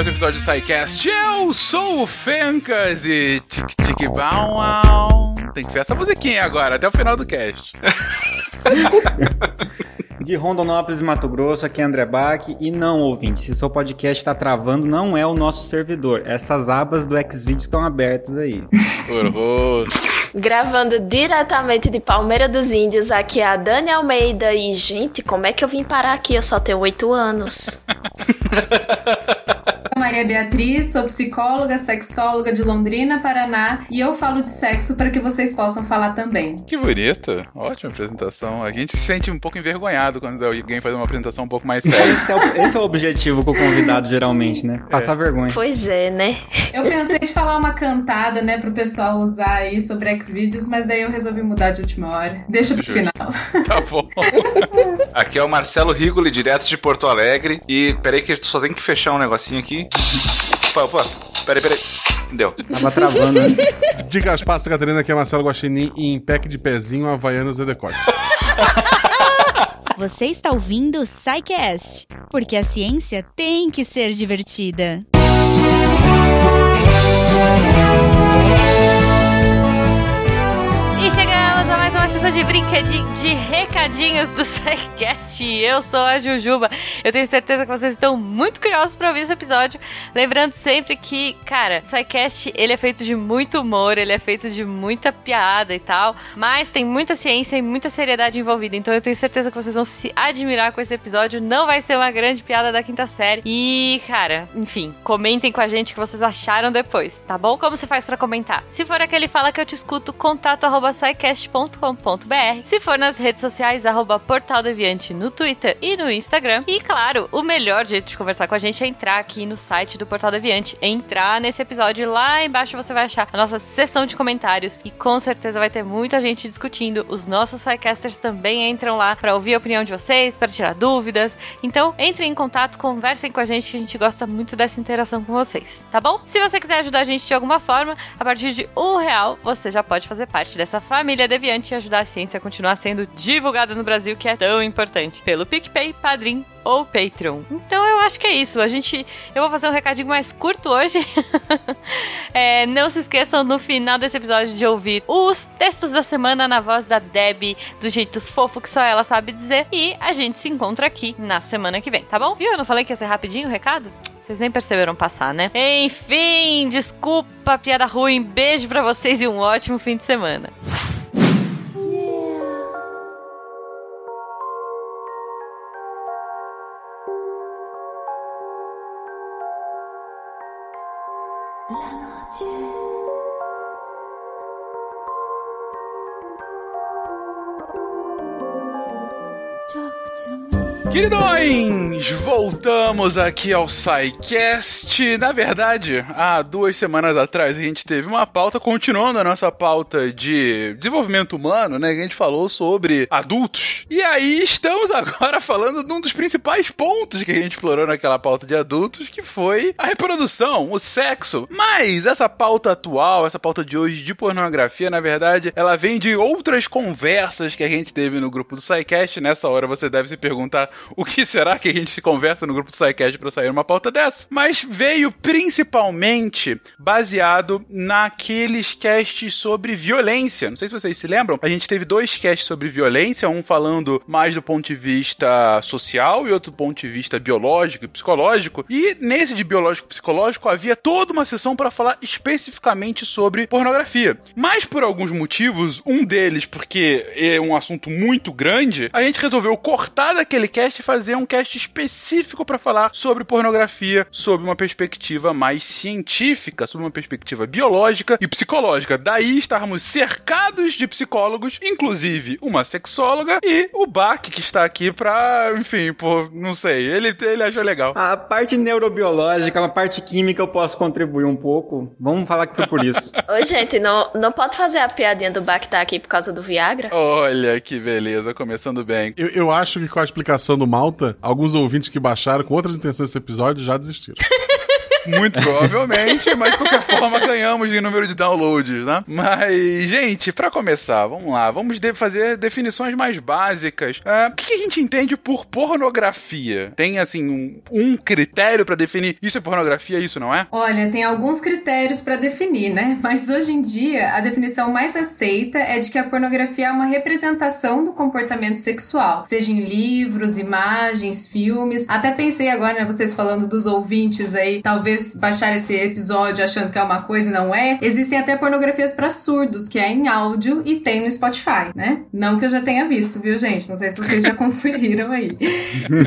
mais um episódio do SciCast. Eu sou o Fencas e tic tic bau Tem que ser essa musiquinha agora, até o final do cast. De Rondonópolis, Mato Grosso, aqui é André Bach. E não, ouvinte, se seu podcast está travando, não é o nosso servidor. Essas abas do Xvideos estão abertas aí. Horroroso. Gravando diretamente de Palmeira dos Índios, aqui é a Dani Almeida. E, gente, como é que eu vim parar aqui? Eu só tenho oito anos. Maria Beatriz, sou psicóloga, sexóloga de Londrina, Paraná, e eu falo de sexo para que vocês possam falar também. Que bonita, ótima apresentação. A gente se sente um pouco envergonhado quando alguém faz uma apresentação um pouco mais séria. Esse é o, esse é o objetivo com o convidado, geralmente, né? Passar é. vergonha. Pois é, né? Eu pensei de falar uma cantada, né, pro pessoal usar aí sobre Xvideos, mas daí eu resolvi mudar de última hora. Deixa pro final. Tá bom. Aqui é o Marcelo Rigoli, direto de Porto Alegre. E peraí que só tem que fechar um negocinho aqui. Opa, opa, peraí, peraí. Deu. Tava travando, né? Diga as pastas, Catarina, que é Marcelo Guaxinim e em pack de pezinho, Havaianas e decote. Você está ouvindo o SciCast, porque a ciência tem que ser divertida. De brinquedinho, de recadinhos do SciCast. Eu sou a Jujuba. Eu tenho certeza que vocês estão muito curiosos para ouvir esse episódio. Lembrando sempre que, cara, o SciCast, ele é feito de muito humor, ele é feito de muita piada e tal, mas tem muita ciência e muita seriedade envolvida. Então eu tenho certeza que vocês vão se admirar com esse episódio. Não vai ser uma grande piada da quinta série. E, cara, enfim, comentem com a gente o que vocês acharam depois, tá bom? Como você faz para comentar? Se for aquele fala que eu te escuto, contato arroba Se for nas redes sociais, arroba Portal Deviante no Twitter e no Instagram. E claro, o melhor jeito de conversar com a gente é entrar aqui no site do Portal Deviante. Entrar nesse episódio lá embaixo você vai achar a nossa sessão de comentários e com certeza vai ter muita gente discutindo. Os nossos sidecasters também entram lá para ouvir a opinião de vocês, para tirar dúvidas. Então, entrem em contato, conversem com a gente que a gente gosta muito dessa interação com vocês, tá bom? Se você quiser ajudar a gente de alguma forma, a partir de um real você já pode fazer parte dessa família Deviante e ajudar a ciência continuar sendo divulgada no Brasil, que é tão importante, pelo PicPay, Padrim ou Patreon. Então eu acho que é isso. A gente. Eu vou fazer um recadinho mais curto hoje. é, não se esqueçam no final desse episódio de ouvir os textos da semana na voz da Deb, do jeito fofo que só ela sabe dizer. E a gente se encontra aqui na semana que vem, tá bom? Viu? Eu não falei que ia ser rapidinho o recado? Vocês nem perceberam passar, né? Enfim, desculpa piada ruim. Beijo para vocês e um ótimo fim de semana. Queridões, voltamos aqui ao SciCast. Na verdade, há duas semanas atrás a gente teve uma pauta, continuando a nossa pauta de desenvolvimento humano, né? Que a gente falou sobre adultos. E aí estamos agora falando de um dos principais pontos que a gente explorou naquela pauta de adultos, que foi a reprodução, o sexo. Mas essa pauta atual, essa pauta de hoje de pornografia, na verdade, ela vem de outras conversas que a gente teve no grupo do SciCast. Nessa hora você deve se perguntar o que será que a gente se conversa no grupo do SciCast para sair uma pauta dessa? Mas veio principalmente baseado naqueles casts sobre violência. Não sei se vocês se lembram, a gente teve dois casts sobre violência, um falando mais do ponto de vista social e outro do ponto de vista biológico e psicológico. E nesse de biológico e psicológico havia toda uma sessão para falar especificamente sobre pornografia. Mas por alguns motivos, um deles porque é um assunto muito grande, a gente resolveu cortar daquele cast cast fazer um cast específico para falar sobre pornografia, sob uma perspectiva mais científica, sob uma perspectiva biológica e psicológica. Daí estarmos cercados de psicólogos, inclusive uma sexóloga e o Bach que está aqui pra, enfim, por, não sei, ele, ele achou legal. A parte neurobiológica, a parte química eu posso contribuir um pouco. Vamos falar que foi por isso. Oi, gente, não, não pode fazer a piadinha do Bach tá aqui por causa do Viagra? Olha que beleza, começando bem. Eu, eu acho que com a explicação Malta, alguns ouvintes que baixaram com outras intenções desse episódio já desistiram. Muito provavelmente, mas de qualquer forma ganhamos em número de downloads, né? Mas, gente, pra começar, vamos lá, vamos de- fazer definições mais básicas. Ah, o que, a gente entende por pornografia? Tem, assim, um, um critério pra definir isso é pornografia, isso não é? Olha, tem alguns critérios para definir, né? Mas hoje em dia, a definição mais aceita é de que a pornografia é uma representação do comportamento sexual, seja em livros, imagens, filmes. Até pensei agora, né, vocês falando dos ouvintes aí, talvez baixar esse episódio achando que é uma coisa e não é. Existem até pornografias para surdos, que é em áudio e tem no Spotify, né? Não que eu já tenha visto, viu, gente? Não sei se vocês já conferiram aí.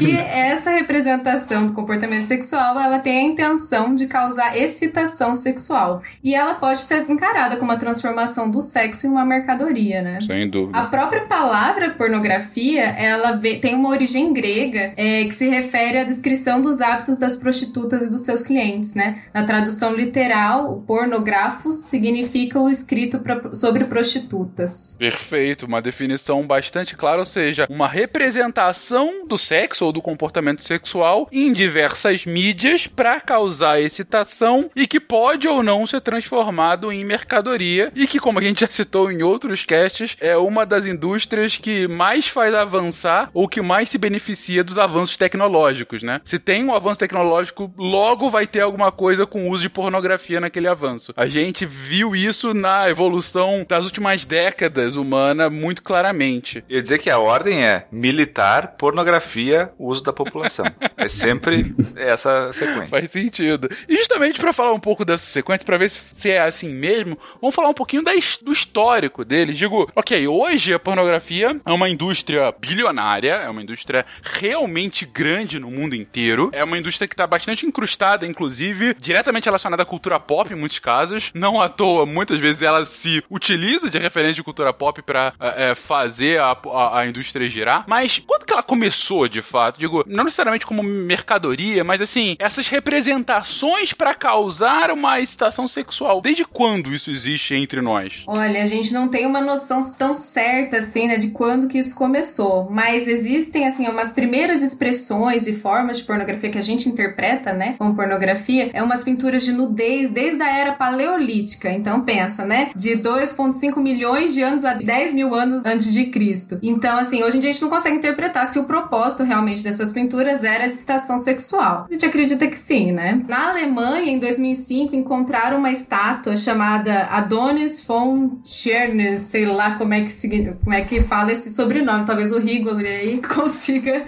E essa representação do comportamento sexual, ela tem a intenção de causar excitação sexual. E ela pode ser encarada como uma transformação do sexo em uma mercadoria, né? Sem dúvida. A própria palavra pornografia, ela tem uma origem grega é, que se refere à descrição dos hábitos das prostitutas e dos seus clientes, né? Na tradução literal, pornografos significa o escrito sobre prostitutas. Perfeito, uma definição bastante clara, ou seja, uma representação do sexo ou do comportamento sexual em diversas mídias para causar excitação e que pode ou não ser transformado em mercadoria e que, como a gente já citou em outros casts, é uma das indústrias que mais faz avançar ou que mais se beneficia dos avanços tecnológicos, né? Se tem um avanço tecnológico, logo vai ter alguma coisa com uso de pornografia naquele avanço. A gente viu isso na evolução das últimas décadas humana muito claramente. Eu ia dizer que a ordem é militar, pornografia, uso da população. É sempre essa sequência. Faz sentido. E justamente pra falar um pouco dessa sequência, pra ver se, é assim mesmo, vamos falar um pouquinho da do histórico deles. Digo, ok, hoje a pornografia é uma indústria bilionária, é uma indústria realmente grande no mundo inteiro. É uma indústria que tá bastante incrustada, inclusive, diretamente relacionada à cultura pop em muitos casos. Não à toa, muitas vezes ela se utiliza de referência de cultura pop pra é, é, fazer a, a, a indústria girar. Mas quando que ela começou, de fato? Digo, não necessariamente como mercadoria, mas assim, essas representações pra causar uma excitação sexual. Desde quando isso existe entre nós? Olha, a gente não tem uma noção tão certa assim, né, de quando que isso começou, mas existem assim umas primeiras expressões e formas de pornografia que a gente interpreta, né, como pornografia, é umas pinturas de nudez desde a era paleolítica. Então pensa, né, de 2,5 milhões de anos a 10 mil anos antes de Cristo. Então assim, hoje em dia a gente não consegue interpretar se o propósito realmente dessas pinturas era a excitação sexual. A gente acredita que sim, né? Na Alemanha, em 2005, encontraram uma estátua chamada Adonis von Tchernes, sei lá como é que, signi- como é que fala esse sobrenome, talvez o Rigoli aí consiga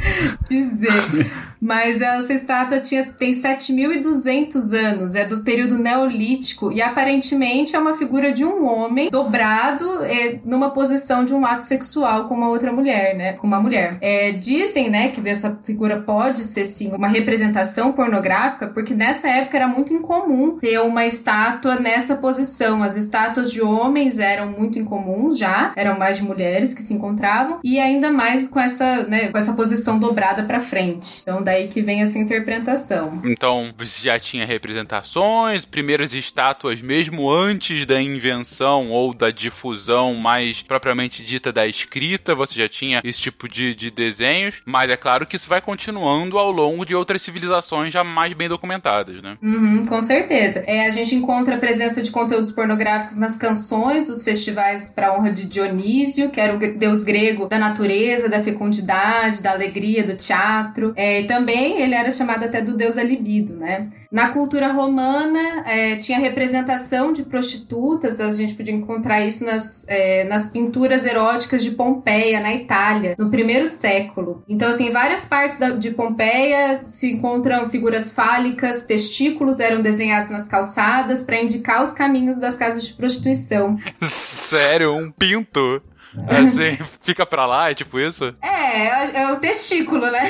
dizer. Mas essa estátua tinha, tem 7.200 anos, é do período neolítico e aparentemente é uma figura de um homem dobrado é, numa posição de um ato sexual com uma outra mulher, né? Com uma mulher. É, dizem, né, que essa figura pode ser sim uma representação pornográfica, porque nessa época era muito incomum ter uma estátua nessa posição. As estátuas de homens eram muito incomuns já, eram mais de mulheres que se encontravam e ainda mais com essa, né, com essa posição dobrada para frente. Então daí que vem essa interpretação. Então, você já tinha representações, primeiras estátuas mesmo antes da invenção ou da difusão mais propriamente dita da escrita, você já tinha esse tipo de, de desenhos, mas é claro que isso vai continuando ao longo de outras civilizações já mais bem documentadas, né? Uhum, com certeza. É, a gente encontra a presença de conteúdos pornográficos nas canções dos festivais para honra de Dionísio, que era o deus grego da natureza, da fecundidade, da alegria, do teatro. É, e também ele era chamado até do deus da libido, né? Na cultura romana, é, tinha representação de prostitutas, a gente podia encontrar isso nas, é, nas pinturas eróticas de Pompeia, na Itália, no primeiro século. Então, assim, várias partes da- de Pompeia se encontram figuras fálicas, testículos eram desenhados nas calçadas para indicar os caminhos das casas de prostituição. Sério, um pinto. Assim, fica pra lá, é tipo isso? É, é é o testículo, né?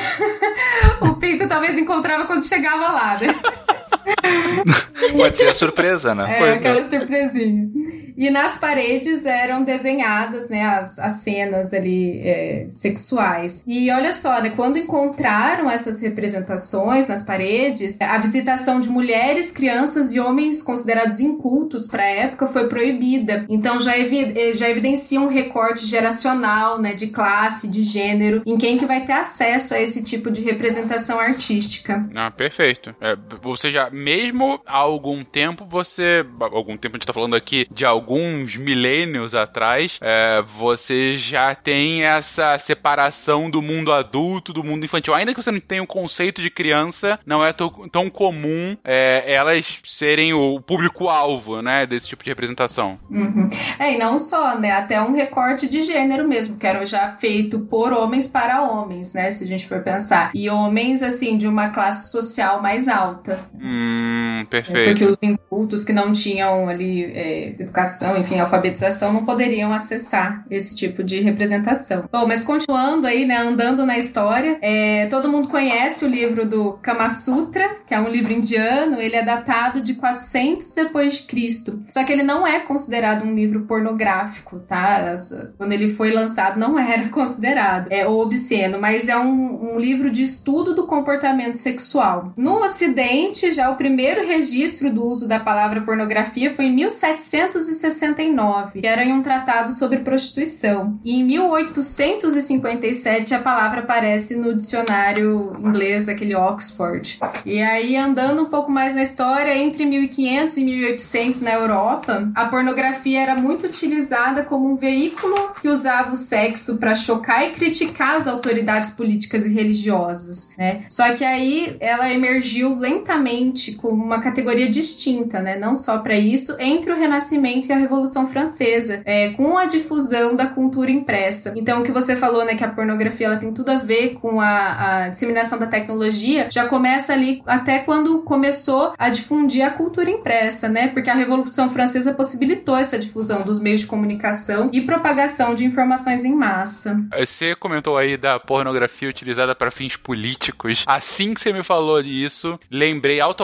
o pinto talvez encontrava quando chegava lá, né? Pode ser a surpresa, né? É, aquela surpresinha. E nas paredes eram desenhadas, né, as, as cenas ali é, sexuais. E olha só, né, quando encontraram essas representações nas paredes, a visitação de mulheres, crianças e homens considerados incultos para a época foi proibida. Então já, evi eh, já evidencia um recorte geracional, né, de classe, de gênero, em quem que vai ter acesso a esse tipo de representação artística. Ah, perfeito. É, você já mesmo há algum tempo você. Algum tempo a gente tá falando aqui de alguns milênios atrás, é, você já tem essa separação do mundo adulto, do mundo infantil. Ainda que você não tenha o conceito de criança, não é tão, comum é, elas serem o público-alvo, né, desse tipo de representação. Uhum. É, e não só, né? Até um recorte de gênero mesmo, que era já feito por homens para homens, né? Se a gente for pensar. E homens, assim, de uma classe social mais alta. Hum, perfeito. É, porque os incultos que não tinham ali é, educação, enfim, alfabetização, não poderiam acessar esse tipo de representação. Bom, mas continuando aí, né, andando na história, é, todo mundo conhece o livro do Kama Sutra, que é um livro indiano, ele é datado de 400 depois de Cristo. Só que ele não é considerado um livro pornográfico, tá? Quando ele foi lançado, não era considerado é, ou obsceno, mas é um, um livro de estudo do comportamento sexual. No Ocidente, já o primeiro registro do uso da palavra pornografia foi em 1769, que era em um tratado sobre prostituição. E em 1857 a palavra aparece no dicionário inglês, aquele Oxford. E aí, andando um pouco mais na história, entre 1500 e 1800 na Europa, a pornografia era muito utilizada como um veículo que usava o sexo para chocar e criticar as autoridades políticas e religiosas, né? Só que aí ela emergiu lentamente como uma categoria distinta, né? Não só para isso, entre o Renascimento e a Revolução Francesa, é, com a difusão da cultura impressa. Então, o que você falou, né, que a pornografia ela tem tudo a ver com a, a disseminação da tecnologia, já começa ali até quando começou a difundir a cultura impressa, né? Porque a Revolução Francesa possibilitou essa difusão dos meios de comunicação e propagação de informações em massa. Você comentou aí da pornografia utilizada para fins políticos. Assim que você me falou disso, lembrei automaticamente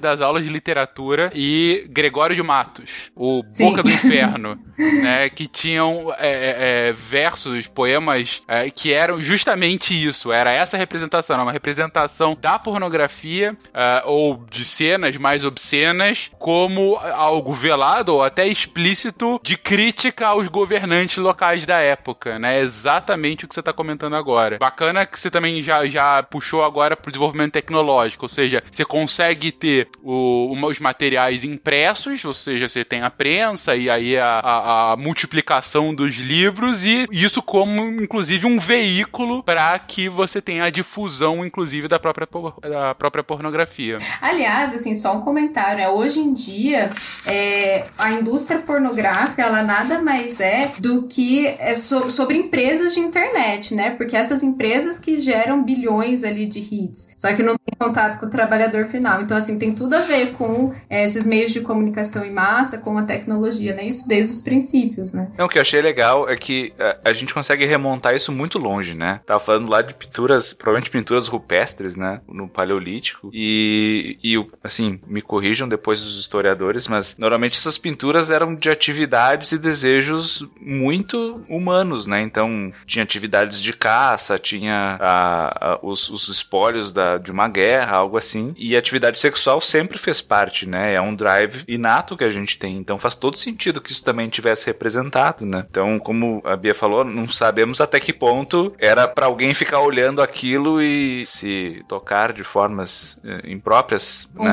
das aulas de literatura e Gregório de Matos, o Sim. Boca do Inferno, né? Que tinham é, é, versos, poemas é, que eram justamente isso. Era essa representação, era uma representação da pornografia é, ou de cenas mais obscenas como algo velado ou até explícito de crítica aos governantes locais da época, né? Exatamente o que você está comentando agora. Bacana que você também já, já puxou agora pro desenvolvimento tecnológico, ou seja, você consegue ter o, os materiais impressos, ou seja, você tem a prensa e aí a, a, a multiplicação dos livros e isso como, inclusive, um veículo para que você tenha a difusão, inclusive, da própria, da própria pornografia. Aliás, assim, só um comentário, né? Hoje em dia, é, a indústria pornográfica, ela nada mais é do que é so- sobre empresas de internet, né? Porque essas empresas que geram bilhões ali de hits, só que não tem contato com o trabalhador final. Então, assim, tem tudo a ver com é, esses meios de comunicação em massa, com a tecnologia, né? Isso desde os princípios, né? Não, o que eu achei legal é que a, a gente consegue remontar isso muito longe, né? Tava falando lá de pinturas, provavelmente pinturas rupestres, né? No Paleolítico. E, e assim, me corrijam depois os historiadores, mas normalmente essas pinturas eram de atividades e desejos muito humanos, né? Então, tinha atividades de caça, tinha a- a- os, os espólios da, de uma guerra, algo assim. E atividade sexual sempre fez parte, né? É um drive inato que a gente tem. Então faz todo sentido que isso também tivesse representado, né? Então, como a Bia falou, não sabemos até que ponto era pra alguém ficar olhando aquilo e se tocar de formas eh, impróprias, né?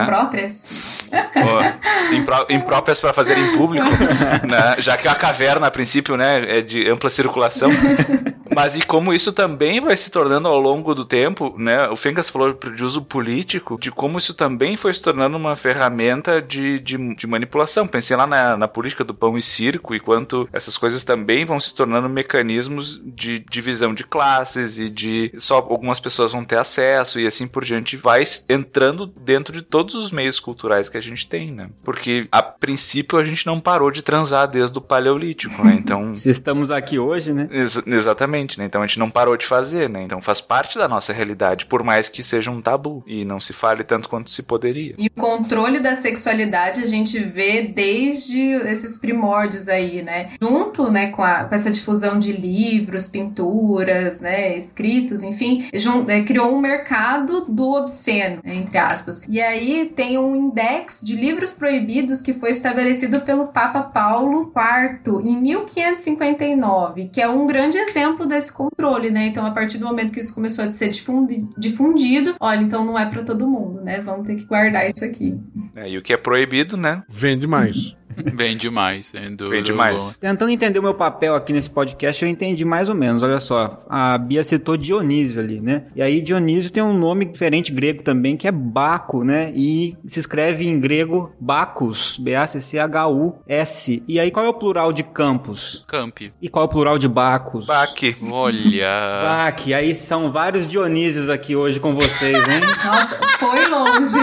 Ou impró- impróprias para fazer em público, né? já que a caverna, a princípio, né, é de ampla circulação. Mas e como isso também vai se tornando ao longo do tempo, né? O Fencas falou de uso político, de como isso também foi se tornando uma ferramenta de, de, de manipulação. Pensei lá na, na política do pão e circo e quanto essas coisas também vão se tornando mecanismos de divisão de classes e de só algumas pessoas vão ter acesso e assim por diante vai entrando dentro de todos os meios culturais que a gente tem, né? Porque a princípio a gente não parou de transar desde o paleolítico, né? Então Se estamos aqui hoje, né? Ex- exatamente, né? Então a gente não parou de fazer, né? Então faz parte da nossa realidade, por mais que seja um tabu e não se fale tanto quanto se poderia. E o controle da sexualidade a gente vê desde esses primórdios aí, né? Junto, né, com, a- com essa difusão de livros, pinturas, né, escritos, enfim, é, criou um mercado do obsceno, né, entre aspas. E aí tem um index de livros proibidos que foi estabelecido pelo Papa Paulo IV em 1559, que é um grande exemplo desse controle, né? Então, a partir do momento que isso começou a ser difundi- difundido, olha, então não é pra todo mundo, né? Vamos ter que guardar isso aqui. É, e o que é proibido, né? Vende mais. Bem demais, sem dúvida. Vem demais. Tentando entender o meu papel aqui nesse podcast, eu entendi mais ou menos. Olha só, a Bia citou Dionísio ali, né? E aí Dionísio tem um nome diferente grego também, que é Baco, né? E se escreve em grego Bacchus, B-A-C-C-H-U-S. E aí qual é o plural de campos? Camp. E qual é o plural de Bacchus? Baque. Olha. Baque. Aí são vários Dionísios aqui hoje com vocês, hein? Nossa, foi longe.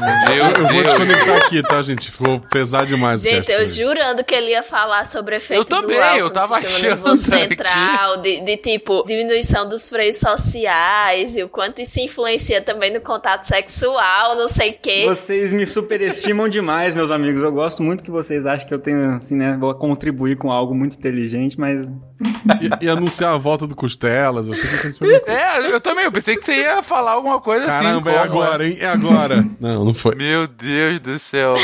Meu Eu vou Deus. desconectar aqui, tá, gente? Ficou pesado demais. Gente, eu jurando que ele ia falar sobre o efeito Eu também, do álcool eu tava achando aqui. central, de, de tipo, diminuição dos freios sociais e o quanto isso influencia também no contato sexual, não sei o quê. Vocês me superestimam demais, meus amigos. Eu gosto muito que vocês achem que eu tenho, assim, né? Vou contribuir com algo muito inteligente, mas E, e anunciar a volta do Costelas. Eu. É, eu também, eu pensei que você ia falar alguma coisa assim. Caramba, é agora, hein? É agora. Não, não foi. Meu Deus do céu,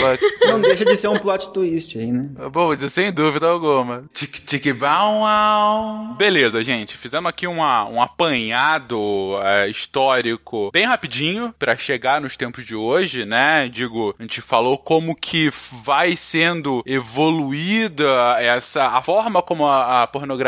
não deixa de ser um plot twist aí, né? Bom, sem dúvida alguma. Tic tic bau uau. Beleza, gente. Fizemos aqui uma, um apanhado é, histórico bem rapidinho pra chegar nos tempos de hoje, né? Digo, a gente falou como que vai sendo evoluída essa a forma como a, a pornografia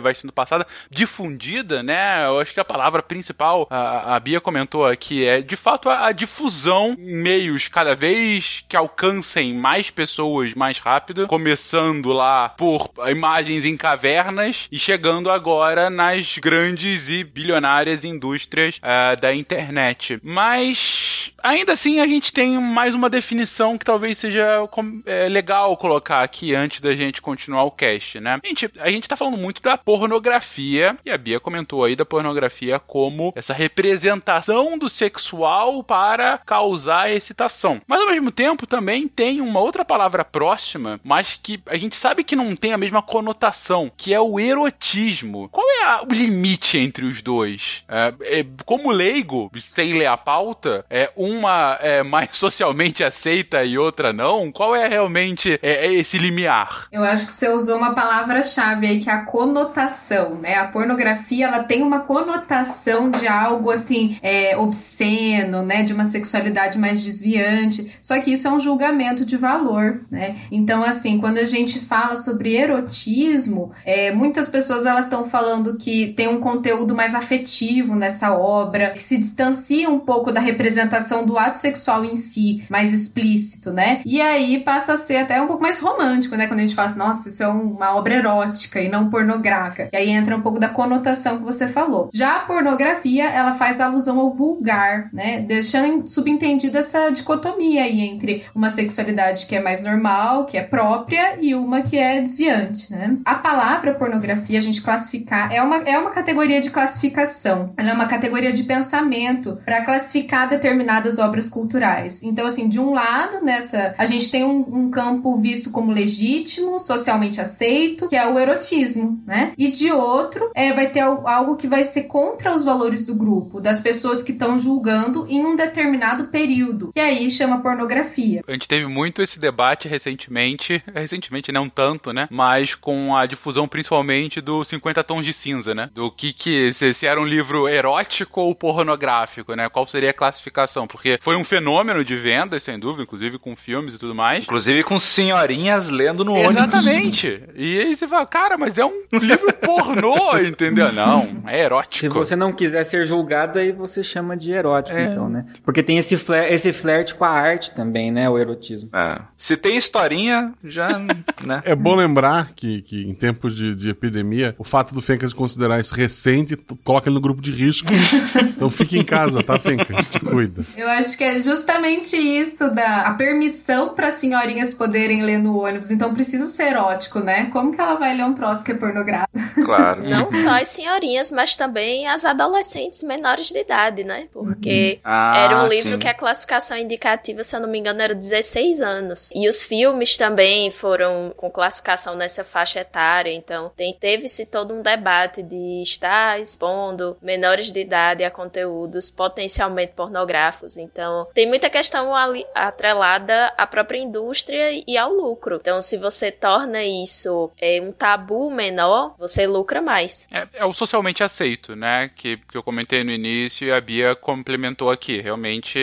vai sendo passada, difundida, né? Eu acho que a palavra principal, a, a Bia comentou aqui, é de fato a, a difusão em meios cada vez que alcancem mais pessoas mais rápido, começando lá por imagens em cavernas e chegando agora nas grandes e bilionárias indústrias ah, da internet. Mas ainda assim a gente tem mais uma definição que talvez seja é, legal colocar aqui antes da gente continuar o cast, né? Gente, a gente tá falando muito da pornografia e a Bia comentou aí da pornografia como essa representação do sexual para causar excitação. Mas ao mesmo tempo também tem uma outra palavra próxima, mas que a gente sabe que não tem a mesma conotação, que é o erotismo. Qual é a- o limite entre os dois? É, é, como leigo, sem ler a pauta, é uma é mais socialmente aceita e outra não? Qual é realmente é, é esse limiar? Eu acho que você usou uma palavra-chave aí, que é a conotação, né? A pornografia, ela tem uma conotação de algo, assim, é, obsceno, né? De uma sexualidade mais desviante. Só que isso é um julgamento de valor, né? Então, assim, quando a gente fala sobre erotismo, é, muitas pessoas, elas estão falando que tem um conteúdo mais afetivo nessa obra, que se distancia um pouco da representação do ato sexual em si, mais explícito, né? E aí passa a ser até um pouco mais romântico, né? Quando a gente fala assim, nossa, isso é uma obra erótica e não pornográfica. E aí entra um pouco da conotação que você falou. Já a pornografia, ela faz alusão ao vulgar, né? Deixando subentendida essa dicotomia aí entre uma sexualidade que é mais normal, que é própria, e uma que é desviante, né? A palavra pornografia, a gente classificar, é uma, é uma categoria de classificação. Ela é uma categoria de pensamento para classificar determinadas obras culturais. Então, assim, de um lado, nessa, a gente tem um, um campo visto como legítimo, socialmente aceito, que é o erotismo, né? E de outro, é, vai ter al- algo que vai ser contra os valores do grupo, das pessoas que estão julgando em um determinado período, que aí chama pornografia. A gente teve muito esse debate recentemente, recentemente não tanto, né? Mas com a difusão principalmente do 50 Tons de Cinza, né? Do que que, se, se era um livro erótico ou pornográfico, né? Qual seria a classificação? Porque foi um fenômeno de vendas, sem dúvida, inclusive com filmes e tudo mais. Inclusive com senhorinhas lendo no ônibus. Exatamente. E aí você fala, cara, mas é um livro pornô, entendeu? Não, é erótico. Se você não quiser ser julgado, aí você chama de erótico, então, né? Porque tem esse, fler, esse flerte com a arte também, né? O erotismo. É. Se tem historinha, já, né? É bom lembrar que, que em tempos de, de epidemia, o fato do Fencas considerar isso recente coloca ele no grupo de risco. então fique em casa, tá, Fencas? Te cuida. Eu acho que é justamente isso da a permissão para senhorinhas poderem ler no ônibus. Então precisa ser erótico, né? Como que ela vai ler um troço que pornográfico? Claro. Não só as senhorinhas, mas também as adolescentes menores de idade, né? Porque Ah, era um livro sim. que a classificação indicativa, se eu não me engano, era 16 anos. E os filmes também foram com classificação nessa faixa etária. Então, teve-se todo um debate de estar expondo menores de idade a conteúdos potencialmente pornográficos. Então, tem muita questão ali atrelada à própria indústria e ao lucro. Então, se você torna isso é, um tabu menor, você lucra mais. É, é o socialmente aceito, né? Que, que eu comentei no início e a Bia complementou aqui. Realmente,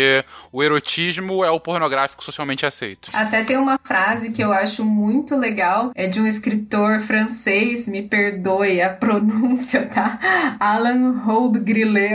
o erotismo é o pornográfico socialmente aceito. Até tem uma frase que eu acho muito legal, é de um escritor francês, me perdoe a pronúncia, tá? Alan Hoube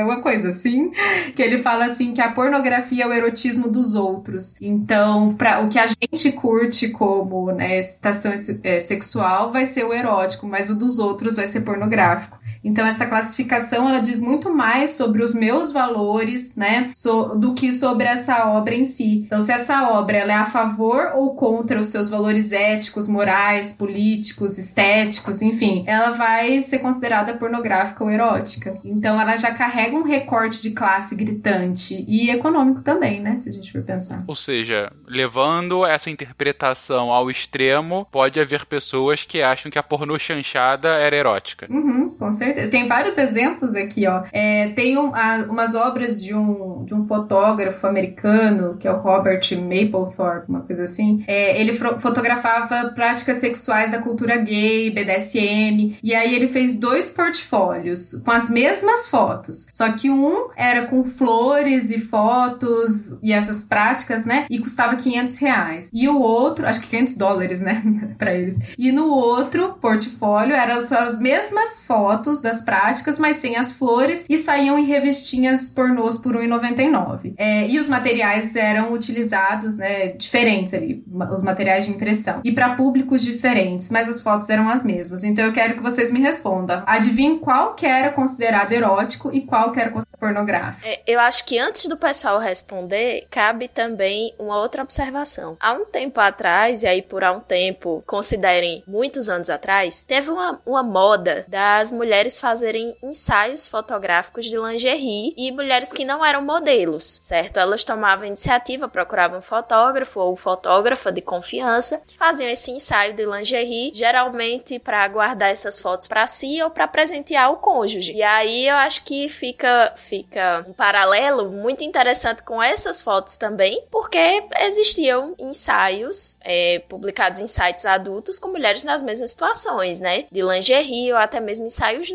uma coisa assim, que ele fala assim que a pornografia é o erotismo dos outros. Então, para o que a gente curte como né, excitação é, sexual vai ser o erótico, mas o dos outros vai ser pornográfico. Então essa classificação ela diz muito mais sobre os meus valores, né, so, do que sobre essa obra em si. Então se essa obra ela é a favor ou contra os seus valores éticos, morais, políticos, estéticos, enfim, ela vai ser considerada pornográfica ou erótica. Então ela já carrega um recorte de classe gritante e econômico também, né, se a gente for pensar. Ou seja, levando essa interpretação ao extremo, pode haver pessoas que acham que a pornô chanchada era erótica. Uhum, com certeza certeza. Tem vários exemplos aqui, ó. É, tem um, a, umas obras de um, de um fotógrafo americano, que é o Robert Mapplethorpe, uma coisa assim. É, ele fotografava práticas sexuais da cultura gay, BDSM, e aí ele fez dois portfólios com as mesmas fotos. Só que um era com flores e fotos e essas práticas, né? E custava 500 reais. E o outro, acho que 500 dólares, né? para eles. E no outro portfólio eram as mesmas fotos das práticas, mas sem as flores, e saíam em revistinhas pornôs por R$1,99. É, e os materiais eram utilizados, né, diferentes ali, os materiais de impressão. E para públicos diferentes, mas as fotos eram as mesmas. Então eu quero que vocês me respondam. Adivinhem qual que era considerado erótico e qual que era considerado pornográfico. É, eu acho que antes do pessoal responder, cabe também uma outra observação. Há um tempo atrás, e aí por há um tempo, considerem muitos anos atrás, teve uma, uma moda das mulheres mulheres fazerem ensaios fotográficos de lingerie e mulheres que não eram modelos, certo? Elas tomavam iniciativa, procuravam um fotógrafo ou fotógrafa de confiança, faziam esse ensaio de lingerie, geralmente para guardar essas fotos para si ou para presentear o cônjuge. E aí eu acho que fica fica um paralelo muito interessante com essas fotos também, porque existiam ensaios é, publicados em sites adultos com mulheres nas mesmas situações, né? De lingerie ou até mesmo ensaios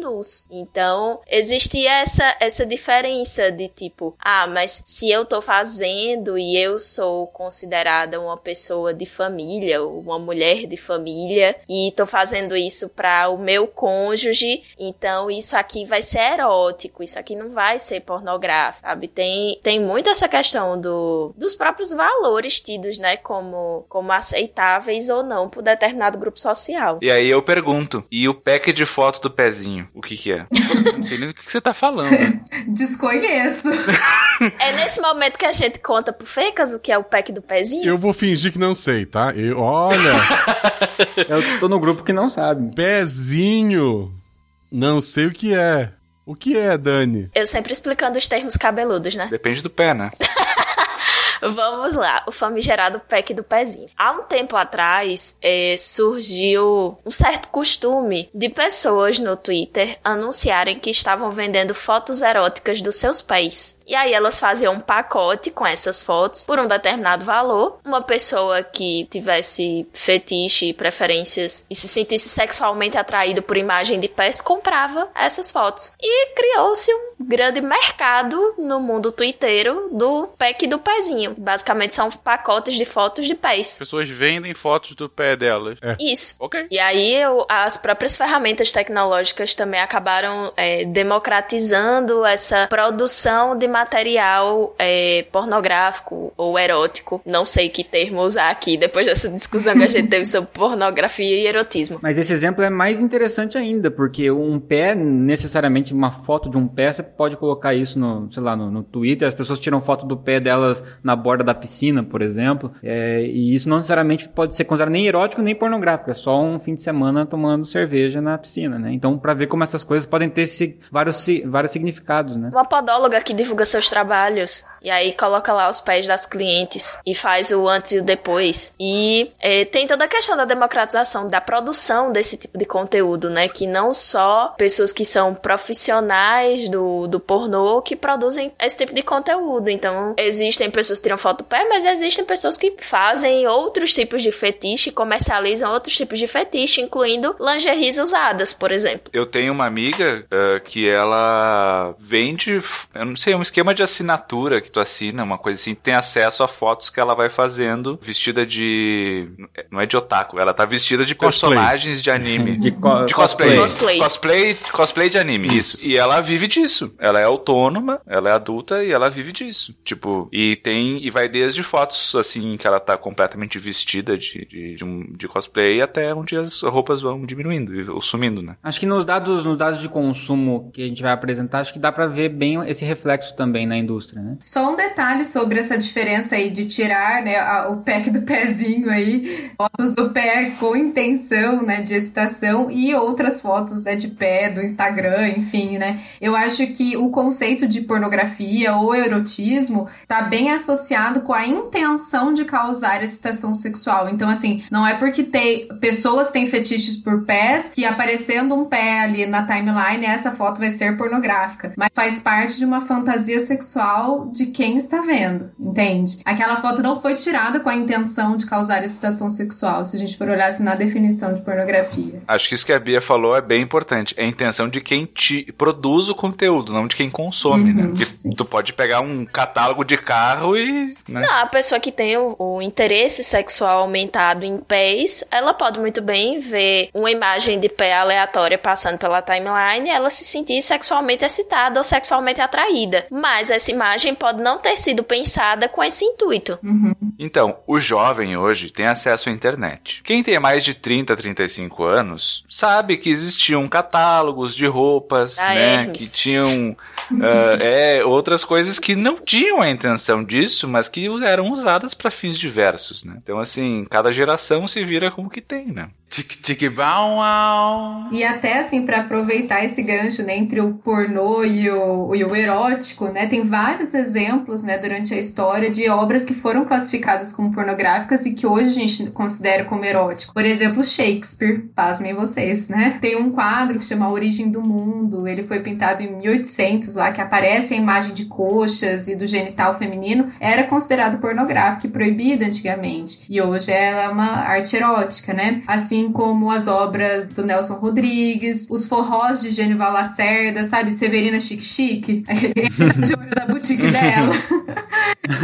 Então, existia essa, essa diferença de tipo, ah, mas se eu tô fazendo e eu sou considerada uma pessoa de família, uma mulher de família, e tô fazendo isso para o meu cônjuge, então isso aqui vai ser erótico, isso aqui não vai ser pornográfico, sabe? Tem, tem muito essa questão do, dos próprios valores tidos, né, como, como aceitáveis ou não por determinado grupo social. E aí eu pergunto, e o pack de foto do pezinho? O que que é? não sei nem do que você tá falando. Desconheço. É nesse momento que a gente conta pro Fecas o que é o pack do pezinho? Eu vou fingir que não sei, tá? Eu, olha. eu tô no grupo que não sabe. Pezinho. Não sei o que é. O que é, Dani? Eu sempre explicando os termos cabeludos, né? Depende do pé, né? Vamos lá, o famigerado pack do pezinho. Há um tempo atrás é, surgiu um certo costume de pessoas no Twitter anunciarem que estavam vendendo fotos eróticas dos seus pés. E aí elas faziam um pacote com essas fotos por um determinado valor. Uma pessoa que tivesse fetiche, preferências e se sentisse sexualmente atraído por imagem de pés comprava essas fotos. E criou-se um grande mercado no mundo twitteiro do pack do pezinho. Basicamente são pacotes de fotos de pés. Pessoas vendem fotos do pé delas. É. Isso. Ok. E aí eu, as próprias ferramentas tecnológicas também acabaram é, democratizando essa produção de material é, pornográfico ou erótico. Não sei que termo usar aqui depois dessa discussão que a gente teve sobre pornografia e erotismo. Mas esse exemplo é mais interessante ainda, porque um pé, necessariamente uma foto de um pé, você pode colocar isso no, sei lá, no, no Twitter. As pessoas tiram foto do pé delas na borda da piscina, por exemplo. É, e isso não necessariamente pode ser considerado nem erótico nem pornográfico. É só um fim de semana tomando cerveja na piscina, né? Então, para ver como essas coisas podem ter vários, vários significados, né? Uma podóloga que divulga seus trabalhos e aí coloca lá os pés das clientes e faz o antes e o depois. E é, tem toda a questão da democratização, da produção desse tipo de conteúdo, né? Que não só pessoas que são profissionais do, do pornô que produzem esse tipo de conteúdo. Então, existem pessoas que tiram foto do pé, mas existem pessoas que fazem outros tipos de fetiche, comercializam outros tipos de fetiche, incluindo lingeries usadas, por exemplo. Eu tenho uma amiga uh, que ela vende, eu não sei, um esquema de assinatura que tu assina, uma coisa assim, tem acesso a fotos que ela vai fazendo vestida de. Não é de otaku, ela tá vestida de Cosplay. personagens de anime. De, co De cosplay. Cosplay. Cosplay, cosplay de anime, isso. E ela vive disso. Ela é autônoma, ela é adulta e ela vive disso. Tipo, e tem. E vai desde fotos assim que ela tá completamente vestida de, de, de, um, de cosplay até onde as roupas vão diminuindo ou sumindo, né? Acho que nos dados, nos dados de consumo que a gente vai apresentar, acho que dá pra ver bem esse reflexo também na indústria, né? Só um detalhe sobre essa diferença aí de tirar né, a- o pack do pezinho aí, fotos do pé com intenção né, de excitação e outras fotos né, de pé do Instagram, enfim, né? Eu acho que o conceito de pornografia ou erotismo tá bem associado com a intenção de causar excitação sexual. Então, assim, não é porque tem pessoas têm fetiches por pés que aparecendo um pé ali na timeline, essa foto vai ser pornográfica. Mas faz parte de uma fantasia sexual de quem está vendo, entende? Aquela foto não foi tirada com a intenção de causar excitação sexual, se a gente for olhar assim, na definição de pornografia. Acho que isso que a Bia falou é bem importante. É a intenção de quem te produz o conteúdo, não de quem consome, né? Porque tu pode pegar um catálogo de carro e. Né? Não, a pessoa que tem o, o interesse sexual aumentado em pés, ela pode muito bem ver uma imagem de pé aleatória passando pela timeline e ela se sentir sexualmente excitada ou sexualmente atraída. Mas essa imagem pode não ter sido pensada com esse intuito. Então, o jovem hoje tem acesso à internet. Quem tem mais de 30, 35 anos sabe que existiam catálogos de roupas, Da né? Hermes. Que tinham ah, é, outras coisas que não tinham a intenção disso, mas que eram usadas para fins diversos, né? Então, assim, cada geração se vira com o que tem, né? Tic tic bau au. E até assim, para aproveitar esse gancho né, entre o pornô e o, e o erótico, né, tem vários exemplos né, durante a história de obras que foram classificadas como pornográficas e que hoje a gente considera como erótico. Por exemplo, Shakespeare, pasmem vocês, né? Tem um quadro que chama A Origem do Mundo, ele foi pintado em 1800 lá, que aparece a imagem de coxas e do genital feminino, era considerado pornográfico e proibido antigamente. E hoje ela é uma arte erótica, né? Assim como as obras do Nelson Rodrigues, os forrós de Genival Lacerda, sabe? Severina Chique Chique, de ouro da boutique dela.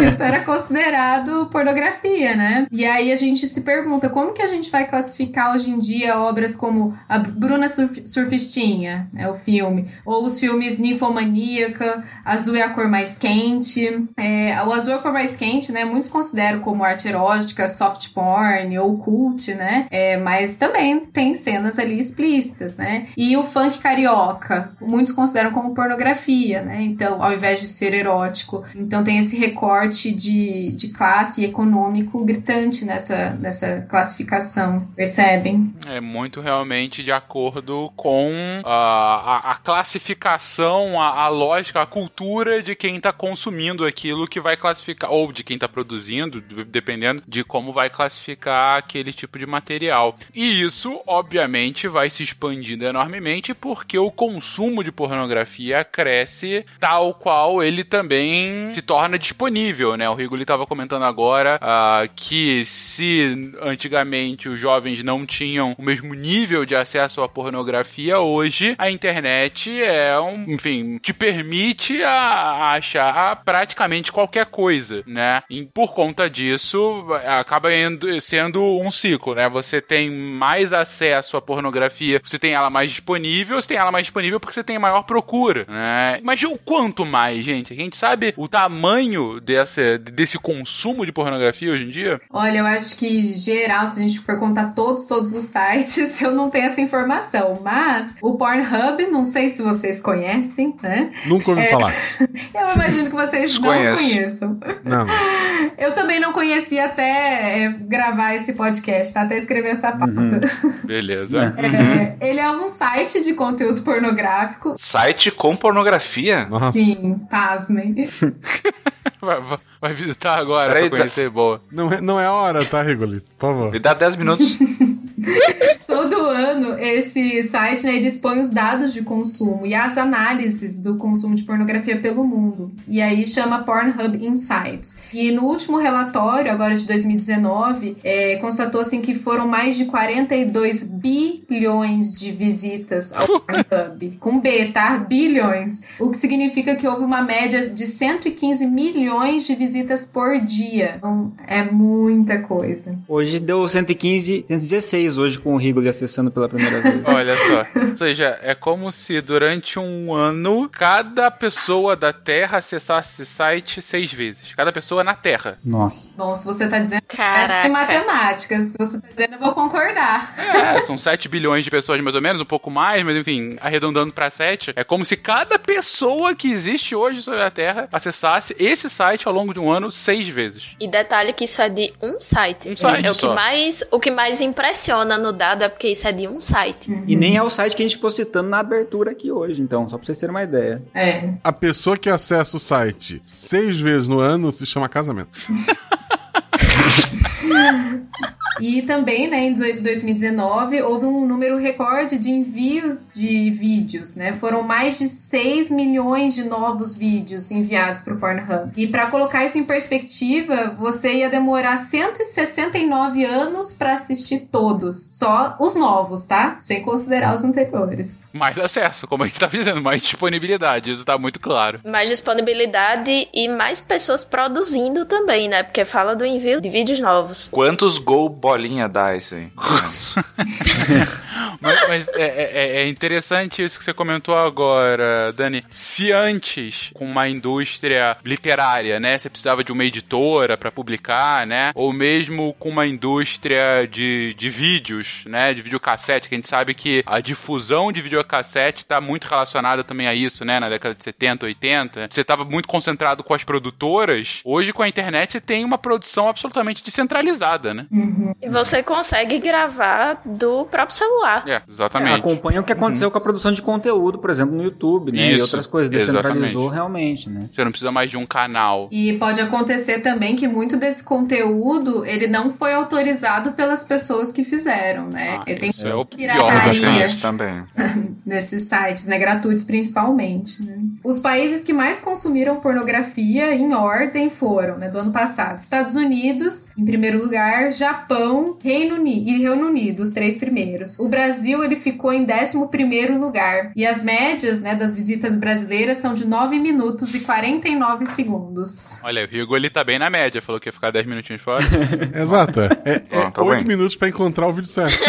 Isso era considerado pornografia, né? E aí a gente se pergunta como que a gente vai classificar hoje em dia obras como a Bruna Surf- Surfistinha, é o filme, ou os filmes Ninfomaníaca, Azul é a cor mais quente. É, o Azul é a cor mais quente, né? Muitos consideram como arte erótica, soft porn ou cult, né? É, mas também tem cenas ali explícitas, né? E o funk carioca, muitos consideram como pornografia, né? Então, ao invés de ser erótico. Então tem esse recorte de, de classe econômico gritante nessa, nessa classificação, percebem? É muito realmente de acordo com a, a, a classificação, a, a lógica, a cultura de quem tá consumindo aquilo que vai classificar, ou de quem tá produzindo, de- dependendo de como vai classificar aquele tipo de material. E isso, obviamente, vai se expandindo enormemente porque o consumo de pornografia cresce tal qual ele também se torna disponível, né? O Rigoli estava comentando agora ah, que se antigamente os jovens não tinham o mesmo nível de acesso à pornografia, hoje a internet é um, enfim, te permite a, a achar praticamente qualquer coisa, né? E por conta disso, acaba indo- sendo um ciclo, né? Você tem mais acesso à pornografia, você tem ela mais disponível, você tem ela mais disponível porque você tem maior procura, né? Mas o quanto mais, gente? A gente sabe o tamanho dessa, desse consumo de pornografia hoje em dia? Olha, eu acho que geral, se a gente for contar todos, todos os sites, eu não tenho essa informação. Mas o Pornhub, não sei se vocês conhecem, né? Nunca ouvi É. falar. Eu imagino que vocês não conheçam. Não. Eu também não conhecia até é, gravar esse podcast, tá? até escrever essa pauta. Beleza. É, ele é um site de conteúdo pornográfico. Site com pornografia? Nossa. Sim, pasmem. Vai, vai- vai visitar agora Peraí, pra conhecer, boa. Não é, não é hora, tá, Rigolito? Por favor. Me dá 10 minutos. Todo ano, esse site né, ele expõe os dados de consumo e as análises do consumo de pornografia pelo mundo. E aí chama Pornhub Insights. E no último relatório, agora de 2019, é, constatou assim, que foram mais de 42 bilhões de visitas ao Pornhub. Com B, tá? Bilhões. O que significa que houve uma média de 115 milhões de visitas por dia. Então, é muita coisa. Hoje deu 115, 116 hoje com o Rigoli acessando pela primeira vez. Olha só. Ou seja, é como se durante um ano cada pessoa da Terra acessasse esse site seis vezes. Cada pessoa na Terra. Nossa. Bom, se você tá dizendo Essa Caraca. é matemática. Se você tá dizendo, eu vou concordar. É, são 7 bilhões de pessoas mais ou menos, um pouco mais, mas enfim, arredondando pra 7. É como se cada pessoa que existe hoje sobre a Terra acessasse esse site ao longo de um ano seis vezes. E detalhe que isso é de um site. Um site é o que mais o que mais impressiona no dado é porque isso é de um site. E nem é o site que a gente ficou citando na abertura aqui hoje, então, só pra vocês terem uma ideia. É. A pessoa que acessa o site seis vezes no ano se chama casamento. E também, né, em 2019, houve um número recorde de envios de vídeos, né? Foram mais de 6 milhões de novos vídeos enviados para o Pornhub. E para colocar isso em perspectiva, você ia demorar 169 anos para assistir todos. Só os novos, tá? Sem considerar os anteriores. Mais acesso, como a gente tá dizendo, mais disponibilidade, isso tá muito claro. Mais disponibilidade e mais pessoas produzindo também, né? Porque fala do envio de vídeos novos. Quantos gol bolinha dá isso aí? Mas, mas é, é- é interessante isso que você comentou agora, Dani. Se antes, com uma indústria literária, né, você precisava de uma editora pra publicar, né, ou mesmo com uma indústria de, de vídeos, né, de videocassete, que a gente sabe que a difusão de videocassete tá muito relacionada também a isso, né, na década de 70, 80. Você tava muito concentrado com as produtoras. Hoje, com a internet, você tem uma produção absolutamente descentralizada, né? E você consegue gravar do próprio celular. É, É, exatamente. acompanha o que aconteceu com a produção de conteúdo, por exemplo, no YouTube, né? e Isso, outras coisas. Descentralizou realmente, né? Você não precisa mais de um canal. E pode acontecer também que muito desse conteúdo ele não foi autorizado pelas pessoas que fizeram, né? Ah, ele tem isso é o pior também. nesses sites, né, gratuitos principalmente. né? Os países que mais consumiram pornografia em ordem foram, né, do ano passado, Estados Unidos, em primeiro lugar, Japão, Reino Unido e Reino Unido, os três primeiros. O Brasil ele ficou em 11 primeiro lugar e as médias, né, das visitas brasileiras são de 9 minutos e 49 segundos. Olha, o Rigo ele tá bem na média, falou que ia ficar 10 minutinhos fora. Exato. É, é tá oito bem. minutos pra encontrar o vídeo certo.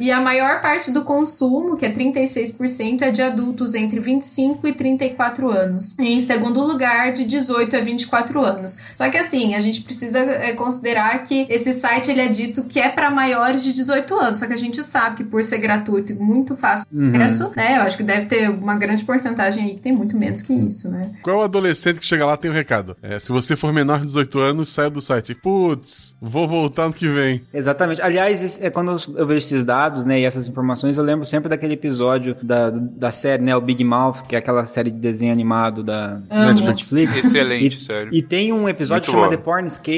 E a maior parte do consumo, que é 36%, é de adultos entre 25 e 34 anos. E em segundo lugar, de 18 a 24 anos. Só que assim, a gente precisa é, considerar que esse site ele é dito que é para maiores de 18 anos. Só que a gente sabe que por ser gratuito e muito fácil de Uhum. acesso, né? Eu acho que deve ter uma grande porcentagem aí que tem muito menos que isso, né? Qual é o adolescente que chega lá tem um recado? É, se você for menor de 18 anos, saia do site. Putz, vou voltar no que vem. Exatamente. Aliás, é quando eu vejo esses dados, né, e essas informações, eu lembro sempre daquele episódio da, da série, né, o Big Mouth, que é aquela série de desenho animado da Amo. Netflix. Excelente, E- sério. E tem um episódio que Muito chama bom.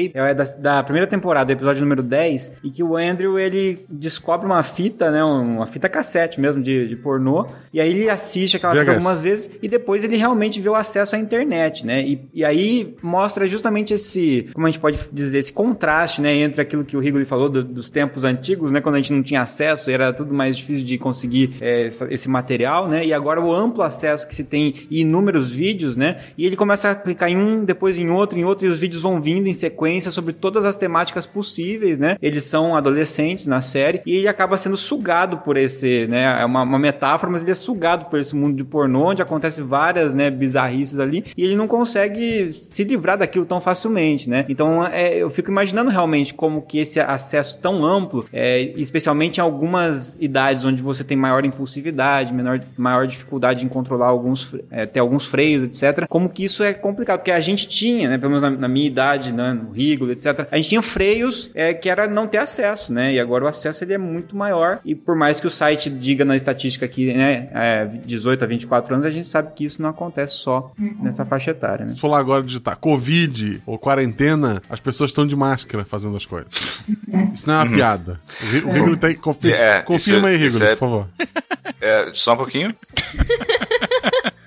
The Pornscape, é da, da primeira temporada, episódio número 10, e que o Andrew, ele descobre uma fita, né, uma fita cassete mesmo de, de pornô, e aí ele assiste aquela fita algumas vezes, e depois ele realmente vê o acesso à internet, né, e, e aí mostra justamente esse, como a gente pode dizer, esse contraste, né, entre aquilo que o Rigoli falou do- dos tempos antigos, né, quando a gente não tinha acesso, era tudo mais difícil de conseguir é, essa- esse material, né, e agora o amplo acesso que se tem e inúmeros vídeos, né, e ele começa a clicar em um, depois em outro, em outro, e os vídeos vão vindo em sequência sobre todas as temáticas possíveis, né, eles são adolescentes na série, e ele acaba sendo sugado por esse, né? É uma, uma metáfora, mas ele é sugado por esse mundo de pornô, onde acontece várias, né, bizarrices ali, e ele não consegue se livrar daquilo tão facilmente, né? Então, é, eu fico imaginando realmente como que esse acesso tão amplo, é, especialmente em algumas idades onde você tem maior impulsividade, menor, maior dificuldade em controlar alguns, é, ter alguns freios, etc. Como que isso é complicado, porque a gente tinha, né, pelo menos na, na minha idade, né, no Rigolo, etc. A gente tinha freios é, que era não ter acesso, né? E agora o acesso ele é muito maior e por mais que o site diga na estatística que, né, é 18 a 24 anos, a gente sabe que isso não acontece só nessa faixa etária, né? Se for lá agora digitar Covid ou quarentena, as pessoas estão de máscara fazendo as coisas. Isso não é uma piada. O Ri- o Rigolo tem É, confirma é- aí, isso Rigolo, é- por favor. É, só um pouquinho.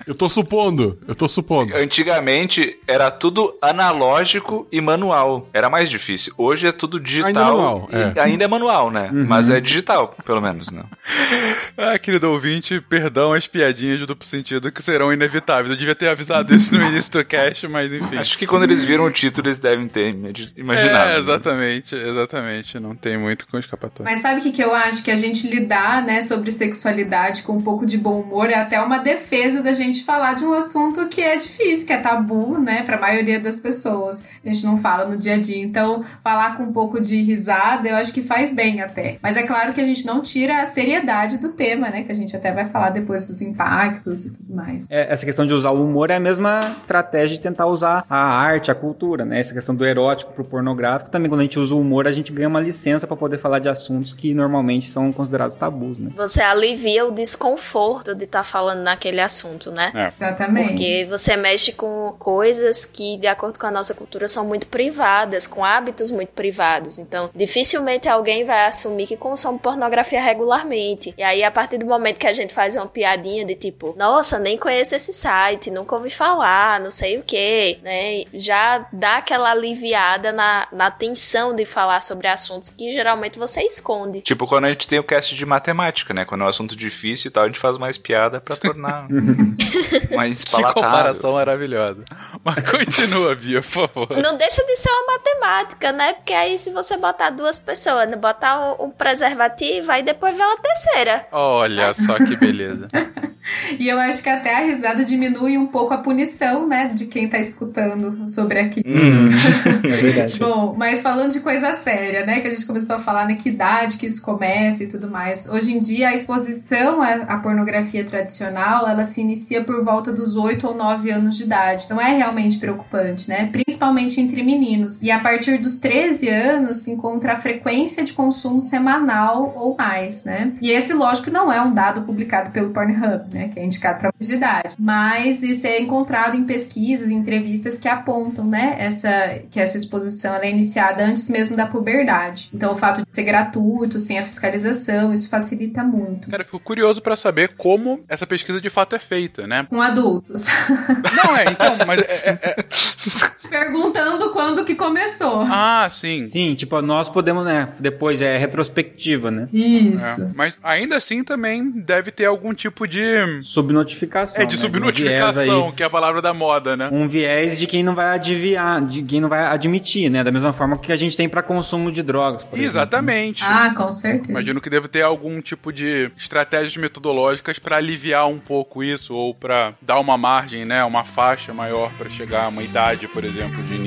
Eu tô supondo, eu tô supondo. Antigamente era tudo analógico e manual. Era mais difícil. Hoje é tudo digital. Ainda é manual, e é. Ainda é manual, né? Mas é digital, pelo menos, né? Ah, querido ouvinte, perdão as piadinhas de duplo sentido que serão inevitáveis. Eu devia ter avisado isso no início do cast, mas enfim. Acho que quando eles viram o título, eles devem ter imagi- imaginado. É, né? exatamente, exatamente. Não tem muito com escapatória. Mas sabe o que, que eu acho? Que a gente lidar, né, sobre sexualidade com um pouco de bom humor é até uma defesa da gente falar de um assunto que é difícil, que é tabu, né, pra maioria das pessoas. A gente não fala no dia a dia. Então, falar com um pouco de risada, eu acho que faz bem até. Mas é claro que a gente não tira a seriedade do tema, né, que a gente até vai falar depois dos impactos e tudo mais. É, essa questão de usar o humor é a mesma estratégia de tentar usar a arte, a cultura, né? Essa questão do erótico pro pornográfico. Também quando a gente usa o humor, a gente ganha uma licença pra poder falar de assuntos que normalmente são considerados tabus, né? Você alivia o desconforto de estar falando naquele assunto, né? Exatamente. Porque você mexe com coisas que, de acordo com a nossa cultura, são muito privadas, com hábitos muito privados. Então, dificilmente alguém vai assumir que consome pornografia regularmente. E aí, a partir do momento que a gente faz uma piadinha de tipo, nossa, nem conheço esse site, nunca ouvi falar, não sei o que, né? Já dá aquela aliviada na, na tensão de falar sobre assuntos que geralmente você esconde. Tipo quando a gente tem o cast de matemática, né? Quando é um assunto difícil e tal, a gente faz mais piada pra tornar mais Que palatável. comparação assim. maravilhosa. Mas continua, Bia, por favor. Não deixa de ser uma matemática, né? Porque aí se você botar duas pessoas, né? botar um, um preservativo, aí depois vem uma terceira. Olha só que beleza. E eu acho que até a risada diminui um pouco a punição, né, de quem tá escutando sobre aquilo. é verdade. Bom, mas falando de coisa séria, né? Que a gente começou a falar, né? Que idade que isso começa e tudo mais. Hoje em dia, a exposição à pornografia tradicional, ela se inicia por volta dos 8 ou 9 anos de idade. Não é realmente preocupante, né? Principalmente entre meninos. E a partir dos 13 anos se encontra a frequência de consumo semanal ou mais, né? E esse, lógico, não é um dado publicado pelo Pornhub, né? Que é indicado para de idade. Mas isso é encontrado em pesquisas, em entrevistas que apontam, né? Essa, que essa exposição é iniciada antes mesmo da puberdade. Então, o fato de ser gratuito, sem a fiscalização, isso facilita muito. Cara, eu fico curioso pra saber como essa pesquisa de fato é feita, né? Com adultos. Não, é, então, mas é, é- é- Perguntando quando que começou. Ah, sim. Sim, tipo, nós podemos, né? Depois é retrospectiva, né? Isso. É, mas ainda assim também deve ter algum tipo de. Subnotificação. É, de né? subnotificação, Um viés, aí, que é a palavra da moda, né? um viés de quem não vai adivinhar, de quem não vai admitir, né? Da mesma forma que a gente tem pra consumo de drogas, por exemplo. Exatamente. Ah, com certeza. Imagino que deve ter algum tipo de estratégias metodológicas pra aliviar um pouco isso, ou pra dar uma margem, né? Uma faixa maior pra chegar a uma idade, por exemplo, de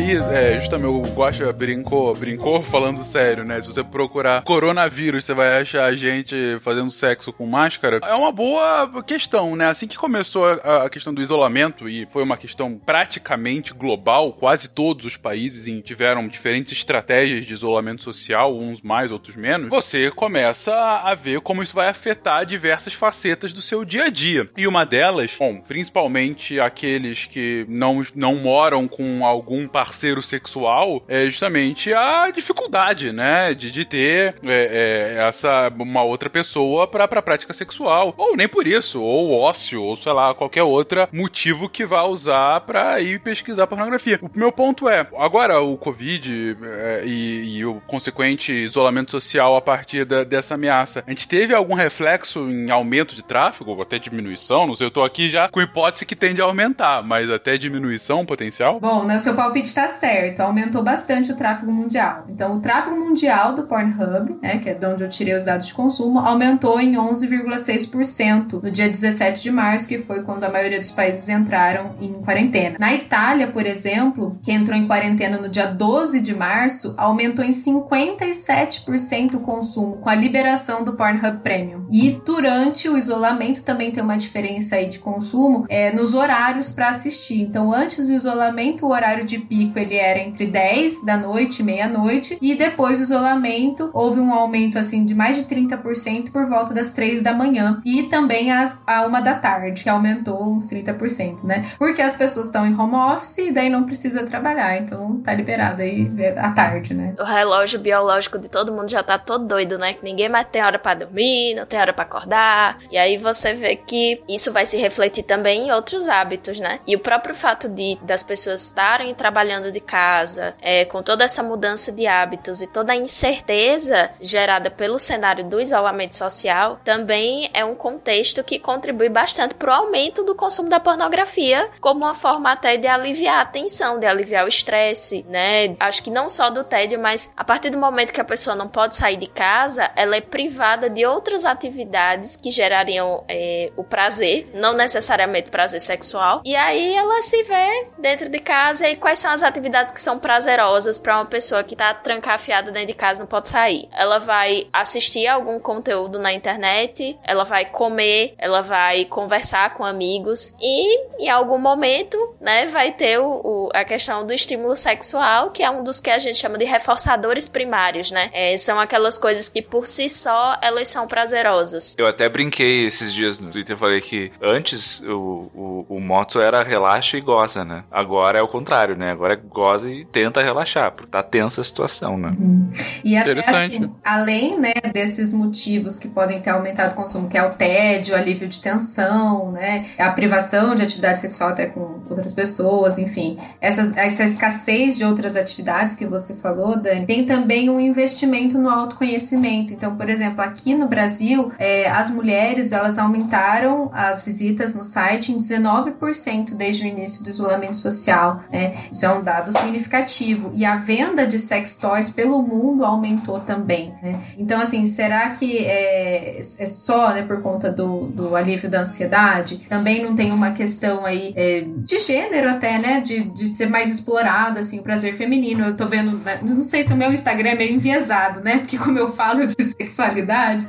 aí, é, justamente o Guaxa brincou, brincou falando sério, né? Se você procurar coronavírus, você vai achar gente fazendo sexo com máscara. É uma boa questão, né? Assim que começou a, a questão do isolamento, e foi uma questão praticamente global, quase todos os países tiveram diferentes estratégias de isolamento social, uns mais, outros menos, você começa a ver como isso vai afetar diversas facetas do seu dia a dia. E uma delas, bom, principalmente aqueles que não, não moram com algum parceiro sexual é justamente a dificuldade, né? De, de ter é, é, essa uma outra pessoa pra, pra prática sexual. Ou nem por isso, ou ócio, ou sei lá, qualquer outro motivo que vá usar pra ir pesquisar pornografia. O meu ponto é, agora o Covid é, e, e, o consequente isolamento social a partir da, dessa ameaça, a gente teve algum reflexo em aumento de tráfego, ou até diminuição? Não sei, eu tô aqui já com hipótese que tende a aumentar, mas até diminuição potencial? Bom, né, o seu palpite está certo, aumentou bastante o tráfego mundial. Então, o tráfego mundial do Pornhub, né, que é de onde eu tirei os dados de consumo, aumentou em 11,6% no dia 17 de março, que foi quando a maioria dos países entraram em quarentena. Na Itália, por exemplo, que entrou em quarentena no dia 12 de março, aumentou em 57% o consumo com a liberação do Pornhub Premium. E durante o isolamento também tem uma diferença aí de consumo é, nos horários para assistir. Então, antes do isolamento, o horário de pico ele era entre 10 da noite e meia-noite, e depois do isolamento houve um aumento assim de mais de 30% por volta das 3 da manhã e também às, a uma da tarde, que aumentou uns 30%, né? Porque as pessoas estão em home office e daí não precisa trabalhar, então tá liberado aí à tarde, né? O relógio biológico de todo mundo já tá todo doido, né? Que ninguém mais tem hora para dormir, não tem hora para acordar. E aí você vê que isso vai se refletir também em outros hábitos, né? E o próprio fato de das pessoas estarem trabalhando de casa, é, com toda essa mudança de hábitos e toda a incerteza gerada pelo cenário do isolamento social, também é um contexto que contribui bastante para o aumento do consumo da pornografia, como uma forma até de aliviar a tensão, de aliviar o estresse, né? Acho que não só do tédio, mas a partir do momento que a pessoa não pode sair de casa, ela é privada de outras atividades que gerariam é, o prazer, não necessariamente prazer sexual, e aí ela se vê dentro de casa e quais são as atividades que são prazerosas para uma pessoa que tá trancafiada dentro de casa não pode sair. Ela vai assistir algum conteúdo na internet, ela vai comer, ela vai conversar com amigos e em algum momento, né, vai ter o, o, a questão do estímulo sexual, que é um dos que a gente chama de reforçadores primários, né? É, são aquelas coisas que por si só elas são prazerosas. Eu até brinquei esses dias no Twitter, falei que antes o, o, o moto era relaxa e goza, né? Agora é o contrário, né? Agora é goza e tenta relaxar, porque tá tensa a situação, né? Uhum. E até, assim, além né, desses motivos que podem ter aumentado o consumo, que é o tédio, o alívio de tensão, né? A privação de atividade sexual até com outras pessoas, enfim. Essas, essa escassez de outras atividades que você falou, Dani, tem também um investimento no autoconhecimento. Então, por exemplo, aqui no Brasil, é, as mulheres elas aumentaram as visitas no site em 19% desde o início do isolamento social. Né? Isso é um dado significativo. E a venda de sex toys pelo mundo aumentou também. Né? Então, assim, será que é, é só né, por conta do, do alívio da ansiedade? Também não tem uma questão aí é, de gênero até, né? De, de ser mais explorado, assim, o prazer feminino. Eu tô vendo, né? não sei se o meu Instagram é meio enviesado, né? Porque como eu falo de sexualidade,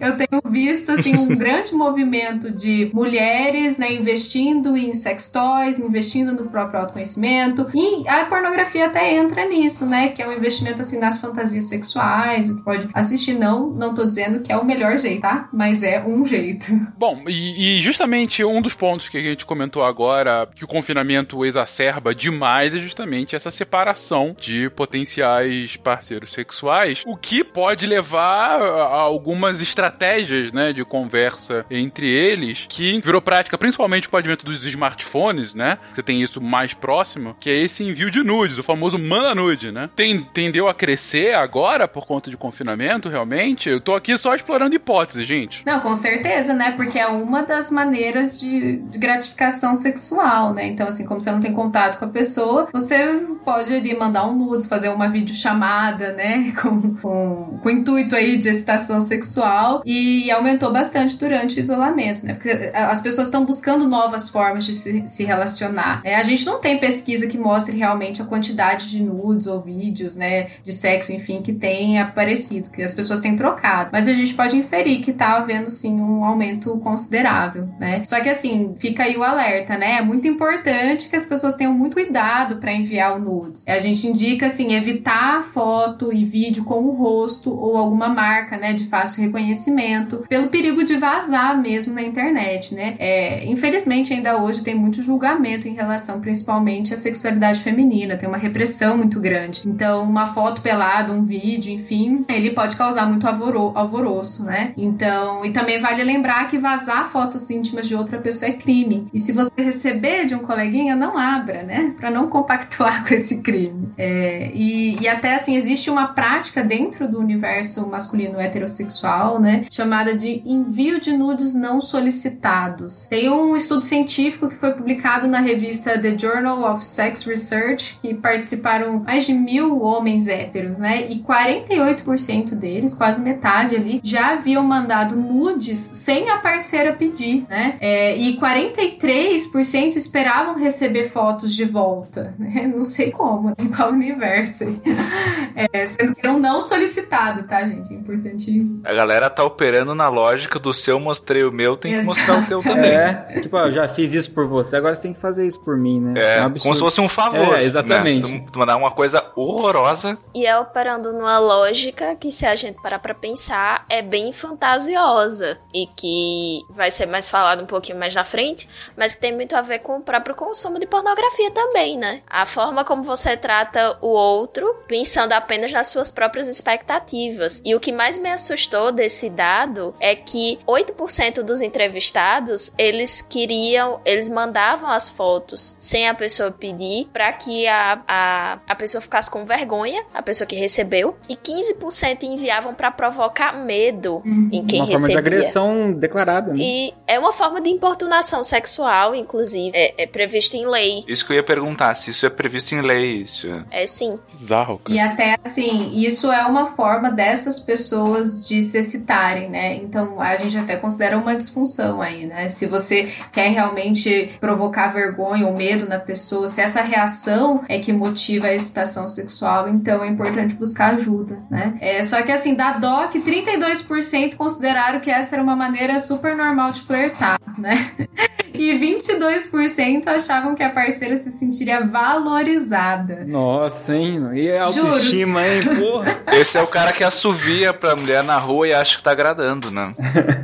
eu tenho visto, assim, um grande movimento de mulheres, né, investindo em sex toys, investindo no próprio autoconhecimento. A pornografia até entra nisso, né? Que é um investimento, assim, nas fantasias sexuais, o que pode assistir. Não, não tô dizendo que é o melhor jeito, tá? Mas é um jeito. Bom, e, e justamente um dos pontos que a gente comentou agora, que o confinamento exacerba demais, é justamente essa separação de potenciais parceiros sexuais, o que pode levar a algumas estratégias, né, de conversa entre eles, que virou prática principalmente com o advento dos smartphones, né? Você tem isso mais próximo, que é esse envio de nudes, o famoso manda nude, né? Tem, tendeu a crescer agora por conta de confinamento, realmente? Eu tô aqui só explorando hipóteses, gente. Não, com certeza, né? Porque é uma das maneiras de, de gratificação sexual, né? Então, assim, como você não tem contato com a pessoa, você pode ali mandar um nudes, fazer uma videochamada, né? Com, com, com o intuito aí de excitação sexual e aumentou bastante durante o isolamento, né? Porque as pessoas estão buscando novas formas de se, se relacionar. É, a gente não tem pesquisa que mostre realmente a quantidade de nudes ou vídeos, né? De sexo, enfim, que tem aparecido, que as pessoas têm trocado. Mas a gente pode inferir que tá havendo sim um aumento considerável, né? Só que assim, fica aí o alerta, né? É muito importante que as pessoas tenham muito cuidado para enviar o nudes. A gente indica assim evitar foto e vídeo com o rosto ou alguma marca, né, de fácil reconhecimento, pelo perigo de vazar mesmo na internet, né? É, infelizmente ainda hoje tem muito julgamento em relação principalmente à sexualidade feminina, tem uma repressão muito grande. Então, uma foto pelada, um vídeo, enfim, ele pode causar muito alvoro alvoroço, né? Então, e também vale lembrar que vazar fotos íntimas de outra pessoa é crime. E se você receber de um coleguinha, não abra, né? Para não compactuar com esse crime. É, e, e até assim, existe uma prática dentro do universo masculino heterossexual, né? Chamada de envio de nudes não solicitados. Tem um estudo científico que foi publicado na revista The Journal of Sex Research, que participaram mais de mil homens héteros, né? E 48% deles, quase metade ali, já haviam mandado nudes sem a parceira pedir, né? É, e 43% esperavam receber fotos de volta, né? Não sei como, em qual universo. É, sendo que eram não solicitado, tá, gente? É importante. A galera tá operando na lógica do seu mostrei o meu, tem que mostrar o teu também. É, tipo, eu já fiz isso por você, agora você tem que fazer isso por mim, né? É, um como se fosse um favor. É, exatamente. Né? Tu mandar uma coisa horrorosa. E é operando numa lógica que, se a gente parar pra pensar, é bem fantasiosa e que vai ser mais falado um pouquinho mais na frente, mas que tem muito a ver com o próprio consumo de pornografia também, né? A forma como você trata o outro, pensando apenas nas suas próprias expectativas. E o que mais me assustou desse dado é que 8% dos entrevistados, eles queriam, eles mandavam as fotos sem a pessoa pedir para que a, a, a pessoa ficasse com vergonha, a pessoa que recebeu, e 15% enviavam para provocar medo Uhum. em quem uma recebia. forma de agressão declarada, né? E é uma forma de importunação sexual, inclusive. É, é previsto em lei. Isso que eu ia perguntar, se isso é previsto em lei, isso. É sim. Bizarro, cara. E até assim, isso é uma forma dessas pessoas de se excitarem, né? Então a gente até considera uma disfunção aí, né? Se você quer realmente provocar vergonha ou medo na pessoa, se essa reação é que motiva a excitação sexual, então é importante buscar ajuda, né? É, só que assim, da que 32% consideraram que essa era uma maneira super normal de flertar, né? E 22% achavam que a parceira se sentiria valorizada. Nossa, hein? E a autoestima, hein? Porra. Esse é o cara que assovia pra mulher na rua e acha que tá agradando, né?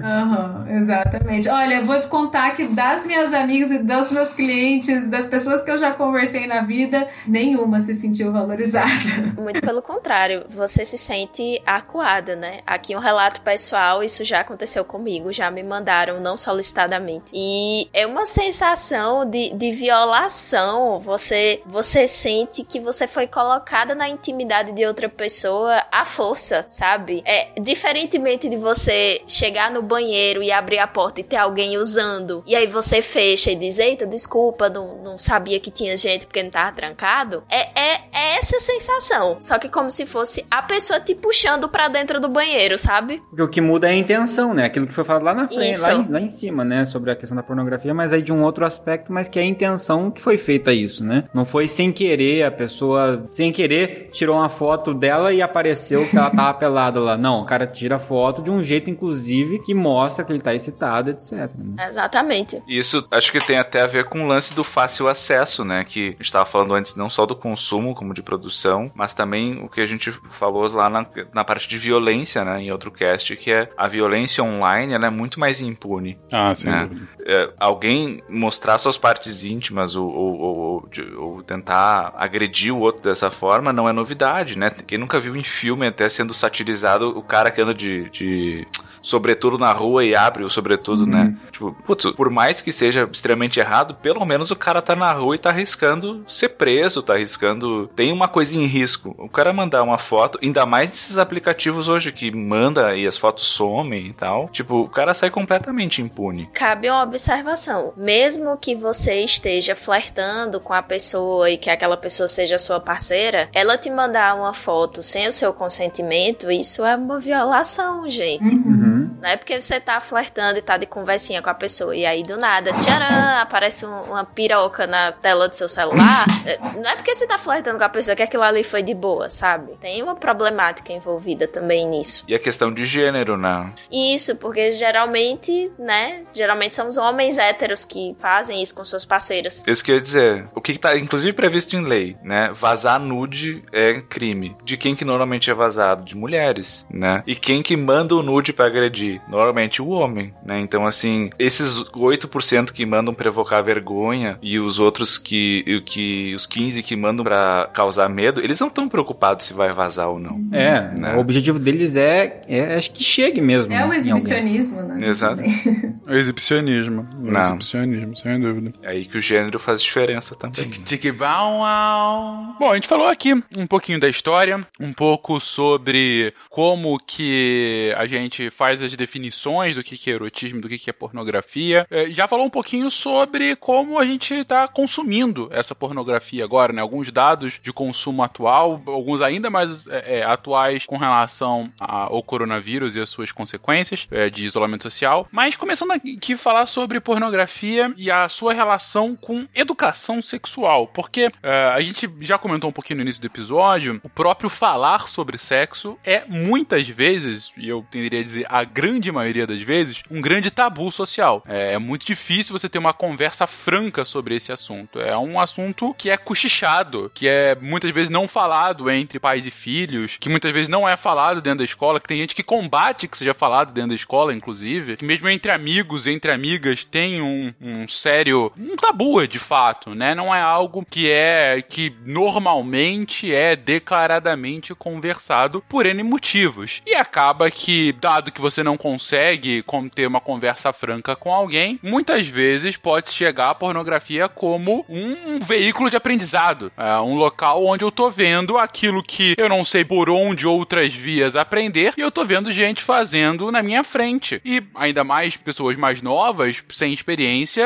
Aham, exatamente. Olha, eu vou te contar que das minhas amigas e dos meus clientes, das pessoas que eu já conversei na vida, nenhuma se sentiu valorizada. Muito pelo contrário, você se sente acuada, né? Aqui um relato pessoal, isso já aconteceu comigo, já me mandaram não solicitadamente. E é uma sensação de, de violação. Você, você sente que você foi colocada na intimidade de outra pessoa à força, sabe? É diferentemente de você chegar no banheiro e abrir a porta e ter alguém usando, e aí você fecha e diz: Eita, desculpa, não, não sabia que tinha gente porque não tava trancado. É, é, é essa sensação. Só que como se fosse a pessoa te puxando pra dentro do banheiro, sabe? Porque o que muda é a intenção, né? Aquilo que foi falado lá na frente, lá em, lá em cima, né? Sobre a questão da pornografia, mas aí de um outro aspecto, mas que é a intenção que foi feita isso, né? Não foi sem querer, a pessoa, sem querer, tirou uma foto dela e apareceu que ela tava pelada lá. Não, o cara tira a foto de um jeito, inclusive, que mostra que ele tá excitado, etc. né? Exatamente. Isso acho que tem até a ver com o lance do fácil acesso, né? Que a gente estava falando antes não só do consumo, como de produção, mas também o que a gente falou lá na, na parte de violência, né? Em outro cast, que é a violência online, ela é muito mais impune. Ah, sem É. dúvida. É, alguém mostrar suas partes íntimas ou, ou- ou- ou tentar agredir o outro dessa forma não é novidade, né? Quem nunca viu em filme até sendo satirizado o cara que anda de, de sobretudo na rua e abre o sobretudo, né? Tipo, putz, por mais que seja extremamente errado, pelo menos o cara tá na rua e tá arriscando ser preso, tá arriscando. Tem uma coisinha em risco. O cara mandar uma foto, ainda mais nesses aplicativos hoje que manda e as fotos somem e tal. Tipo, o cara sai completamente impune. Cabe uma observação. Mesmo que você esteja flertando com a pessoa e que aquela pessoa seja sua parceira, ela te mandar uma foto sem o seu consentimento, isso é uma violação, gente. Uhum. Não é porque você tá flertando e tá de conversinha com a pessoa e aí do nada, tcharam, aparece um, uma piroca na tela do seu celular. É, não é porque você tá flertando com a pessoa que aquilo ali foi de boa, sabe? Tem uma problemática envolvida também nisso. E a questão de gênero, né? Isso, porque geralmente, né? Geralmente são os homens héteros que fazem isso com suas parceiras. Isso que eu ia dizer. O que tá, inclusive, previsto em lei, né? Vazar nude é crime. De quem que normalmente é vazado? De mulheres, né? E quem que manda o nude pra agredir? Normalmente o homem, né? Então, assim, esses 8% que mandam provocar vergonha e os outros que, que os 15 que mandam pra causar medo, eles não estão preocupados se vai vazar ou não. É, Né? o objetivo deles é, é acho que chegue mesmo. É o exibicionismo, né? Exato. O exibicionismo. Não. Exibicionismo, sem dúvida. É aí que o gênero faz diferença também. au. Bom, a gente falou aqui um pouquinho da história, um pouco sobre como que a gente faz as definições do que que é erotismo, do que que é pornografia. É, Já falou um pouquinho sobre como a gente está consumindo essa pornografia agora, né? Alguns dados de consumo atual, alguns ainda mais é, é, atuais com relação ao coronavírus e as suas consequências é, de isolamento social. Mas começando aqui a falar sobre pornografia e a sua relação com educação sexual, porque é, a gente já comentou um pouquinho no início do episódio, o próprio falar sobre sexo é muitas vezes, e eu tenderia a dizer a grande maioria das vezes, um grande tabu social. É, é muito difícil você ter uma conversa franca sobre esse assunto. É um assunto que é cochichado, que é muitas vezes não falado entre pais e filhos, que muitas vezes não é falado dentro da escola, que tem gente que combate que seja falado dentro da escola, inclusive, que mesmo entre amigos, entre amigas, tem um, um sério, um tabu de fato, né? Não é algo que é, que normalmente é declaradamente conversado por N motivos. E acaba que, dado que você não consegue ter uma conversa franca com alguém, muitas vezes pode chegar a pornografia como um veículo de aprendizado. É um local onde eu tô vendo aquilo que eu não sei por onde outras vias aprender e eu tô vendo gente fazendo na minha frente. E ainda mais pessoas mais novas, sem experiência,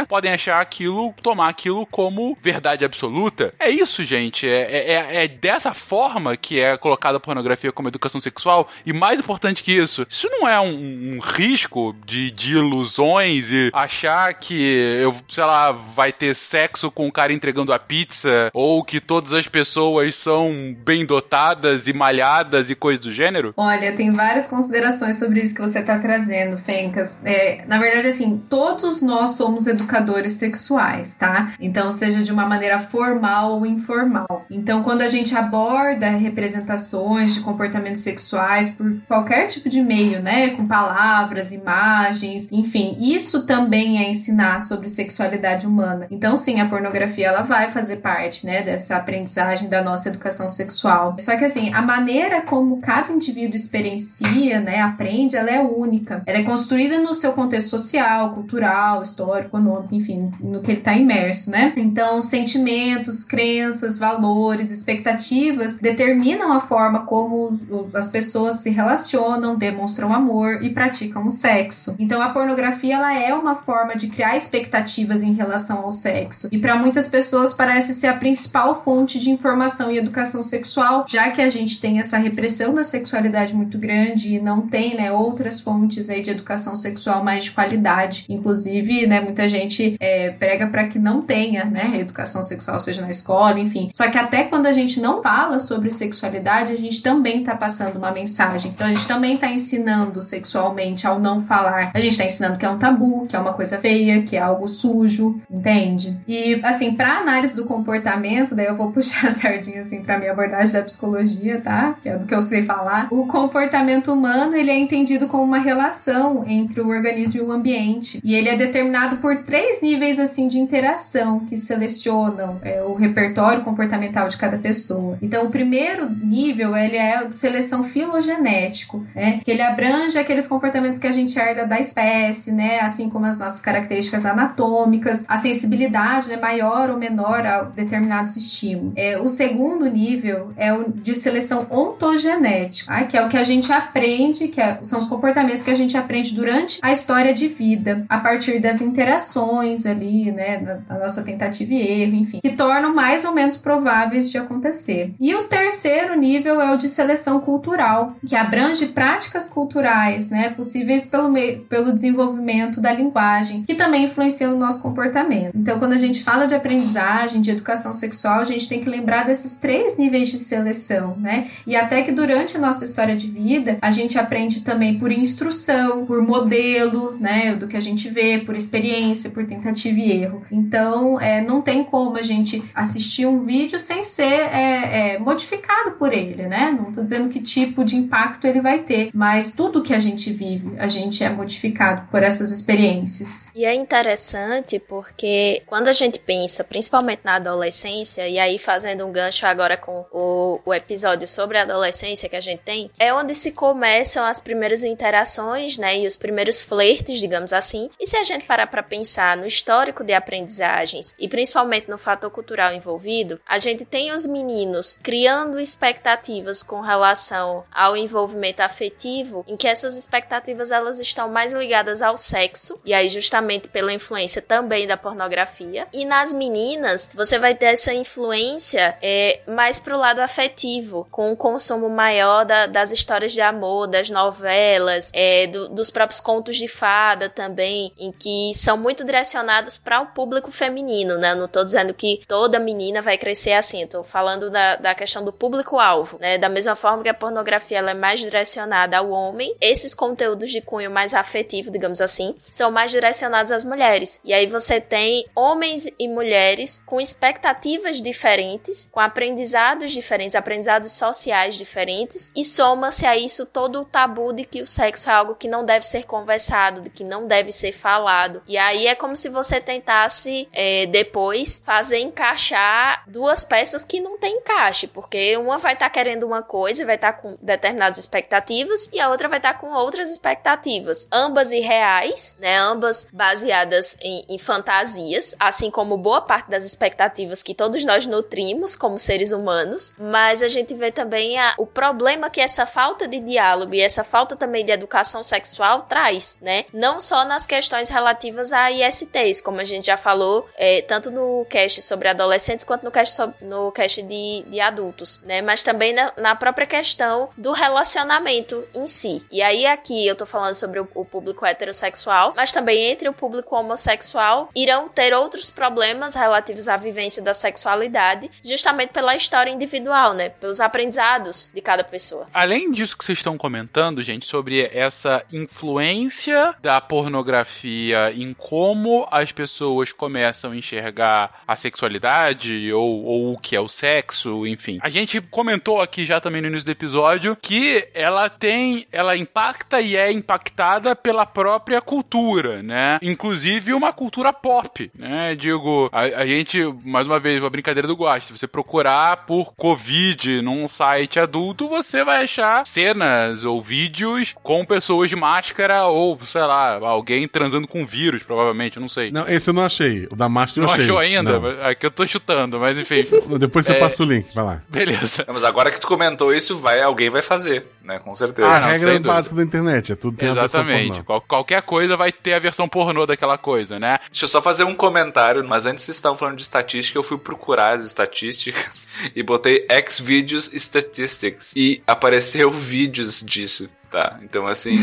podem achar aquilo, tomar aquilo como verdade absoluta. É isso, gente. É, é- é- é dessa forma que é colocada a pornografia como educação sexual. E mais importante que isso, isso não é um, um risco de, de ilusões e achar que eu, sei lá, vai ter sexo com o cara entregando a pizza ou que todas as pessoas são bem dotadas e malhadas e coisas do gênero. Olha, tem várias considerações sobre isso que você está trazendo, Fencas. É, na verdade, assim, todos nós somos educadores sexuais, tá? Então, seja de uma maneira formal ou informal. Então, quando a gente aborda representações de comportamentos sexuais por qualquer tipo de meio, né? Com palavras, imagens, enfim, isso também é ensinar sobre sexualidade humana. Então, sim, a pornografia ela vai fazer parte, né, dessa aprendizagem da nossa educação sexual. Só que assim, a maneira como cada indivíduo experiencia, né, aprende, ela é única. Ela é construída no seu contexto social, cultural, histórico, econômico, enfim, no que ele está imerso, né? Então, sentimentos, crenças, valores, expectativas determinam a forma como os- os- as pessoas se relacionam, demonstram amor e praticam o sexo. Então, a pornografia ela é uma forma de criar expectativas em relação ao sexo. E para muitas pessoas parece ser a principal fonte de informação e educação sexual, já que a gente tem essa repressão da sexualidade muito grande e não tem, né, outras fontes aí de educação sexual mais de qualidade. Inclusive, né, muita gente é, prega para que não tenha, né, educação sexual, seja na escola, enfim. Só que até quando a gente não fala sobre sexualidade, a gente também tá passando uma mensagem. Então a gente também tá ensinando sexualmente ao não falar. A gente tá ensinando que é um tabu, que é uma coisa feia, que é algo sujo, entende? E assim, para análise do comportamento, daí eu vou puxar a sardinha assim para minha abordagem da psicologia, tá? Que é do que eu sei falar. O comportamento humano, ele é entendido como uma relação entre o organismo e o ambiente. E ele é determinado por três níveis assim de interação que selecionam é, o repertório comportamental de cada pessoa. Então, o primeiro nível, ele é o de seleção filogenético, né? Que ele abrange aqueles comportamentos que a gente herda da espécie, né? Assim como as nossas características anatômicas, a sensibilidade, né? Maior ou menor a determinados estímulos. É, o segundo nível é o de seleção ontogenética, tá? que é o que a gente aprende, que é- são os comportamentos que a gente aprende durante a história de vida, a partir das interações ali, né? Da nossa tentativa e erro, enfim, que tornam mais ou menos prováveis de acontecer. E o terceiro nível é o de seleção cultural, que abrange práticas culturais, né? possíveis pelo, meio, pelo desenvolvimento da linguagem, que também influencia no nosso comportamento. Então, quando a gente fala de aprendizagem, de educação sexual, a gente tem que lembrar desses três níveis de seleção, né? E até que durante a nossa história de vida, a gente aprende também por instrução, por modelo, né, do que a gente vê, por experiência, por tentativa e erro. Então, é, não tem como a gente assistir um vídeo sem ser é, é, modificado por ele, né? Não estou dizendo que tipo de impacto ele vai ter, mas tudo que a gente vive, a gente é modificado por essas experiências. E é interessante porque quando a gente pensa, principalmente na adolescência, e aí fazendo um gancho agora com o, o episódio sobre a adolescência que a gente tem, é onde se começam as primeiras interações, né? E os primeiros flertes, digamos assim. E se a gente parar para pensar no histórico de aprendizagens e principalmente no fator cultural envolvido, a gente tem os meninos criando expectativas com relação ao envolvimento afetivo, em que essas expectativas elas estão mais ligadas ao sexo, e aí justamente pela influência também da pornografia. E nas meninas, você vai ter essa influência é, mais pro lado afetivo, com um consumo maior da, das histórias de amor, das novelas, é, do, dos próprios contos de fada também, em que são muito direcionados para o público feminino, né? Não tô dizendo que toda menina vai crescer assim, tô falando da, da questão do público-alvo, né? Da mesma forma que a pornografia ela é mais direcionada ao homem, esses conteúdos de cunho mais afetivo, digamos assim, são mais direcionados às mulheres. E aí você tem homens e mulheres com expectativas diferentes, com aprendizados diferentes, aprendizados sociais diferentes, e soma-se a isso todo o tabu de que o sexo é algo que não deve ser conversado, de que não deve ser falado. E aí é como se você tentasse é, depois fazer encaixar duas peças que não tem encaixe, porque uma vai estar tá querendo uma coisa vai estar tá com determinadas expectativas e a outra vai estar tá com outras expectativas, ambas irreais, né? Ambas baseadas em, em fantasias, assim como boa parte das expectativas que todos nós nutrimos como seres humanos, mas a gente vê também a, o problema que essa falta de diálogo e essa falta também de educação sexual traz, né? Não só nas questões relativas a ISTs, como a gente já falou, é, tanto no cast sobre adolescentes quanto no cast, sobre, no cast de, de adultos, né? Mas também na, na, própria questão do relacionamento em si. E aí aqui eu tô falando sobre o, o público heterossexual, mas também entre o público homossexual irão ter outros problemas relativos à vivência da sexualidade, justamente pela história individual, né? Pelos aprendizados de cada pessoa. Além disso que vocês estão comentando, gente, sobre essa influência da pornografia em como as pessoas começam a enxergar a sexualidade ou, ou o que é o sexo, enfim. A gente comentou aqui já também no início do episódio que ela tem, ela impacta e é impactada pela própria cultura, né? Inclusive uma cultura pop, né? Digo, a, a gente, mais uma vez, uma brincadeira do gosto. Se você procurar por Covid num site adulto, você vai achar cenas ou vídeos com pessoas de máscara ou, sei lá, alguém transando com vírus, provavelmente, eu não sei. Não, esse eu não achei. O da eu não achei. Não achou ainda? Aqui eu tô chutando, mas enfim. Depois você é... passa o link, vai lá. Beleza. Mas agora que tu comentou isso, vai, alguém vai fazer, né? Com certeza. Ah, a regra básica da internet, é tudo tem Exatamente. Qual, qualquer coisa vai ter a versão pornô daquela coisa, né? Deixa eu só fazer um comentário, mas antes vocês estavam falando de estatística, eu fui procurar as estatísticas e botei Xvideos Statistics e apareceu vídeos disso. Tá, então assim.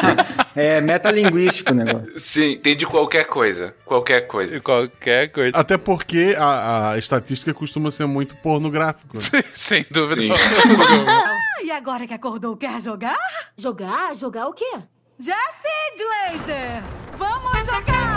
é metalinguístico o negócio. Sim, tem de qualquer coisa. Qualquer coisa. Qualquer coisa. Até porque a, a estatística costuma ser muito pornográfico. Né? Sem dúvida. Sim. ah, e agora que acordou, quer jogar? Jogar? Jogar o quê? Jesse Glazer! Vamos jogar!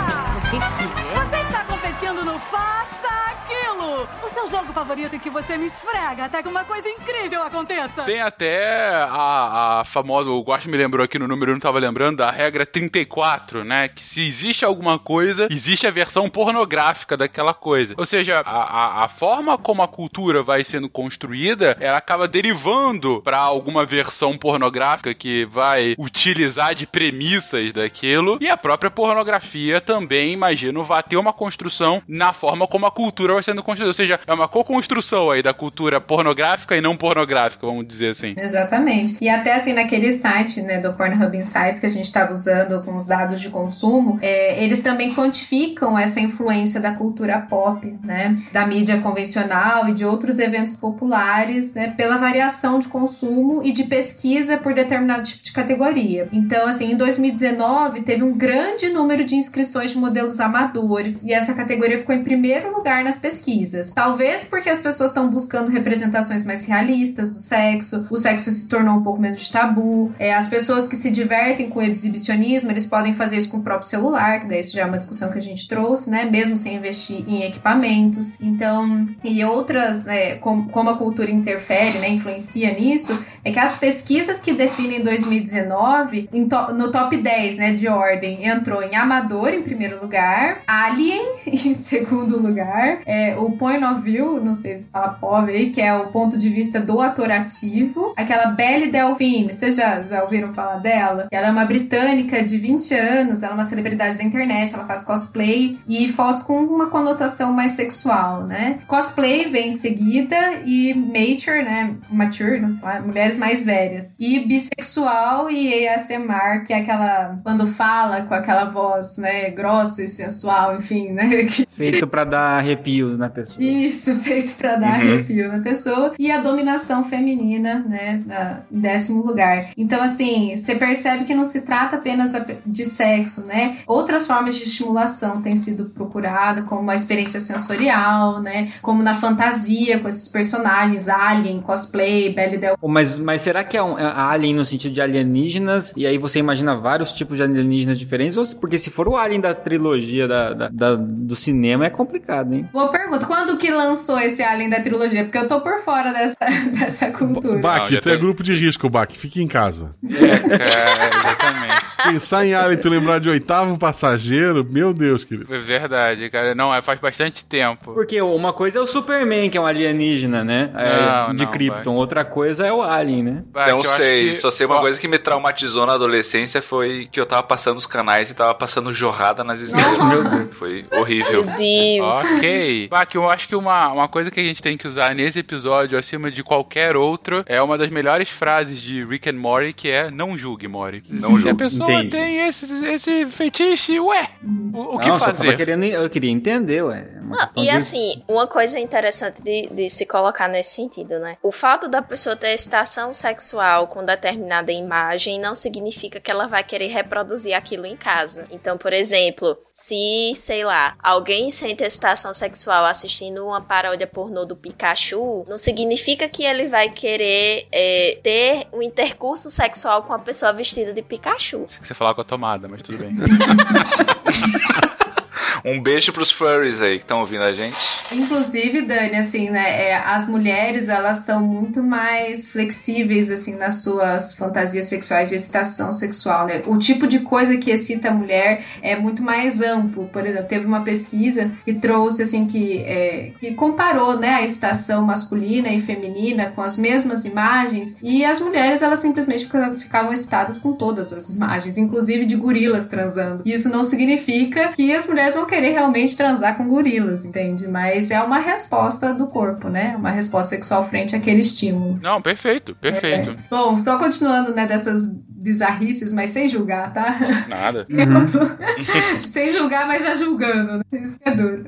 Você está competindo no Faça Aquilo! O seu jogo favorito em que você me esfrega até que uma coisa incrível aconteça! Tem até a, a famosa, o Guacho me lembrou aqui no número, eu não tava lembrando, da regra 34, né? Que se existe alguma coisa, existe a versão pornográfica daquela coisa. Ou seja, a, a, a forma como a cultura vai sendo construída, ela acaba derivando para alguma versão pornográfica que vai utilizar de premissas daquilo. E a própria pornografia também, imagino, vai ter uma construção na forma como a cultura vai sendo construída. Ou seja, é uma co-construção aí da cultura pornográfica e não pornográfica, vamos dizer assim. Exatamente. E até assim, naquele site, né, do Pornhub Insights que a gente estava usando com os dados de consumo, é, eles também quantificam essa influência da cultura pop, né, da mídia convencional e de outros eventos populares, né, pela variação de consumo e de pesquisa por determinado tipo de categoria. Então, assim, em 2019 teve um grande número de inscrições de modelos amadores e essa categoria ficou em primeiro lugar nas pesquisas. Talvez porque as pessoas estão buscando representações mais realistas do sexo, o sexo se tornou um pouco menos de tabu, é, as pessoas que se divertem com o exibicionismo, eles podem fazer isso com o próprio celular, que daí isso já é uma discussão que a gente trouxe, né? Mesmo sem investir em equipamentos. Então, e outras, né, como, como a cultura interfere, né, influencia nisso, é que as pesquisas que definem 2019, to, no top 10, né, de ordem, entrou em Amador em primeiro lugar, Alien em segundo lugar, é, o Point of View, não sei se fala pobre aí, que é o ponto de vista do ator ativo, aquela Belle Delphine, vocês já, já ouviram falar dela? Ela é uma britânica de 20 anos, ela é uma celebridade da internet, ela faz cosplay e fotos com uma conotação mais sexual, né? Cosplay vem em seguida e mature, né? Mature, não sei lá, mulheres mais velhas. E bissexual e ASMR, que é aquela quando fala com aquela voz, né, grossa sensual, enfim, né? Que... Feito para dar arrepio na pessoa. Isso, feito para dar uhum. arrepio na pessoa. E a dominação feminina, né, na, em décimo lugar. Então, assim, você percebe que não se trata apenas de sexo, né? Outras formas de estimulação têm sido procuradas, como a experiência sensorial, né? Como na fantasia, com esses personagens, Alien, cosplay, Belly Del... Mas, mas será que é um é Alien no sentido de alienígenas, e aí você imagina vários tipos de alienígenas diferentes? Ou porque se for o Alien da trilogia da, da, da do cinema, é complicado, hein? Boa pergunta. Quando que lançou esse Alien da trilogia? Porque eu tô por fora dessa, dessa cultura. Bach, tu é grupo de risco, Bach. Fique em casa. É, é exatamente. Pensar em Alien, tu lembrar de oitavo passageiro, meu Deus, querido. É verdade, cara. Não, é, faz bastante tempo. Porque uma coisa é o Superman, que é um alienígena, né? É, não, de não, Krypton. Outra coisa é o Alien, né? Vai, não sei. Que... Só sei uma coisa que me traumatizou na adolescência foi que eu tava passando os canais e tava passando jorrada nas estrelas. Foi horrível. Meu Deus. Ok. Bach, eu acho que uma, uma coisa que a gente tem que usar nesse episódio, acima de qualquer outro, é uma das melhores frases de Rick and Morty, que é não julgue, Morty. Não julgue. Se a pessoa Entendi. tem esse, esse fetiche, ué, o, o que não, fazer? Querendo, eu queria entender, ué. É não, e de... assim, uma coisa interessante de, de se colocar nesse sentido, né? O fato da pessoa ter excitação sexual com determinada imagem não significa que ela vai querer reproduzir aquilo em casa. Então, por exemplo, se, sei lá, alguém sente excitação sexual assistindo uma paródia pornô do Pikachu, não significa que ele vai querer é, ter um intercurso sexual com a pessoa vestida de Pikachu. Acho que você falar com a tomada, mas tudo bem. Um beijo pros furries aí que estão ouvindo a gente. Inclusive, Dani, assim, né, é, as mulheres, elas são muito mais flexíveis, assim, nas suas fantasias sexuais e excitação sexual, né? O tipo de coisa que excita a mulher é muito mais amplo. Por exemplo, teve uma pesquisa que trouxe, assim, que, é, que comparou, né, a excitação masculina e feminina com as mesmas imagens e as mulheres, elas simplesmente ficavam excitadas com todas as imagens, inclusive de gorilas transando. Isso não significa que as mulheres vão querer realmente transar com gorilas, entende? Mas é uma resposta do corpo, né? Uma resposta sexual frente àquele estímulo. Não, perfeito, perfeito. É. Bom, só continuando, né, dessas bizarrices, mas sem julgar, tá? Nada. Uhum. sem julgar, mas já julgando, né? Isso é duro.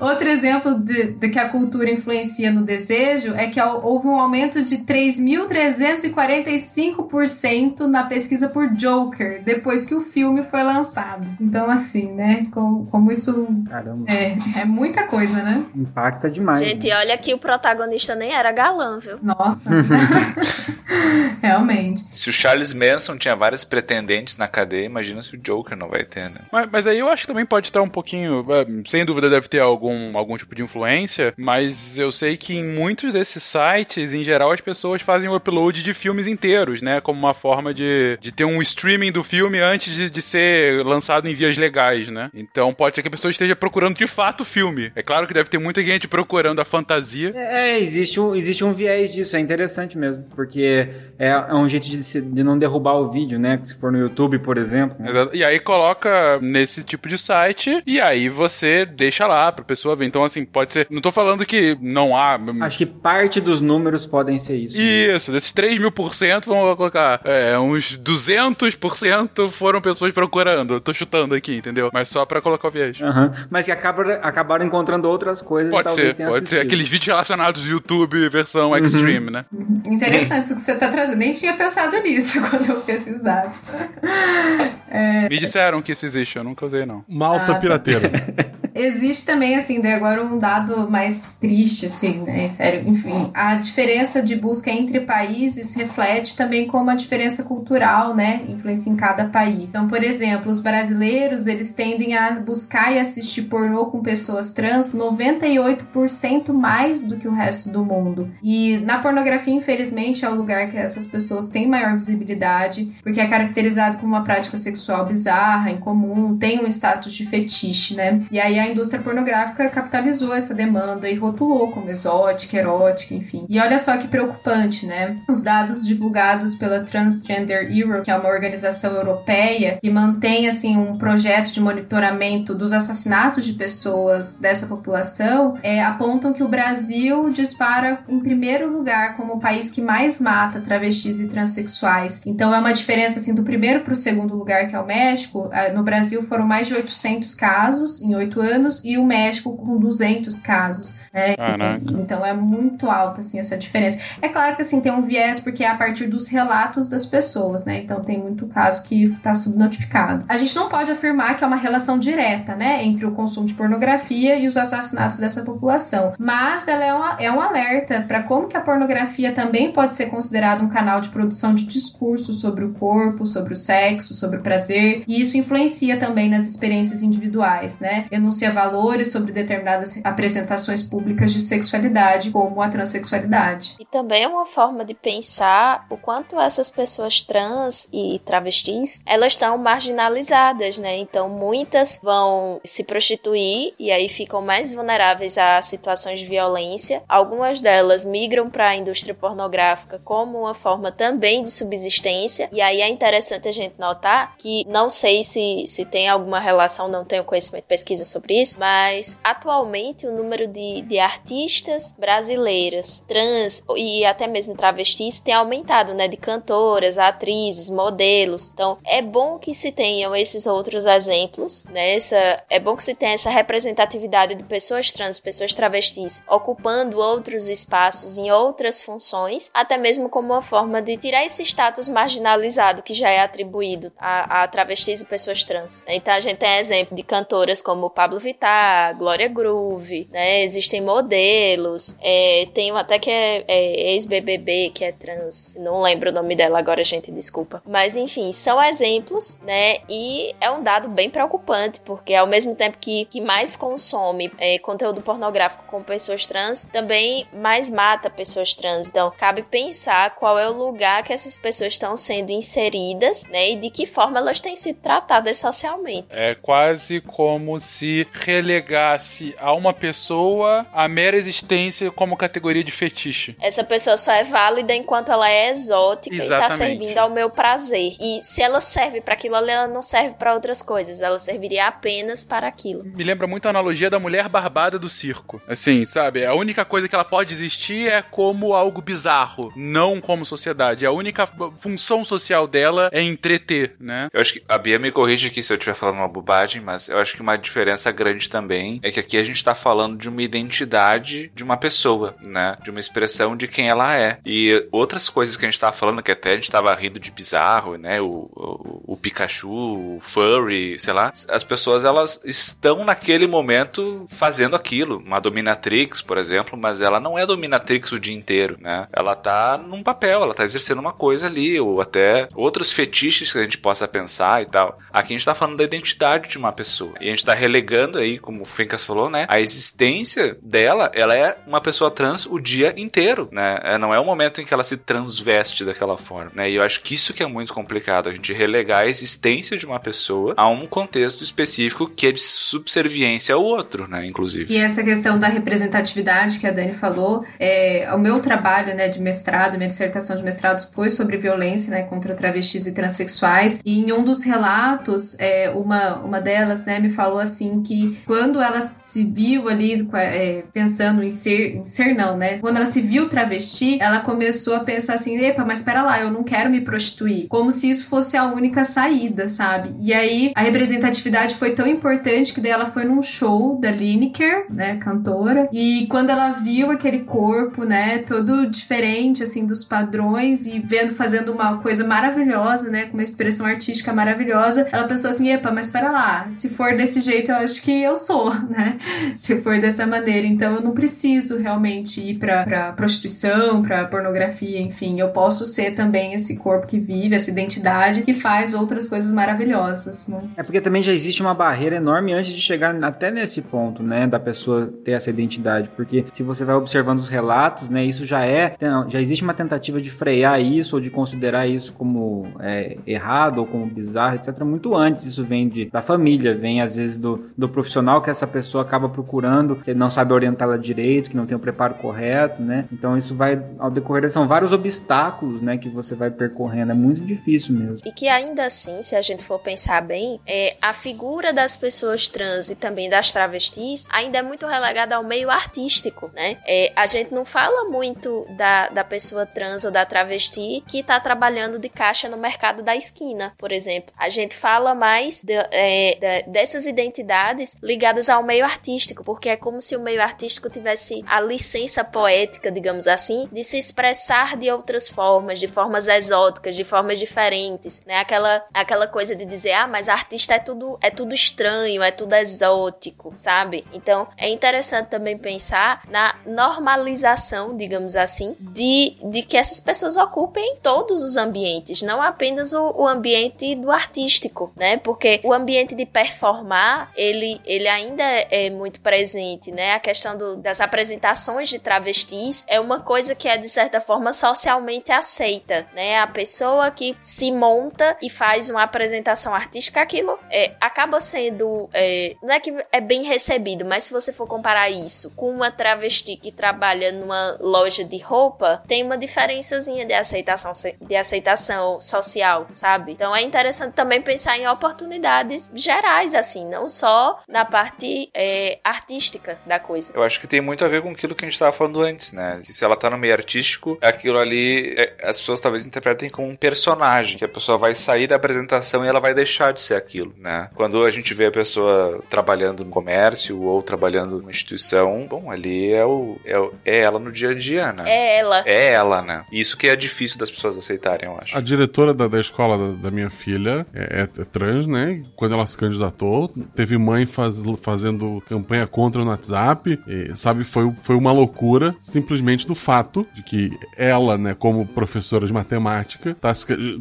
Outro exemplo de, de, que a cultura influencia no desejo é que houve um aumento de 3.345% na pesquisa por Joker, depois que o filme foi lançado. Então, assim, né? Como, como isso Caramba. É, é muita coisa, né? Impacta demais. Gente, né? olha que o protagonista nem era galã, viu? Nossa. Realmente. Se o Charles Manson tinha várias pretendentes na cadeia, imagina se o Joker não vai ter, né? Mas, mas aí eu acho que também pode estar um pouquinho. É, sem dúvida deve ter algum, algum tipo de influência, mas eu sei que em muitos desses sites, em geral, as pessoas fazem o upload de filmes inteiros, né? Como uma forma de, de ter um streaming do filme antes de, de ser lançado em vias legais, né? Então pode ser que a pessoa esteja procurando de fato o filme. É claro que deve ter muita gente procurando a fantasia. É, existe um, existe um viés disso, é interessante mesmo. Porque porque é, é um jeito de, se- de não derrubar o vídeo, né? Se for no YouTube, por exemplo. né? Exato. E aí coloca nesse tipo de site e aí você deixa lá pra pessoa ver. Então, assim, pode ser. Não tô falando que não há. Acho que parte dos números podem ser isso. Isso, desses 3 mil por cento, vamos colocar é, uns 200 por cento foram pessoas procurando. Eu Tô chutando aqui, entendeu? Mas só pra colocar o viés. Aham. Mas que acaba, acabaram encontrando outras coisas. Pode talvez ser, tenha pode ser assistido. aqueles vídeos relacionados do YouTube versão extreme, né? Interessante isso que você tá trazendo. Nem tinha pensado nisso quando eu fiz esses dados. É, Me disseram que isso existe, eu nunca usei, não. Malta Ah, tá. pirateira. Existe também, assim, daí agora um dado mais triste, assim, né? Sério, enfim. A diferença de busca entre países reflete também como a diferença cultural, né? Influencia em cada país. Então, por exemplo, os brasileiros, eles tendem a buscar e assistir pornô com pessoas trans 98% mais do que o resto do mundo. E na pornografia, infelizmente, é o lugar que essas pessoas têm maior visibilidade, porque é caracterizado como uma prática sexual bizarra, incomum, tem um status de fetiche, né? E aí a indústria pornográfica capitalizou essa demanda e rotulou como exótica, erótica, enfim. E olha só que preocupante, né? Os dados divulgados pela Transgender Europe, que é uma organização europeia que mantém assim um projeto de monitoramento dos assassinatos de pessoas dessa população, é, apontam que o Brasil dispara em primeiro lugar como o país que mais mata travestis e transexuais. Então é uma diferença assim do primeiro para o segundo lugar, que é o México. Ah, No Brasil foram mais de 800 casos em oito anos e o México com 200 casos. né? Caraca. Então é muito alta assim essa diferença. É claro que assim tem um viés porque é a partir dos relatos das pessoas, né? Então tem muito caso que está subnotificado. A gente não pode afirmar que é uma relação direta, né, entre o consumo de pornografia e os assassinatos dessa população, mas ela é, uma, é um alerta para como que a pornografia também pode ser considerada um canal de produção de discurso sobre o corpo, sobre o sexo, sobre o prazer, e isso influencia também nas experiências individuais, né? Valores sobre determinadas apresentações públicas de sexualidade, como a transexualidade. E também é uma forma de pensar o quanto essas pessoas trans e travestis, elas estão marginalizadas, né? Então muitas vão se prostituir e aí ficam mais vulneráveis a situações de violência. Algumas delas migram para a indústria pornográfica como uma forma também de subsistência. E aí é interessante a gente notar que não sei se, se tem alguma relação, não tenho conhecimento, pesquisa sobre isso, mas atualmente o número de, de artistas brasileiras, trans e até mesmo travestis tem aumentado, né? De cantoras, atrizes, modelos. Então é bom que se tenham esses outros exemplos, né? Essa, é bom que se tenha essa representatividade de pessoas trans, pessoas travestis, ocupando outros espaços em outras funções, até mesmo como uma forma de tirar esse status marginalizado que já é atribuído a, a travestis e pessoas trans. Então a gente tem exemplo de cantoras como Pablo Vittar, Glória Groove, né? Existem modelos, é, tem até que é, é ex-BBB, que é trans, não lembro o nome dela agora, gente, desculpa. Mas enfim, são exemplos, né? E é um dado bem preocupante, porque ao mesmo tempo que, que mais consome é, conteúdo pornográfico com pessoas trans, também mais mata pessoas trans. Então, cabe pensar qual é o lugar que essas pessoas estão sendo inseridas, né? E de que forma elas têm sido tratadas socialmente. É quase como se relegasse a uma pessoa a mera existência como categoria de fetiche. Essa pessoa só é válida enquanto ela é exótica e tá Exatamente. servindo ao meu prazer. E se ela serve para aquilo ali, ela não serve para outras coisas. Ela serviria apenas para aquilo. Me lembra muito a analogia da mulher barbada do circo. Assim, sabe? A única coisa que ela pode existir é como algo bizarro, não como sociedade. A única função social dela é entreter, né? Eu acho que a Bia me corrige aqui se eu estiver falando uma bobagem, mas eu acho que uma diferença grande também é que aqui a gente tá falando de uma identidade de uma pessoa, né? De uma expressão de quem ela é. E outras coisas que a gente tava falando, que até a gente tava rindo de bizarro, né? O, o, o Pikachu, o Furry, sei lá. As pessoas, elas estão naquele momento fazendo aquilo. Uma dominatrix, por exemplo, mas ela não é dominatrix o dia inteiro, né? Ela tá num papel, ela tá exercendo uma coisa ali, ou até outros fetiches que a gente possa pensar e tal. Aqui a gente tá falando da identidade de uma pessoa. E a gente tá relegando aí, como o Fencas falou, né? A existência dela, ela é uma pessoa trans o dia inteiro, né? É, não é o momento em que ela se transveste daquela forma, né? E eu acho que isso que é muito complicado, a gente relegar a existência de uma pessoa a um contexto específico que é de subserviência ao outro, né? Inclusive. E essa questão da representatividade que a Dani falou, é, o meu trabalho, né, de mestrado, minha dissertação de mestrado foi sobre violência, né, contra travestis e transexuais. E em um dos relatos, é, uma, uma delas, né, me falou assim que quando ela se viu ali é, pensando em ser, em ser não, né, quando ela se viu travesti, ela começou a pensar assim, epa, mas espera lá, eu não quero me prostituir, como se isso fosse a única saída, sabe? E aí a representatividade foi tão importante que daí ela foi num show da Lineker, né, cantora, e quando ela viu aquele corpo, né, todo diferente assim dos padrões e vendo fazendo uma coisa maravilhosa, né, com uma expressão artística maravilhosa, ela pensou assim, epa, mas espera lá, se for desse jeito eu acho que eu sou, né? Se for dessa maneira, então eu não preciso realmente ir para pra prostituição, para pornografia, enfim, eu posso ser também esse corpo que vive, essa identidade que faz outras coisas maravilhosas, né? É porque também já existe uma barreira enorme antes de chegar até nesse ponto, né, da pessoa ter essa identidade, porque se você vai observando os relatos, né, isso já é, já existe uma tentativa de frear isso ou de considerar isso como é, errado ou como bizarro, etc. Muito antes isso vem de, da família, vem às vezes do, do profissional que essa pessoa acaba procurando, que não sabe orientá-la direito, que não tem o preparo correto, né? Então isso vai ao decorrer são vários obstáculos, né, que você vai percorrendo, é muito difícil mesmo. E que ainda assim, se a gente for pensar bem, é a figura das pessoas trans e também das travestis ainda é muito relegada ao meio artístico, né? É, a gente não fala muito da, da pessoa trans ou da travesti que está trabalhando de caixa no mercado da esquina, por exemplo. A gente fala mais de, é, de, dessas identidades ligadas ao meio artístico, porque é como se o meio artístico tivesse a licença poética, digamos assim, de se expressar de outras formas, de formas exóticas, de formas diferentes, né? Aquela, aquela coisa de dizer, ah, mas artista é tudo, é tudo estranho, é tudo exótico, sabe? Então é interessante também pensar na normalização, digamos assim, de, de que essas pessoas ocupem todos os ambientes, não apenas o, o ambiente do artístico, né? Porque o ambiente de performar, ele, ele ainda é, muito presente, né? A questão do, das apresentações de travestis é uma coisa que é, de certa forma, socialmente aceita, né? A pessoa que se monta e faz uma apresentação artística, aquilo é, acaba sendo. É, não é que é bem recebido, mas se você for comparar isso com uma travesti que trabalha numa loja de roupa, tem uma diferençazinha de aceitação, de aceitação social, sabe? Então é interessante também pensar em oportunidades gerais, assim, não só na parte é, artística da coisa. Eu acho que tem muito a ver com aquilo que a gente estava falando antes, né? Que se ela tá no meio artístico, aquilo ali, é, as pessoas talvez interpretem como um personagem, que a pessoa vai sair da apresentação e ela vai deixar de ser aquilo, né? Quando a gente vê a pessoa trabalhando no comércio ou trabalhando numa instituição, bom, ali é, o, é, é ela no dia a dia, né? É ela. É ela, né? Isso que é difícil das pessoas aceitarem, eu acho. A diretora da, da escola da, da minha filha é, é, é trans, né? Quando ela se candidatou, teve mãe faz, fazendo campanha contra no WhatsApp, e, sabe? Foi, foi uma loucura, simplesmente do fato de que ela, né, como professora de matemática, tá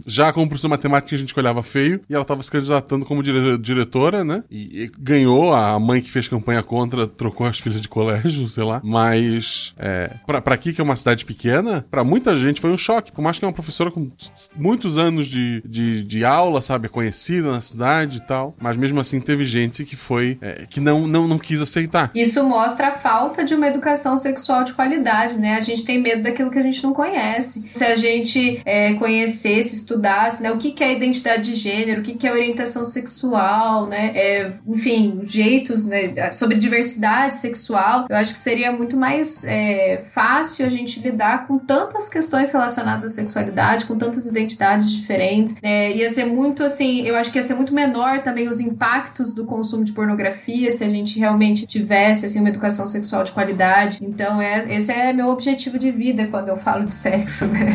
já como professora de matemática a gente olhava feio, e ela tava se candidatando como dire, diretora, né? E, e, ganhou, a mãe que fez campanha contra trocou as filhas de colégio, sei lá. Mas, é, pra, pra aqui, que é uma cidade pequena, pra muita gente foi um choque. Por mais que é uma professora com muitos anos de, de, de aula, sabe, conhecida na cidade e tal. Mas mesmo assim teve gente que foi, é, que não, não, não quis aceitar. Isso mostra a falta de uma educação sexual de qualidade, né? A gente tem medo daquilo que a gente não conhece. Se a gente é, conhecesse, estudasse, né, o que, que é identidade de gênero, o que, que é orientação sexual, né? É, enfim, jeitos, né, sobre diversidade sexual, eu acho que seria muito mais é, fácil a gente lidar com tantas questões relacionadas à sexualidade, com tantas identidades diferentes. É, ia ser muito assim, eu acho que ia ser muito menor também os impactos do consumo de pornografia se a gente realmente tivesse assim uma educação sexual de qualidade. Então, é, esse é meu objetivo de vida quando eu falo de sexo, né?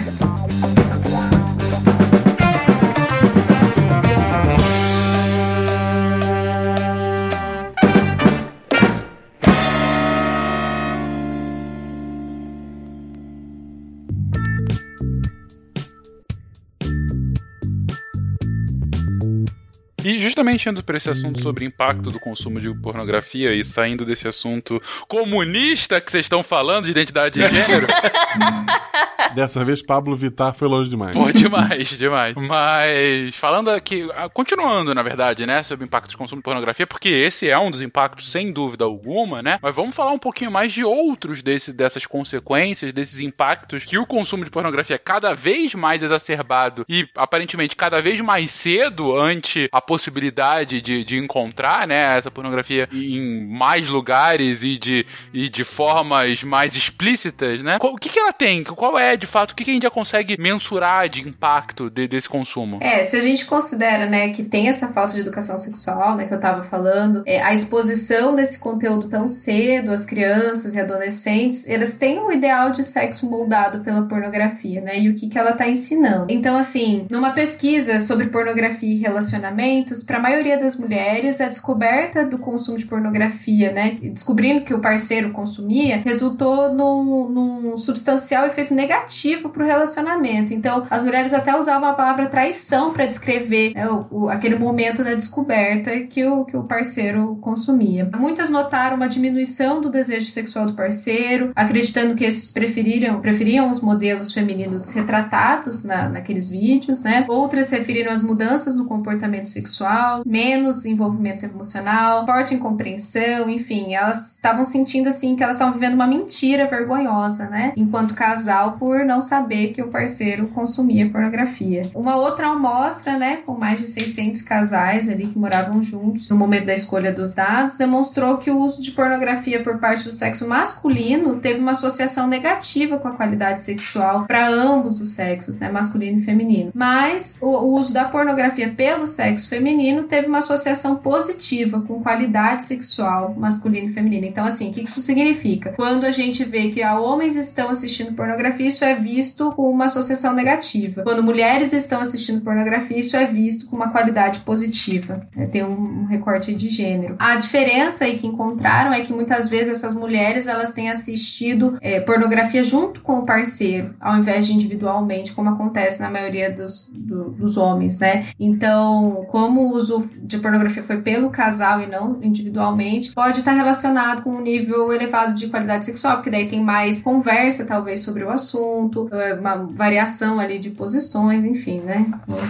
E justamente indo para esse assunto sobre impacto do consumo de pornografia e saindo desse assunto comunista que vocês estão falando de identidade de gênero. Dessa vez, Pablo Vittar foi longe demais. Pô, demais, demais. Mas falando aqui, ah, continuando, na verdade, né, sobre o impacto de consumo de pornografia, porque esse é um dos impactos, sem dúvida alguma, né? Mas vamos falar um pouquinho mais de outros desse, dessas consequências, desses impactos que o consumo de pornografia é cada vez mais exacerbado e aparentemente cada vez mais cedo ante a possibilidade de, de encontrar, né, essa pornografia em mais lugares e de, e de formas mais explícitas, né? O que, que ela tem? Qual é, de fato, o que, a gente já consegue mensurar de impacto de, desse consumo? É, se a gente considera, né, que tem essa falta de educação sexual, né, que eu tava falando, é, a exposição desse conteúdo tão cedo às crianças e adolescentes, elas têm um ideal de sexo moldado pela pornografia, né, e o que que ela tá ensinando. Então, assim, numa pesquisa sobre pornografia e relacionamentos, para a maioria das mulheres, a descoberta do consumo de pornografia, né, descobrindo que o parceiro consumia, resultou num, num substancial efeito negativo pro relacionamento. Então, as mulheres até usavam a palavra traição para descrever né, o, o, aquele momento da descoberta que o, que o parceiro consumia. Muitas notaram uma diminuição do desejo sexual do parceiro, acreditando que esses preferiram, preferiam os modelos femininos retratados na, naqueles vídeos, né? Outras referiram as mudanças no comportamento sexual, menos envolvimento emocional, forte incompreensão, enfim, elas estavam sentindo assim que elas estavam vivendo uma mentira vergonhosa, né? Enquanto casal, por não saber que o parceiro consumia pornografia. Uma outra amostra, né, com mais de 600 casais ali que moravam juntos no momento da escolha dos dados, demonstrou que o uso de pornografia por parte do sexo masculino teve uma associação negativa com a qualidade sexual para ambos os sexos, né, masculino e feminino. Mas o, o uso da pornografia pelo sexo feminino teve uma associação positiva com qualidade sexual masculino e feminino. Então, assim, o que isso significa? Quando a gente vê que homens estão assistindo pornografia, isso é visto com uma associação negativa. Quando mulheres estão assistindo pornografia, isso é visto com uma qualidade positiva. É, tem um, um recorte de gênero. A diferença aí que encontraram é que muitas vezes essas mulheres elas têm assistido é, pornografia junto com o parceiro, ao invés de individualmente, como acontece na maioria dos, do, dos homens, né? Então, como o uso de pornografia foi pelo casal e não individualmente, pode estar relacionado com um nível elevado de qualidade sexual, porque daí tem mais conversa, talvez, sobre o assunto, é, uma variação ali de posições, enfim, né?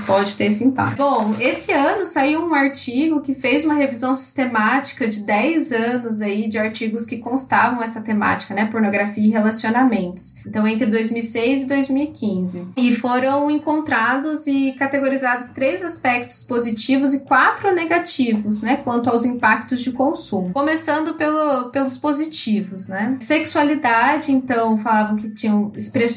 Pode ter esse impacto. Bom, esse ano saiu um artigo que fez uma revisão sistemática de 10 anos aí de artigos que constavam essa temática, né? Pornografia e relacionamentos. Então, entre 2006 e 2015. E foram encontrados e categorizados três aspectos positivos e quatro negativos, né? Quanto aos impactos de consumo. Começando pelo, pelos positivos, né? Sexualidade, então, falavam que tinham expressões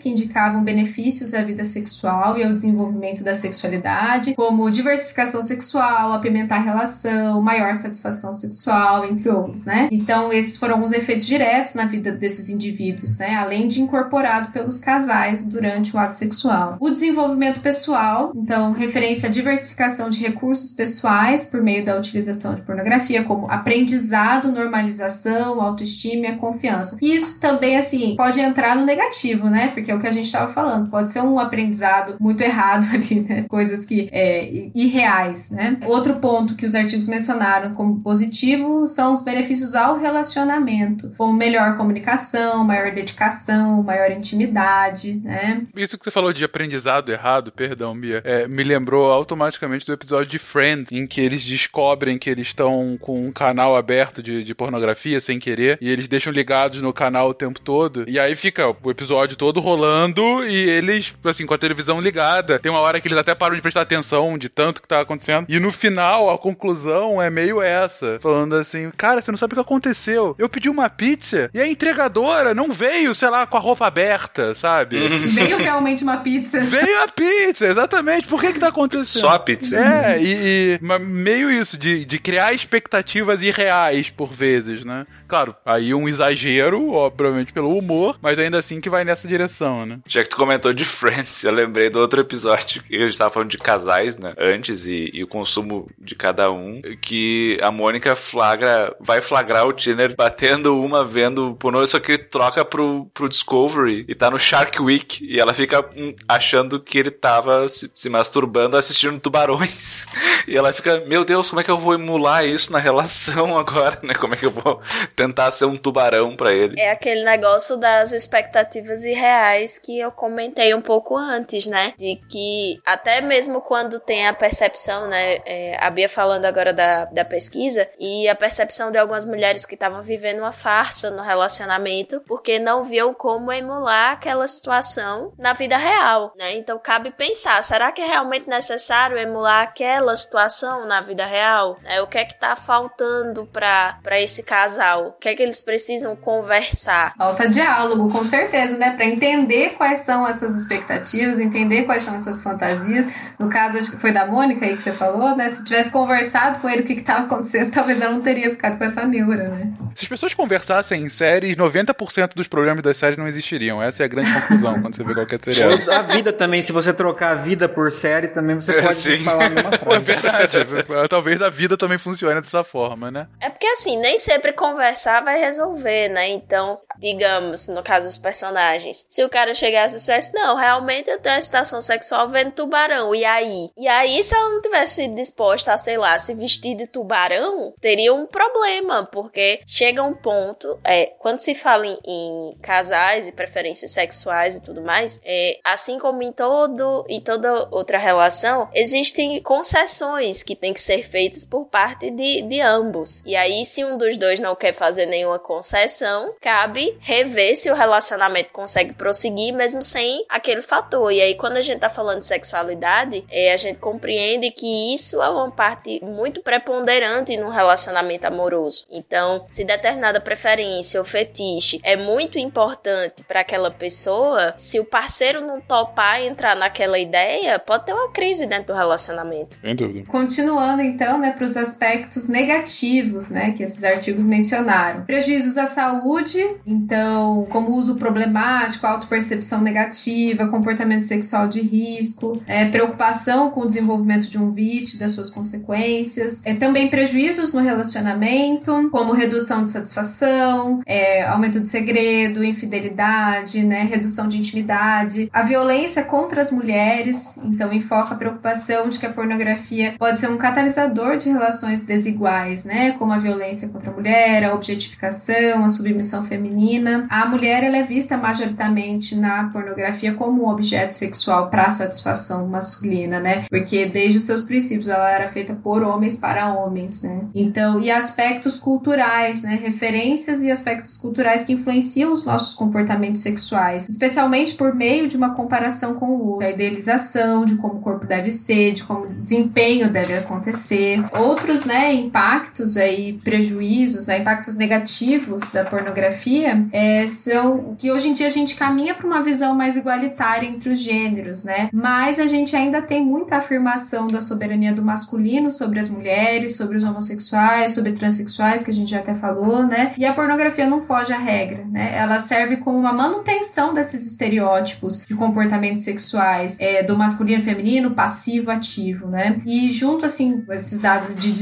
que indicavam benefícios à vida sexual e ao desenvolvimento da sexualidade, como diversificação sexual, apimentar a relação, maior satisfação sexual, entre outros, né? Então, esses foram alguns efeitos diretos na vida desses indivíduos, né? Além de incorporado pelos casais durante o ato sexual. O desenvolvimento pessoal, então, referência à diversificação de recursos pessoais por meio da utilização de pornografia, como aprendizado, normalização, autoestima e confiança. Isso também, assim, pode entrar no negativo, né? Porque é o que a gente estava falando. Pode ser um aprendizado muito errado ali, né? Coisas que é irreais, né? Outro ponto que os artigos mencionaram como positivo são os benefícios ao relacionamento, como melhor comunicação, maior dedicação, maior intimidade, né? Isso que você falou de aprendizado errado, perdão, Mia, é, me lembrou automaticamente do episódio de Friends, em que eles descobrem que eles estão com um canal aberto de, de pornografia sem querer, e eles deixam ligados no canal o tempo todo, e aí fica o episódio todo rolando e eles, assim, com a televisão ligada. Tem uma hora que eles até param de prestar atenção de tanto que tá acontecendo. E no final, a conclusão é meio essa. Falando assim, cara, você não sabe o que aconteceu. Eu pedi uma pizza e a entregadora não veio, sei lá, com a roupa aberta, sabe? Veio realmente uma pizza. Veio a pizza, exatamente. Por que que tá acontecendo? Só a pizza. É, e, e meio isso, de, de criar expectativas irreais por vezes, né? Claro, aí um exagero, obviamente, pelo humor, mas ainda assim que vai nessa nessa direção, né? Já que tu comentou de Friends, eu lembrei do outro episódio que a gente tava falando de casais, né? Antes e, e o consumo de cada um. Que a Mônica flagra, vai flagrar o Tiner batendo uma, vendo pornô, só que ele troca pro, pro Discovery e tá no Shark Week. E ela fica hum, achando que ele tava se, se masturbando assistindo tubarões. E ela fica, meu Deus, como é que eu vou emular isso na relação agora, né? Como é que eu vou tentar ser um tubarão pra ele? É aquele negócio das expectativas irreais que eu comentei um pouco antes, né? De que até mesmo quando tem a percepção, né? É, a Bia falando agora da, da pesquisa, e a percepção de algumas mulheres que estavam vivendo uma farsa no relacionamento, porque não viam como emular aquela situação na vida real, né? Então cabe pensar, será que é realmente necessário emular aquela situação na vida real? É, o que é que tá faltando pra esse casal? O que é que eles precisam conversar? Falta diálogo, com certeza, né? Pra entender quais são essas expectativas, entender quais são essas fantasias. No caso, acho que foi da Mônica aí que você falou, né? Se tivesse conversado com ele o que, que tava acontecendo, talvez ela não teria ficado com essa neura, né? Se as pessoas conversassem em séries, 90% dos problemas das séries não existiriam. Essa é a grande conclusão quando você vê qualquer seriado. Ou a vida também, se você trocar a vida por série, também você É, pode sim. falar a mesma É frase. verdade. Talvez a vida também funcione dessa forma, né? É porque assim, nem sempre conversar vai resolver, né? Então, digamos, no caso dos personagens, se o cara chegasse e dissesse, não, realmente eu tenho uma excitação sexual vendo tubarão, e aí? E aí, se ela não tivesse disposta a, sei lá, se vestir de tubarão, teria um problema, porque chega um ponto, é, quando se fala em, em casais e preferências sexuais e tudo mais, é, assim como em todo em toda outra relação, existem concessões que têm que ser feitas por parte de, de ambos. E aí, se um dos dois não quer fazer nenhuma concessão, cabe rever se o relacionamento consegue prosseguir mesmo sem aquele fator. E aí, quando a gente tá falando de sexualidade, é, a gente compreende que isso é uma parte muito preponderante no relacionamento amoroso. Então, se determinada preferência ou fetiche é muito importante para aquela pessoa, se o parceiro não topar entrar naquela ideia, pode ter uma crise dentro do relacionamento. Sem dúvida. Continuando então, né, para os aspectos negativos, né, que esses artigos mencionaram. Prejuízos à saúde, então, como uso problemático, autopercepção negativa, comportamento sexual de risco, é, preocupação com o desenvolvimento de um vício e das suas consequências, é, também prejuízos no relacionamento, como redução de satisfação, é, aumento de segredo, infidelidade, né, redução de intimidade, a violência contra as mulheres, então enfoca a preocupação de que a pornografia pode ser um catalisador de relações desiguais, né, como a violência contra a mulher, a objetificação, a submissão feminina. A mulher ela é vista majoritariamente na pornografia como um objeto sexual para satisfação masculina, né, porque desde os seus princípios ela era feita por homens para homens, né. Então, e aspectos culturais, né, referências e aspectos culturais que influenciam os nossos comportamentos sexuais, especialmente por meio de uma comparação com o outro, a idealização de como o corpo deve ser, de como o desempenho deve acontecer. Outros, né, impactos aí, prejuízos, né, impactos negativos da pornografia é, são que hoje em dia a gente caminha para uma visão mais igualitária entre os gêneros, né? Mas a gente ainda tem muita afirmação da soberania do masculino sobre as mulheres, sobre os homossexuais, sobre transexuais, que a gente já até falou, né? E a pornografia não foge à regra, né? Ela serve como uma manutenção desses estereótipos de comportamentos sexuais é, do masculino feminino, passivo, ativo, né? E junto, assim, esses dados de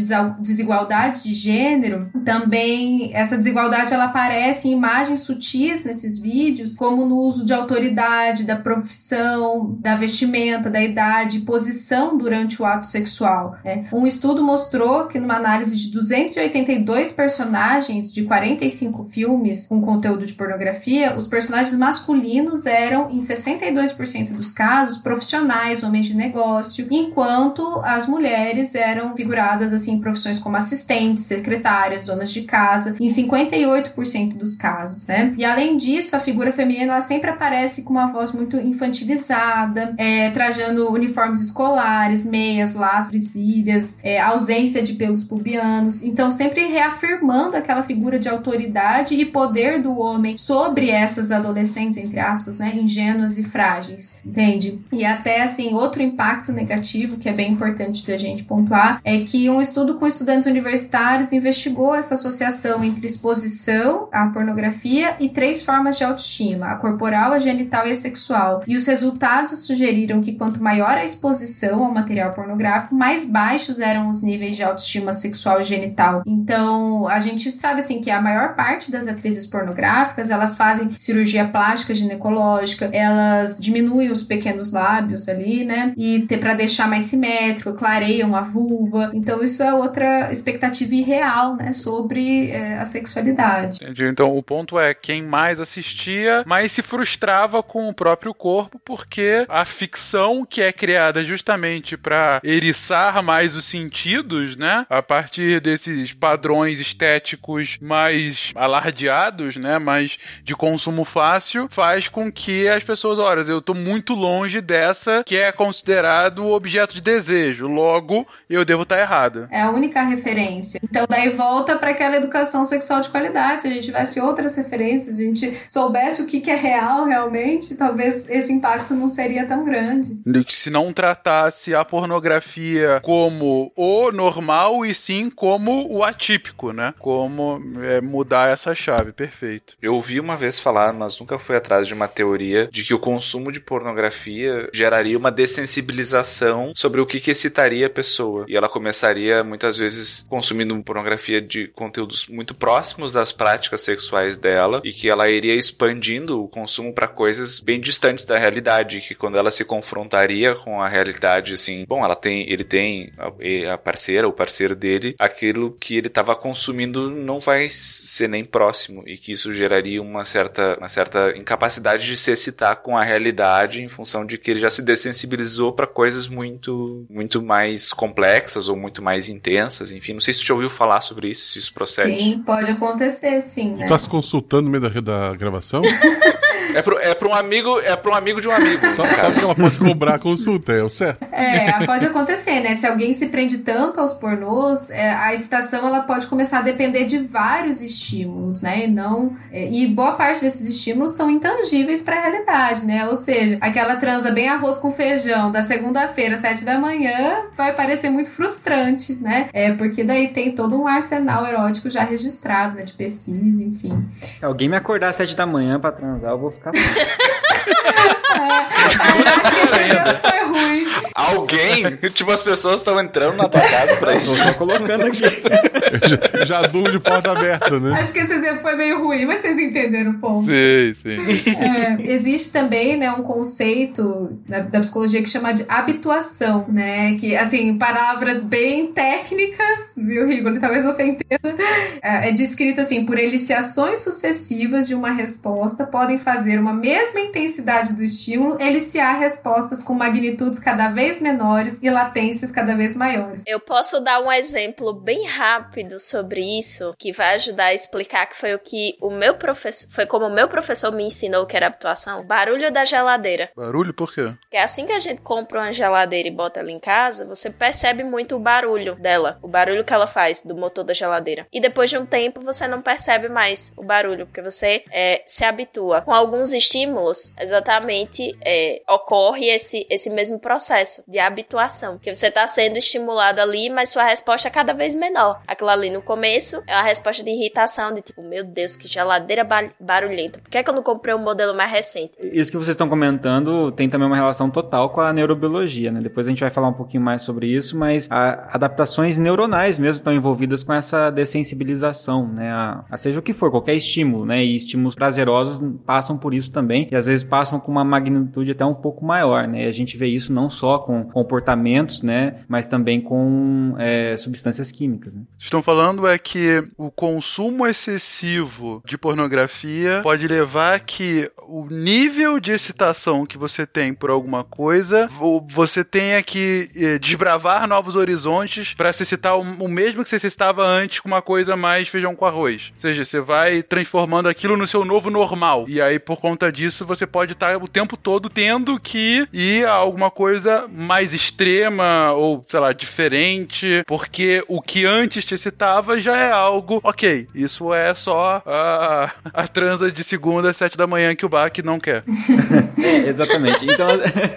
desigualdade de gênero, também essa desigualdade ela aparece em imagens sutis nesses vídeos, como no uso de autoridade, da profissão, da vestimenta, da idade, posição durante o ato sexual. né? Um estudo mostrou que numa análise de 282 personagens de 45 filmes com conteúdo de pornografia, os personagens masculinos eram, em 62% dos casos, profissionais, homens de negócio, enquanto as mulheres eram figuradas assim em profissões como assistentes, secretárias, donas de casa, em 58% dos casos, né? E além disso, a figura feminina ela sempre aparece com uma voz muito infantilizada, é, trajando uniformes escolares, meias, laços, presilhas, é, ausência de pelos pubianos. Então, sempre reafirmando aquela figura de autoridade e poder do homem sobre essas adolescentes, entre aspas, né, ingênuas e frágeis, entende? E até, assim, outro impacto negativo que é bem importante da gente pontuar é que um estudo com estudantes universitários investigou essa associação entre exposição à pornografia e três formas de autoestima: a corporal, a genital e a sexual. E os resultados sugeriram que quanto maior a exposição ao material pornográfico, mais baixos eram os níveis de autoestima sexual e genital. Então, a gente sabe assim que a maior parte das atrizes pornográficas, elas fazem cirurgia plástica ginecológica, elas diminuem os pequenos lábios ali, né? E para deixar mais simétrico, clareiam a vulva. Então, isso é outra expectativa irreal, né, sobre é, a sexualidade. Entendi. Então, o ponto é quem mais assistia, mais se frustrava com o próprio corpo, porque a ficção que é criada justamente para eriçar mais os sentidos, né, a partir desses padrões estéticos mais alardeados, né, mais de consumo fácil, faz com que as pessoas, olha, eu tô muito longe dessa que é considerado objeto de desejo, logo eu devo estar errado. É a única referência. Então daí volta para aquela educação sexual de qualidade. Se a gente tivesse outras referências, a gente soubesse o que, que é real realmente, talvez esse impacto não seria tão grande. Se não tratasse a pornografia como o normal e sim como o atípico, né? Como é, mudar essa chave, perfeito. Eu ouvi uma vez falar, mas nunca fui atrás de uma teoria de que o consumo de pornografia geraria uma dessensibilização sobre o que, que excitaria a pessoa. E ela começaria, muitas vezes, consumindo pornografia de conteúdos muito próximos das práticas sexuais dela e que ela iria expandindo o consumo para coisas bem distantes da realidade, que quando ela se confrontaria com a realidade, assim, bom, ela tem, ele tem a, a parceira, o parceiro dele, aquilo que ele estava consumindo não vai ser nem próximo e que isso geraria uma certa, uma certa incapacidade de se excitar com a realidade em função de que ele já se dessensibilizou para coisas muito, muito mais complexas ou muito mais intensas, enfim, não sei se você já ouviu falar sobre isso, se isso procede. Sim, pode acontecer, sim. Né? Tá se consultando no meio da, da gravação? É para é pra um amigo, é para um amigo de um amigo. sabe, sabe que ela pode cobrar a consulta, é o certo. É, pode acontecer, né? Se alguém se prende tanto aos pornôs, é, a excitação ela pode começar a depender de vários estímulos, né? E não é, e boa parte desses estímulos são intangíveis para a realidade, né? Ou seja, aquela transa bem arroz com feijão da segunda-feira, sete da manhã, vai parecer muito frustrante, né? É porque daí tem todo um arsenal erótico já registrado, né? De pesquisa, enfim. Se alguém me acordar às sete da manhã para transar, eu vou ficar exemplo foi ruim. Alguém? tipo, as pessoas estão entrando na tua casa pra isso. Tô colocando aqui. já, já durmo de porta aberta, né? Acho que esse exemplo foi meio ruim, mas vocês entenderam o ponto. Sim, sim. É, existe também, né, um conceito da, da, psicologia que chama de habituação, né? Que, assim, palavras bem técnicas, viu, Rigoli? Talvez você entenda. É, é descrito assim, por eliciações sucessivas de uma resposta podem fazer uma mesma intensidade do estímulo eliciar respostas com magnitudes cada vez menores e latências cada vez maiores. Eu posso dar um exemplo bem rápido sobre isso que vai ajudar a explicar que foi o que o meu professor, foi como o meu professor me ensinou que era habituação. Barulho da geladeira. Barulho por quê? Porque assim que a gente compra uma geladeira e bota ela em casa, você percebe muito o barulho dela, o barulho que ela faz do motor da geladeira. E depois de um tempo você não percebe mais o barulho, porque você é, se habitua. Com alguns estímulos, exatamente é, ocorre esse, esse mesmo processo de habituação. Que você está sendo estimulado ali, mas sua resposta é cada vez menor. Aquilo ali no começo é uma resposta de irritação, de tipo, meu Deus, que geladeira barulhenta. Por que, é que eu não comprei um modelo mais recente? Isso que vocês estão comentando tem também uma relação total com a neurobiologia, né? Depois a gente vai falar um pouquinho mais sobre isso, mas adaptações neuronais mesmo estão envolvidas com essa dessensibilização, né? A, a seja o que for, qualquer estímulo, né? E estímulos prazerosos passam por isso também, e às vezes passam com uma magnitude até um pouco maior, né? E a gente vê isso não só com comportamentos, né? Mas também com é, substâncias químicas. Né? Estão falando é que o consumo excessivo de pornografia pode levar que o nível de excitação que você tem por alguma coisa, você tenha que eh, desbravar novos horizontes para se excitar o mesmo que você se excitava antes com uma coisa mais feijão com arroz. Ou seja, você vai transformando aquilo no seu novo normal. E aí, por conta disso, você pode estar o tempo todo tendo que ir a alguma coisa mais extrema ou, sei lá, diferente, porque o que antes te excitava já é algo, ok, isso é só a, a transa de segunda às sete da manhã que o Bach não quer. Exatamente. Então,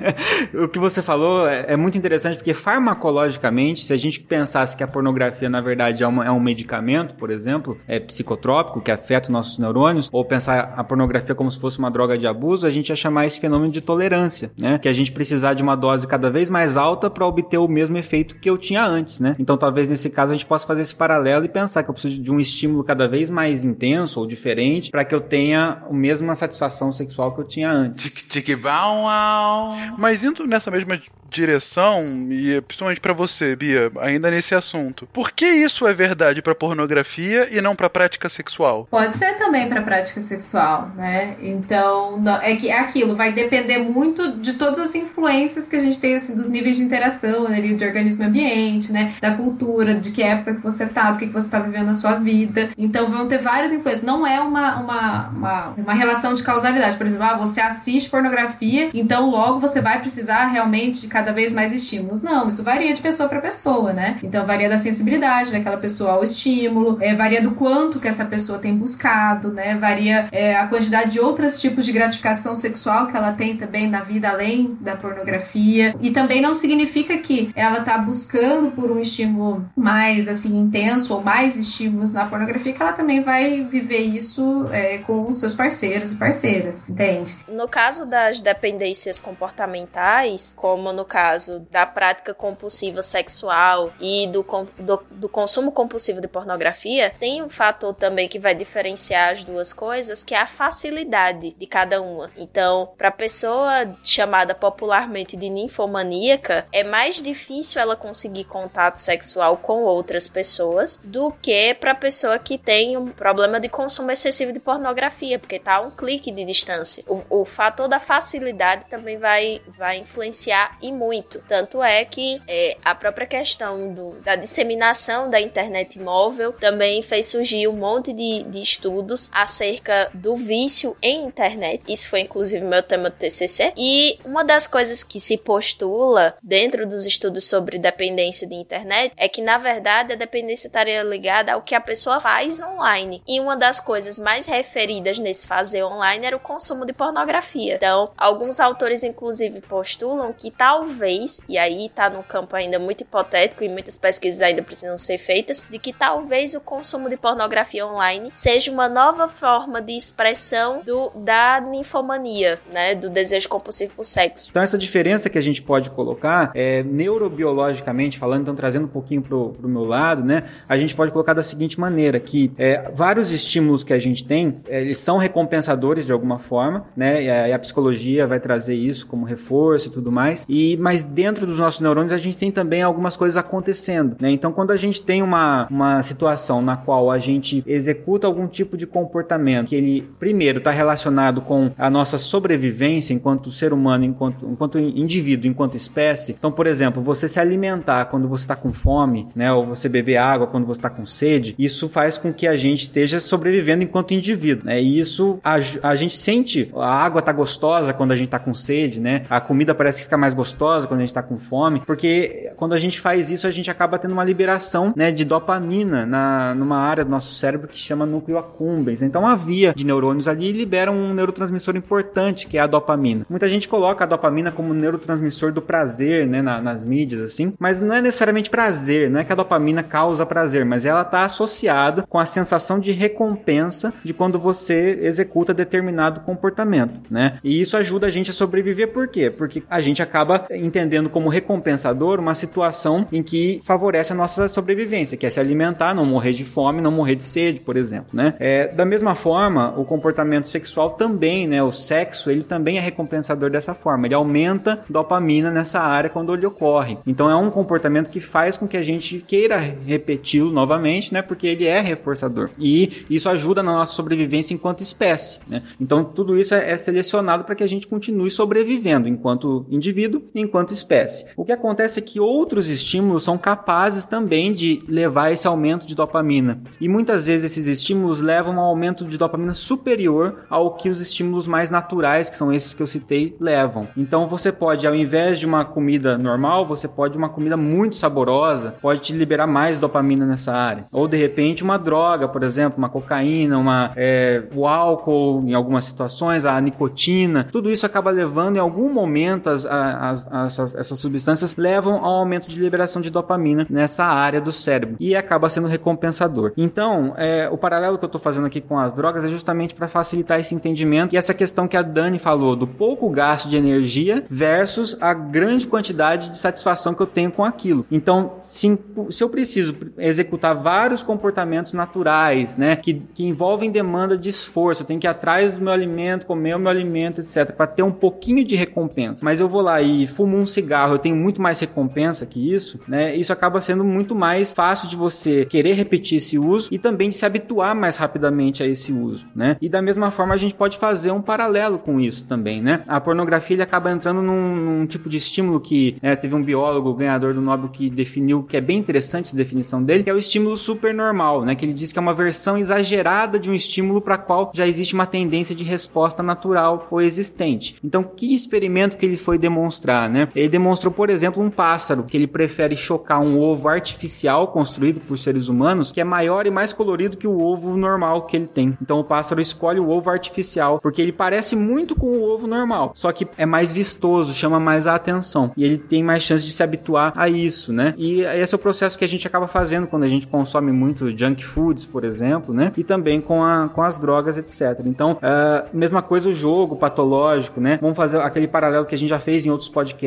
o que você falou é, é, muito interessante porque farmacologicamente, se a gente pensasse que a pornografia na verdade é, uma, é um medicamento, por exemplo, é psicotrópico que afeta os nossos neurônios, ou pensar a pornografia como se fosse uma droga de abuso, a gente ia chamar esse fenômeno de tolerância, né? Que a gente precisar de uma dose cada vez mais alta para obter o mesmo efeito que eu tinha antes, né? Então, talvez nesse caso a gente possa fazer esse paralelo pensar que eu preciso de um estímulo cada vez mais intenso ou diferente para que eu tenha a mesma satisfação sexual que eu tinha antes. Tic, tic, bau, au. Mas indo nessa mesma direção, e principalmente para você, Bia, ainda nesse assunto. Por que isso é verdade para pornografia e não para prática sexual? Pode ser também para prática sexual, né? Então, é que é aquilo vai depender muito de todas as influências que a gente tem assim dos níveis de interação, né, de organismo ambiente, né, da cultura, de que época que você tá, do que, que você tá vivendo na sua vida. Então, vão ter várias influências. Não é uma, uma, uma, uma relação de causalidade. Por exemplo, ah, você assiste pornografia, então logo você vai precisar realmente de cada vez mais estímulos. Não, isso varia de pessoa para pessoa, né? Então varia da sensibilidade daquela pessoa ao estímulo, é, varia do quanto que essa pessoa tem buscado, né? Varia é, a quantidade de outros tipos de gratificação sexual que ela tem também na vida além da pornografia. E também não significa que ela tá buscando por um estímulo mais assim intenso ou mais estímulos na pornografia que ela também vai viver isso é, com seus parceiros e parceiras, entende? No caso das dependências comportamentais, como no caso da prática compulsiva sexual e do, do, do consumo compulsivo de pornografia, tem um fator também que vai diferenciar as duas coisas, que é a facilidade de cada uma. Então, para a pessoa chamada popularmente de ninfomaníaca, é mais difícil ela conseguir contato sexual com outras pessoas do que para a pessoa que tem um problema de consumo excessivo de pornografia, porque tá um clique de distância. O, o fator da facilidade também vai, vai influenciar e muito. Tanto é que é, a própria questão do, da disseminação da internet móvel também fez surgir um monte de, de estudos acerca do vício em internet. Isso foi inclusive meu tema do TCC. E uma das coisas que se postula dentro dos estudos sobre dependência de internet é que na verdade a dependência estaria ligada ao que a pessoa faz online. E uma das coisas mais referidas nesse fazer online era o consumo de pornografia. Então, alguns autores inclusive postulam que tal talvez, e aí tá num campo ainda muito hipotético e muitas pesquisas ainda precisam ser feitas, de que talvez o consumo de pornografia online seja uma nova forma de expressão do, da ninfomania, né? Do desejo compulsivo por sexo. Então essa diferença que a gente pode colocar é neurobiologicamente falando, então trazendo um pouquinho pro, pro meu lado, né? A gente pode colocar da seguinte maneira, que é, vários estímulos que a gente tem, é, eles são recompensadores de alguma forma, né? E a, e a psicologia vai trazer isso como reforço e tudo mais. E mas dentro dos nossos neurônios a gente tem também algumas coisas acontecendo, né? Então, quando a gente tem uma, uma situação na qual a gente executa algum tipo de comportamento que ele, primeiro, está relacionado com a nossa sobrevivência enquanto ser humano, enquanto, enquanto indivíduo, enquanto espécie. Então, por exemplo, você se alimentar quando você está com fome, né? Ou você beber água quando você está com sede, isso faz com que a gente esteja sobrevivendo enquanto indivíduo, né? E isso a, a gente sente, a água tá gostosa quando a gente tá com sede, né? A comida parece que fica mais gostosa gostosa quando a gente tá com fome, porque quando a gente faz isso, a gente acaba tendo uma liberação, né, de dopamina na, numa área do nosso cérebro que chama núcleo accumbens. Então, a via de neurônios ali libera um neurotransmissor importante, que é a dopamina. Muita gente coloca a dopamina como neurotransmissor do prazer, né, na, nas mídias, assim, mas não é necessariamente prazer, não é que a dopamina causa prazer, mas ela tá associada com a sensação de recompensa de quando você executa determinado comportamento, né? E isso ajuda a gente a sobreviver, por quê? Porque a gente acaba entendendo como recompensador uma situação em que favorece a nossa sobrevivência, que é se alimentar, não morrer de fome, não morrer de sede, por exemplo, né? É, da mesma forma, o comportamento sexual também, né? O sexo, ele também é recompensador dessa forma. Ele aumenta dopamina nessa área quando ele ocorre. Então é um comportamento que faz com que a gente queira repeti-lo novamente, né? Porque ele é reforçador. E isso ajuda na nossa sobrevivência enquanto espécie, né? Então tudo isso é, é selecionado para que a gente continue sobrevivendo enquanto indivíduo enquanto espécie. O que acontece é que outros estímulos são capazes também de levar esse aumento de dopamina. E muitas vezes esses estímulos levam a um aumento de dopamina superior ao que os estímulos mais naturais, que são esses que eu citei, levam. Então você pode, ao invés de uma comida normal, você pode uma comida muito saborosa, pode te liberar mais dopamina nessa área. Ou de repente uma droga, por exemplo, uma cocaína, uma, é, o álcool em algumas situações, a nicotina, tudo isso acaba levando em algum momento as, as, as, essas substâncias levam ao aumento de liberação de dopamina nessa área do cérebro e acaba sendo recompensador. Então, é, o paralelo que eu estou fazendo aqui com as drogas é justamente para facilitar esse entendimento e essa questão que a Dani falou do pouco gasto de energia versus a grande quantidade de satisfação que eu tenho com aquilo. Então, se, se eu preciso executar vários comportamentos naturais, né, que, que envolvem demanda de esforço, eu tenho que ir atrás do meu alimento, comer o meu alimento, etc, para ter um pouquinho de recompensa. Mas eu vou lá e fumo um cigarro, eu tenho muito mais recompensa que isso, né? Isso acaba sendo muito mais fácil de você querer repetir esse uso e também de se habituar mais rapidamente a esse uso, né? E da mesma forma a gente pode fazer um paralelo com isso também, né? A pornografia ele acaba entrando num, num tipo de estímulo que né, teve um biólogo ganhador do Nobel que definiu que é bem interessante essa definição dele, que é o estímulo supernormal, né? Que ele diz que é uma versão exagerada de um estímulo para qual já existe uma tendência de resposta natural ou existente. Então, que experimento que ele foi demonstrar, né? Ele demonstrou, por exemplo, um pássaro que ele prefere chocar um ovo artificial construído por seres humanos, que é maior e mais colorido que o ovo normal que ele tem. Então, o pássaro escolhe o ovo artificial porque ele parece muito com o ovo normal, só que é mais vistoso, chama mais a atenção e ele tem mais chance de se habituar a isso, né? E esse é o processo que a gente acaba fazendo quando a gente consome muito junk foods, por exemplo, né? E também com, a, com as drogas, etc. Então, uh, mesma coisa o jogo patológico, né? Vamos fazer aquele paralelo que a gente já fez em outros podcasts.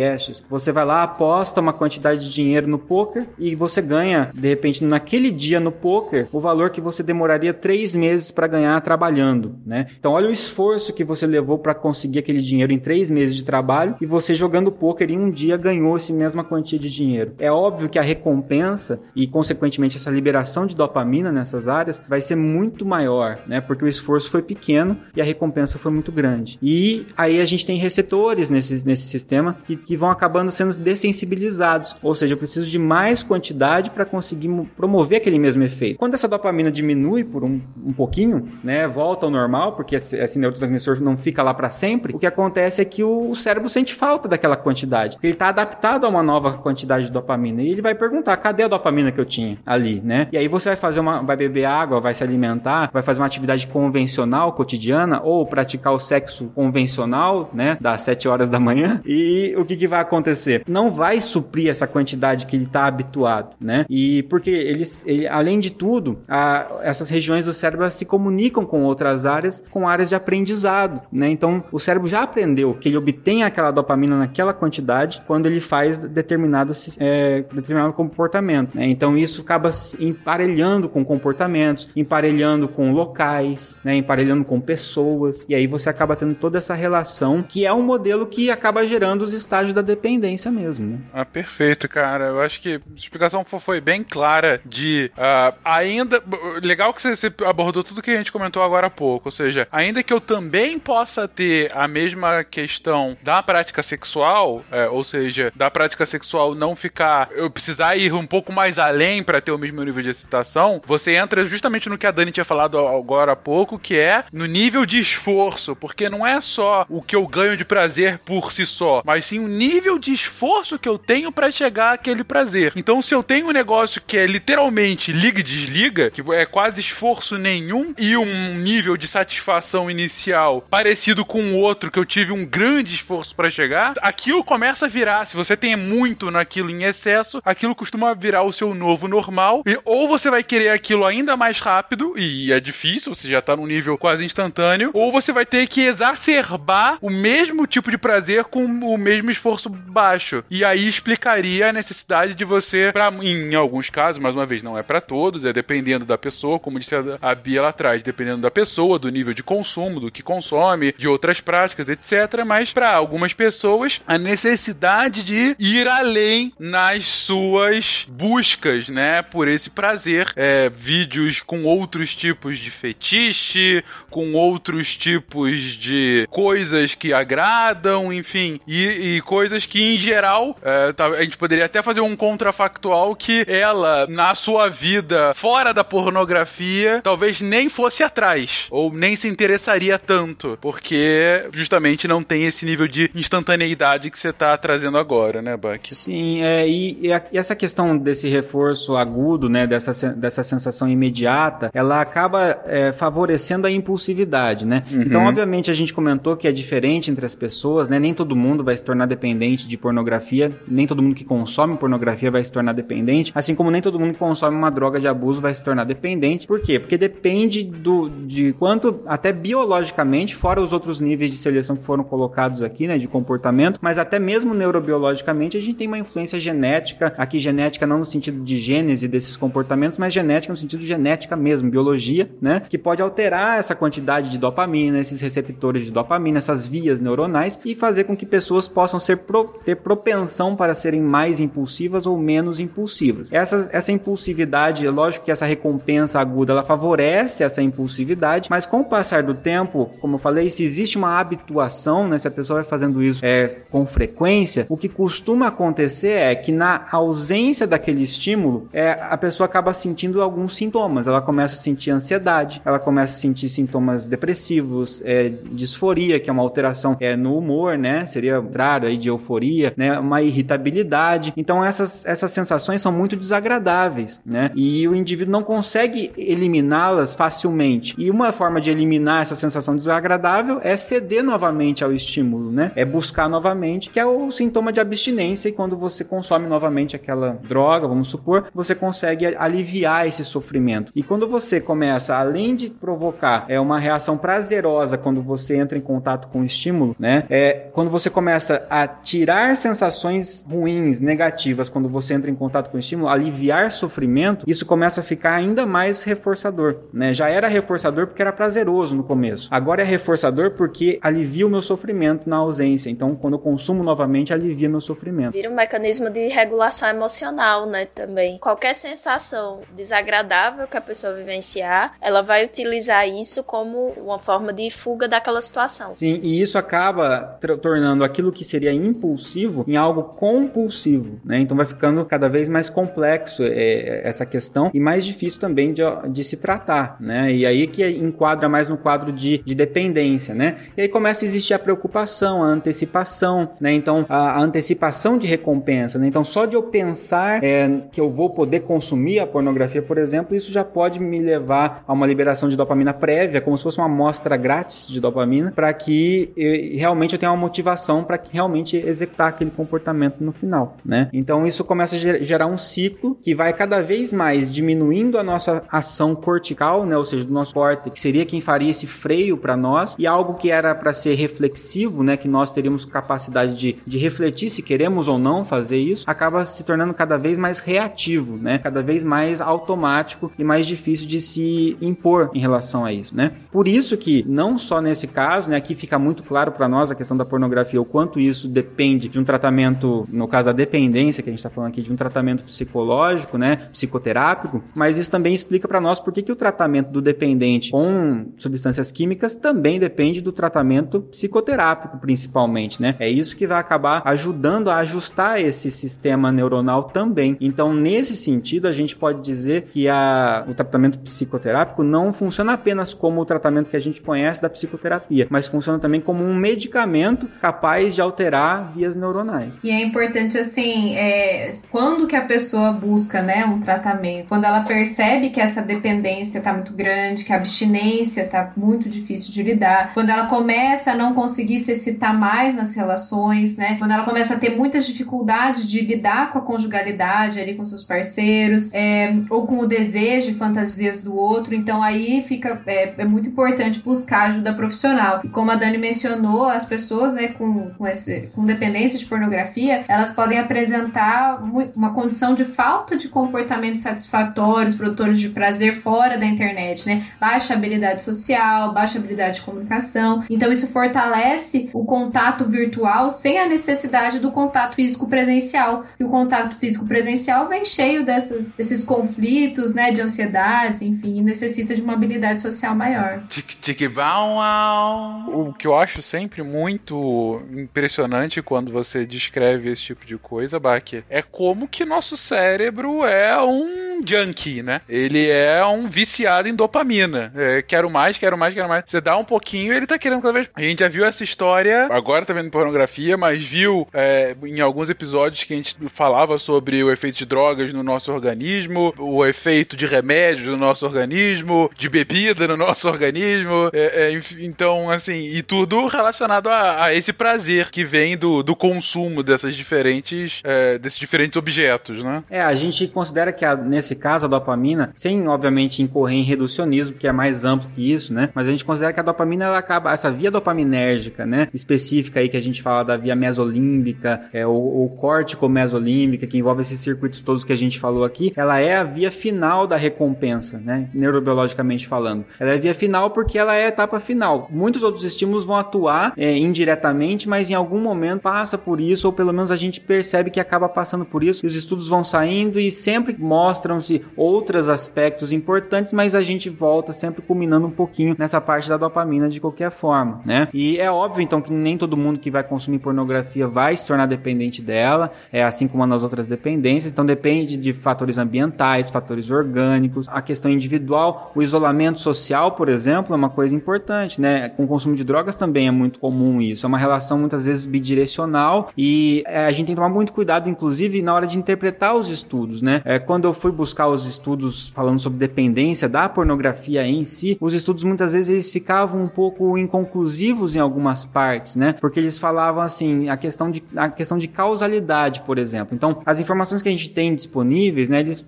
Você vai lá, aposta uma quantidade de dinheiro no poker e você ganha, de repente, naquele dia no poker, o valor que você demoraria três meses para ganhar trabalhando, né? Então, olha o esforço que você levou para conseguir aquele dinheiro em três meses de trabalho e você jogando poker em um dia ganhou essa mesma quantia de dinheiro. É óbvio que a recompensa e, consequentemente, essa liberação de dopamina nessas áreas vai ser muito maior, né? Porque o esforço foi pequeno e a recompensa foi muito grande. E aí a gente tem receptores nesse, nesse sistema que, que vão acabando sendo dessensibilizados. Ou seja, eu preciso de mais quantidade para conseguir promover aquele mesmo efeito. Quando essa dopamina diminui por um, um pouquinho, né? Volta ao normal, porque esse, esse neurotransmissor não fica lá para sempre, o que acontece é que o, o cérebro sente falta daquela quantidade. Ele está adaptado a uma nova quantidade de dopamina. E ele vai perguntar: cadê a dopamina que eu tinha ali, né? E aí você vai fazer uma. vai beber água, vai se alimentar, vai fazer uma atividade convencional, cotidiana, ou praticar o sexo convencional, né? Das 7 horas da manhã. E o que, que vai acontecer? Não vai suprir essa quantidade que ele está habituado, né? E porque eles, ele, além de tudo, a, essas regiões do cérebro se comunicam com outras áreas, com áreas de aprendizado, né? Então o cérebro já aprendeu que ele obtém aquela dopamina naquela quantidade quando ele faz determinado, é, determinado comportamento, né? Então isso acaba emparelhando com comportamentos, emparelhando com locais, né? Emparelhando com pessoas, e aí você acaba tendo toda essa relação que é um modelo que acaba gerando os estágios da dependência mesmo. Né? Ah, perfeito, cara. Eu acho que a explicação foi bem clara de uh, ainda. Legal que você abordou tudo que a gente comentou agora há pouco. Ou seja, ainda que eu também possa ter a mesma questão da prática sexual, é, ou seja, da prática sexual não ficar. Eu precisar ir um pouco mais além para ter o mesmo nível de excitação, você entra justamente no que a Dani tinha falado agora há pouco, que é no nível de esforço. Porque não é só o que eu ganho de prazer por si só, mas sim o nível de esforço que eu tenho para chegar àquele prazer. Então, se eu tenho um negócio que é literalmente liga e desliga, que é quase esforço nenhum, e um nível de satisfação inicial parecido com o outro que eu tive um grande esforço para chegar, aquilo começa a virar. Se você tem muito naquilo em excesso, aquilo costuma virar o seu novo normal. E ou você vai querer aquilo ainda mais rápido, e é difícil, você já tá num nível quase instantâneo, ou você vai ter que exacerbar o mesmo tipo de prazer com o mesmo esforço baixo. E aí explicaria a necessidade de você, pra, em alguns casos, mais uma vez, não é para todos, é dependendo da pessoa, como disse a Bia lá atrás, dependendo da pessoa, do nível de consumo, do que consome, de outras práticas, etc. Mas para algumas pessoas, a necessidade de ir além nas suas buscas, né, por esse prazer. É, vídeos com outros tipos de fetiche, com outros tipos de coisas que agradam, enfim. E, e coisas que, em geral, é, tá- a gente poderia até fazer um contrafactual que ela, na sua vida fora da pornografia, talvez nem fosse atrás, ou nem se interessaria tanto, porque justamente não tem esse nível de instantaneidade que você tá trazendo agora, né, Buck? Sim, é, e, e a- e essa questão desse reforço agudo, né, dessa, dessa sensação imediata, ela acaba é, favorecendo a impulsividade, né? Então, obviamente, a gente comentou que é diferente entre as pessoas, né? Nem todo mundo vai se tornar dependente de pornografia, nem todo mundo que consome pornografia vai se tornar dependente, assim como nem todo mundo que consome uma droga de abuso vai se tornar dependente. Por quê? Porque depende do, de quanto, até biologicamente, fora os outros níveis de seleção que foram colocados aqui, né, de comportamento, mas até mesmo neurobiologicamente a gente tem uma influência genética, aqui genética não no sentido de gênese desses comportamentos, mas genética no sentido genética mesmo, biologia, né, que pode alterar essa quantidade de dopamina, esses receptores de dopamina, essas vias neuronais e fazer com que pessoas possam ser pro- ter propensão para serem mais impulsivas ou menos impulsivas. Essa, essa impulsividade, é lógico que essa recompensa aguda, ela favorece essa impulsividade, mas com o passar do tempo, como eu falei, se existe uma habituação, né, se a pessoa vai fazendo isso é, com frequência, o que costuma acontecer é que na ausência daquele estímulo, é, a pessoa acaba sentindo alguns sintomas. Ela começa a sentir ansiedade, ela começa a sentir sintomas depressivos, é, disforia, que é uma alteração é, no humor, né? Seria contrário aí de euforia, né? Uma irritabilidade. Então essas, essas sensações são muito desagradáveis, né? E o indivíduo não consegue eliminá-las facilmente. E uma forma de eliminar essa sensação desagradável é ceder novamente ao estímulo, né? É buscar novamente, que é o sintoma de abstinência. E quando você consome novamente aquela droga, vamos supor, você consegue aliviar esse sofrimento. E quando você começa, além de provocar é uma reação prazerosa quando você entra em contato com o estímulo, né? É quando você começa a tirar sensações ruins, negativas, quando você entra em contato com o estímulo, aliviar sofrimento, isso começa a ficar ainda mais reforçador, né? Já era reforçador porque era prazeroso no começo. Agora é reforçador porque alivia o meu sofrimento na ausência. Então, quando eu consumo novamente, alivia meu sofrimento. Vira um mecanismo de regulação emocional, né, também. Qualquer sensação desagradável que a pessoa vivenciar, ela vai utilizar isso como uma forma de fuga daquela situação. Sim, e isso acaba tornando aquilo que seria impulsivo em algo compulsivo, né? Então vai ficando cada vez mais complexo é, essa questão e mais difícil também de, de se tratar, né? E aí que enquadra mais no quadro de, de dependência, né? E aí começa a existir a preocupação, a antecipação, né? Então a, a antecipação de recompensa, né? Então só de eu pensar é, que eu vou poder consumir a pornografia, por exemplo, isso já pode me levar a uma liberação de dopamina prévia, como se fosse uma amostra grátis de dopamina, para que eh, realmente eu tenha uma motivação para realmente executar aquele comportamento no final, né? Então isso começa a ger- gerar um ciclo que vai cada vez mais diminuindo a nossa ação cortical, né? Ou seja, do nosso córtex, que seria quem faria esse freio para nós, e algo que era para ser reflexivo, né? Que nós teríamos capacidade de, de refletir se queremos ou não fazer isso, acaba se tornando cada vez mais reativo, né? Cada vez mais automático e mais difícil de se impor em relação a isso, né? Por isso que não só nesse caso, né? Aqui fica muito claro para nós a questão da pornografia, o quanto isso depende de um tratamento, no caso da dependência que a gente está falando aqui, de um tratamento psicológico, né? Psicoterápico, mas isso também explica para nós por que, que o tratamento do dependente com substâncias químicas também depende do tratamento psicoterápico, principalmente, né? É isso que vai acabar ajudando a ajustar esse sistema neuronal também. Então, nesse sentido, a gente pode dizer que a, o tratamento psicoterápico não funciona apenas como o tratamento que a gente conhece da psicoterapia, mas funciona também como um medicamento capaz de alterar vias neuronais. E é importante, assim, é, quando que a pessoa busca, né, um tratamento, quando ela percebe que essa dependência tá muito grande, que a abstinência tá muito difícil de lidar, quando ela começa a não conseguir se excitar mais nas relações, né, quando ela começa a ter muitas dificuldades de lidar com a conjugalidade ali com seus parceiros, é, ou com o desejo e fantasias do outro, então aí fica, é, é muito importante buscar ajuda profissional. E como a Dani mencionou, as pessoas, né, com, com, esse, com dependência de pornografia, elas podem apresentar uma condição de falta de comportamentos satisfatórios, produtores de prazer fora da internet, né? Baixa habilidade social, baixa habilidade de comunicação. Então isso fortalece o contato virtual sem a necessidade do contato físico presencial. E o contato físico presencial vem cheio dessas, desses conflitos, né, de ansiedades, enfim, e necessita de uma habilidade social maior. Tic tic bau au. O que eu acho sempre muito impressionante quando você descreve esse tipo de coisa, Baki, é como que nosso cérebro é um junkie, né? Ele é um viciado em dopamina. É, quero mais, quero mais, quero mais. Você dá um pouquinho ele tá querendo cada vez. A gente já viu essa história, agora tá vendo pornografia, mas viu é, em alguns episódios que a gente falava sobre o efeito de drogas no nosso organismo, o efeito de remédios no nosso organismo, de bebida no nosso organismo. É, é, então, assim, e tudo relacionado a, a, esse prazer que vem do, do consumo dessas diferentes, é, desses diferentes objetos, né? É, a gente considera que a, nesse caso a dopamina, sem obviamente incorrer em reducionismo, que é mais amplo que isso, né? Mas a gente considera que a dopamina ela acaba, essa via dopaminérgica, né? Específica aí que a gente fala da via mesolímbica, é, ou, ou córtico mesolímbica, que envolve esses circuitos todos que a gente falou aqui, ela é a via final da recompensa, né? Neurobiologicamente falando. Ela é a via final porque ela é a etapa final. Muitos outros estímulos vão atuar é, indiretamente, mas em algum momento passa por isso, ou pelo menos a gente percebe que acaba passando por isso, e os estudos vão saindo e sempre mostram-se outros aspectos importantes, mas a gente volta sempre culminando um pouquinho nessa parte da dopamina de qualquer forma, né? E é óbvio então que nem todo mundo que vai consumir pornografia vai se tornar dependente dela, é assim como nas outras dependências, então depende de fatores ambientais, fatores orgânicos, a questão individual, o isolamento social, por exemplo, é uma coisa importante, né? Com o consumo de drogas também é muito comum isso, é uma relação muitas vezes bidirecional e é, a gente tem que tomar muito cuidado, inclusive, na hora de interpretar os estudos, né? É, quando eu fui buscar os estudos falando sobre dependência da pornografia em si, os estudos muitas vezes eles ficavam um pouco inconclusivos em algumas partes, né? Porque eles falavam assim, a questão de, a questão de causalidade, por exemplo. Então, as informações que a gente tem disponíveis, né, eles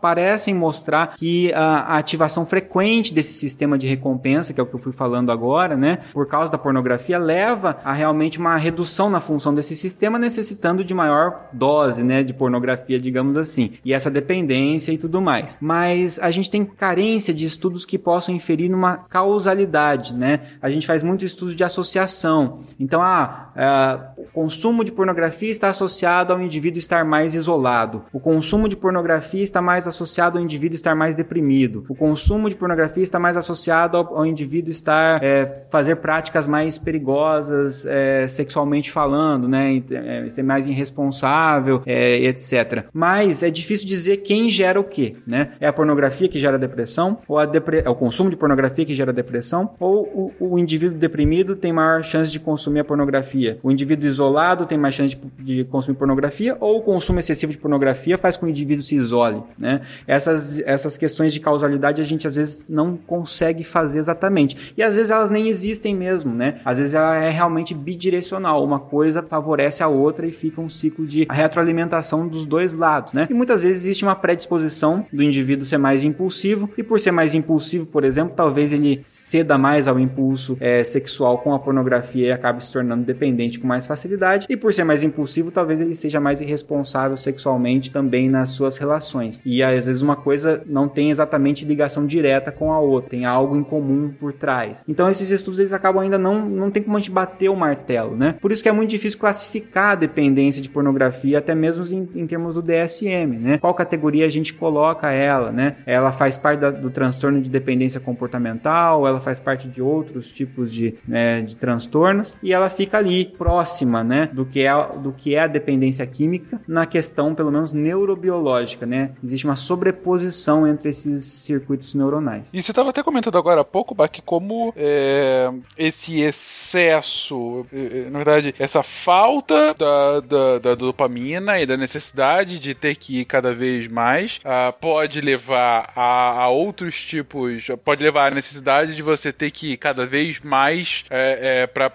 parecem mostrar que a, a ativação frequente desse sistema de recompensa, que é o que eu fui falando agora, né, por causa da pornografia, leva a realmente uma redução na função desse sistema, necessitando de maior dose, né, de pornografia, digamos assim, e essa dependência e tudo mais. Mas a gente tem carência de estudos que possam inferir numa causalidade, né? A gente faz muito estudo de associação. Então, ah, é, o consumo de pornografia está associado ao indivíduo estar mais isolado. O consumo de pornografia está mais associado ao indivíduo estar mais deprimido. O consumo de pornografia está mais associado ao, ao indivíduo estar é, fazer práticas mais perigosas é, sexualmente falando, né? É, ser mais irresponsável, é, etc. Mas é difícil dizer quem gera o que, né? É a pornografia que gera depressão ou depre... é o consumo de pornografia que gera depressão ou o, o indivíduo deprimido tem maior chance de consumir a pornografia. O indivíduo isolado tem mais chance de, de consumir pornografia ou o consumo excessivo de pornografia faz com que o indivíduo se isole, né? Essas, essas questões de causalidade a gente às vezes não consegue fazer exatamente. E às vezes elas nem existem mesmo, né? Às vezes ela é realmente bidirecional. Uma coisa favorece a outra e fica um ciclo de retroalimentação dos dois lados, né? E muitas vezes existe uma predisposição do indivíduo ser mais impulsivo e por ser mais impulsivo, por exemplo, talvez ele ceda mais ao impulso é, sexual com a pornografia e acabe se tornando dependente com mais facilidade. E por ser mais impulsivo, talvez ele seja mais irresponsável sexualmente também nas suas relações. E às vezes uma coisa não tem exatamente ligação direta com a outra, tem algo em comum por trás. Então esses estudos eles acabam ainda não não tem como a gente bater o martelo, né? Por isso que é muito difícil classificar a dependência de pornografia até mesmo em, em termos do DSM, né? Qual categoria a gente coloca ela, né? Ela faz parte da, do transtorno de dependência comportamental, ela faz parte de outros tipos de, né, de transtornos e ela fica ali próxima, né, do que é do que é a dependência química na questão pelo menos neurobiológica, né? Existe uma sobreposição entre esses circuitos neuronais. E você estava até comentando agora há pouco, Bach, como é, esse excesso, é, é, na verdade, essa falta da, da, da, dopamina e da necessidade de ter que ir cada vez mais uh, pode levar a, a, outros tipos, pode levar à necessidade de você ter que ir cada vez mais é, é, para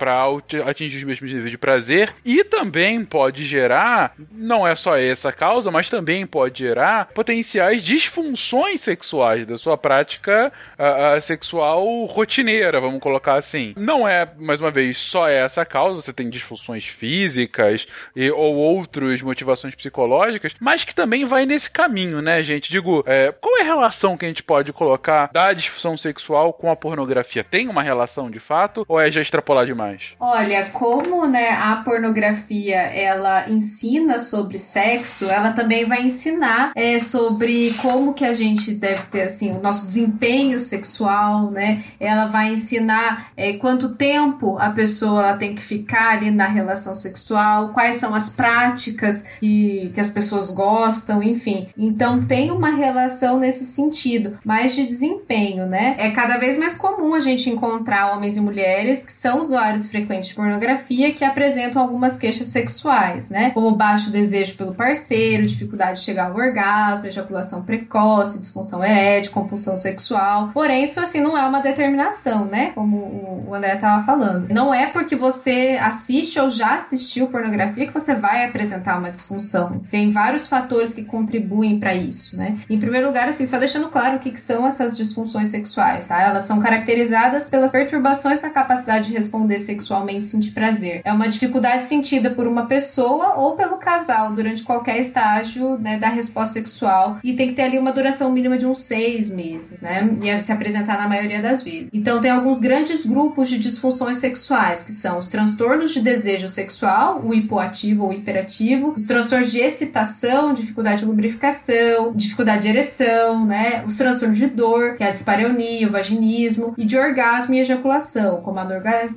atingir os mesmos níveis de prazer e também pode gerar, não é só essa causa, mas também pode gerar potenciais disfunções sexuais da sua prática uh, uh, sexual rotineira, vamos colocar assim. Não é, mais uma vez, só essa causa, você tem disfunções físicas e, ou outras motivações psicológicas, mas que também vai nesse caminho, né, gente? Digo, é, qual é a relação que a gente pode colocar da disfunção sexual com a pornografia? Tem uma relação de fato ou é já extrapolar demais? Olha, como né, a pornografia ela ensina sobre sexo, ela também vai ensinar é, sobre como que a gente deve ter assim o nosso desempenho sexual, né? Ela vai ensinar é, quanto tempo a pessoa tem que ficar na relação sexual, quais são as práticas que, que as pessoas gostam, enfim. Então tem uma relação nesse sentido, mais de desempenho, né? É cada vez mais comum a gente encontrar homens e mulheres que são usuários frequentes de pornografia que apresentam algumas queixas sexuais, né? Como baixo desejo pelo parceiro, dificuldade de chegar ao orgasmo, ejaculação precoce, disfunção erétil, compulsão sexual. Porém, isso assim não é uma determinação, né? Como o André estava falando. Não é porque você assiste ou já assistiu pornografia que você vai apresentar uma disfunção. Tem vários fatores que contribuem para isso, né? Em primeiro lugar, assim, só deixando claro o que, que são essas disfunções sexuais, tá? Elas são caracterizadas pelas perturbações na capacidade de responder sexualmente e sentir prazer. É uma dificuldade sentida por uma pessoa ou pelo casal durante qualquer estágio né, da resposta sexual e tem que ter ali uma duração mínima de uns seis meses, né? E se apresentar na maioria das vezes. Então, tem alguns grandes grupos de disfunções sexuais, que são os transtornos de desejo sexual, o hipoativo ou hiperativo, os transtornos de excitação, dificuldade de lubrificação, dificuldade de ereção, né? Os transtornos de dor, que é a dispareunia, o vaginismo, e de orgasmo e ejaculação, como a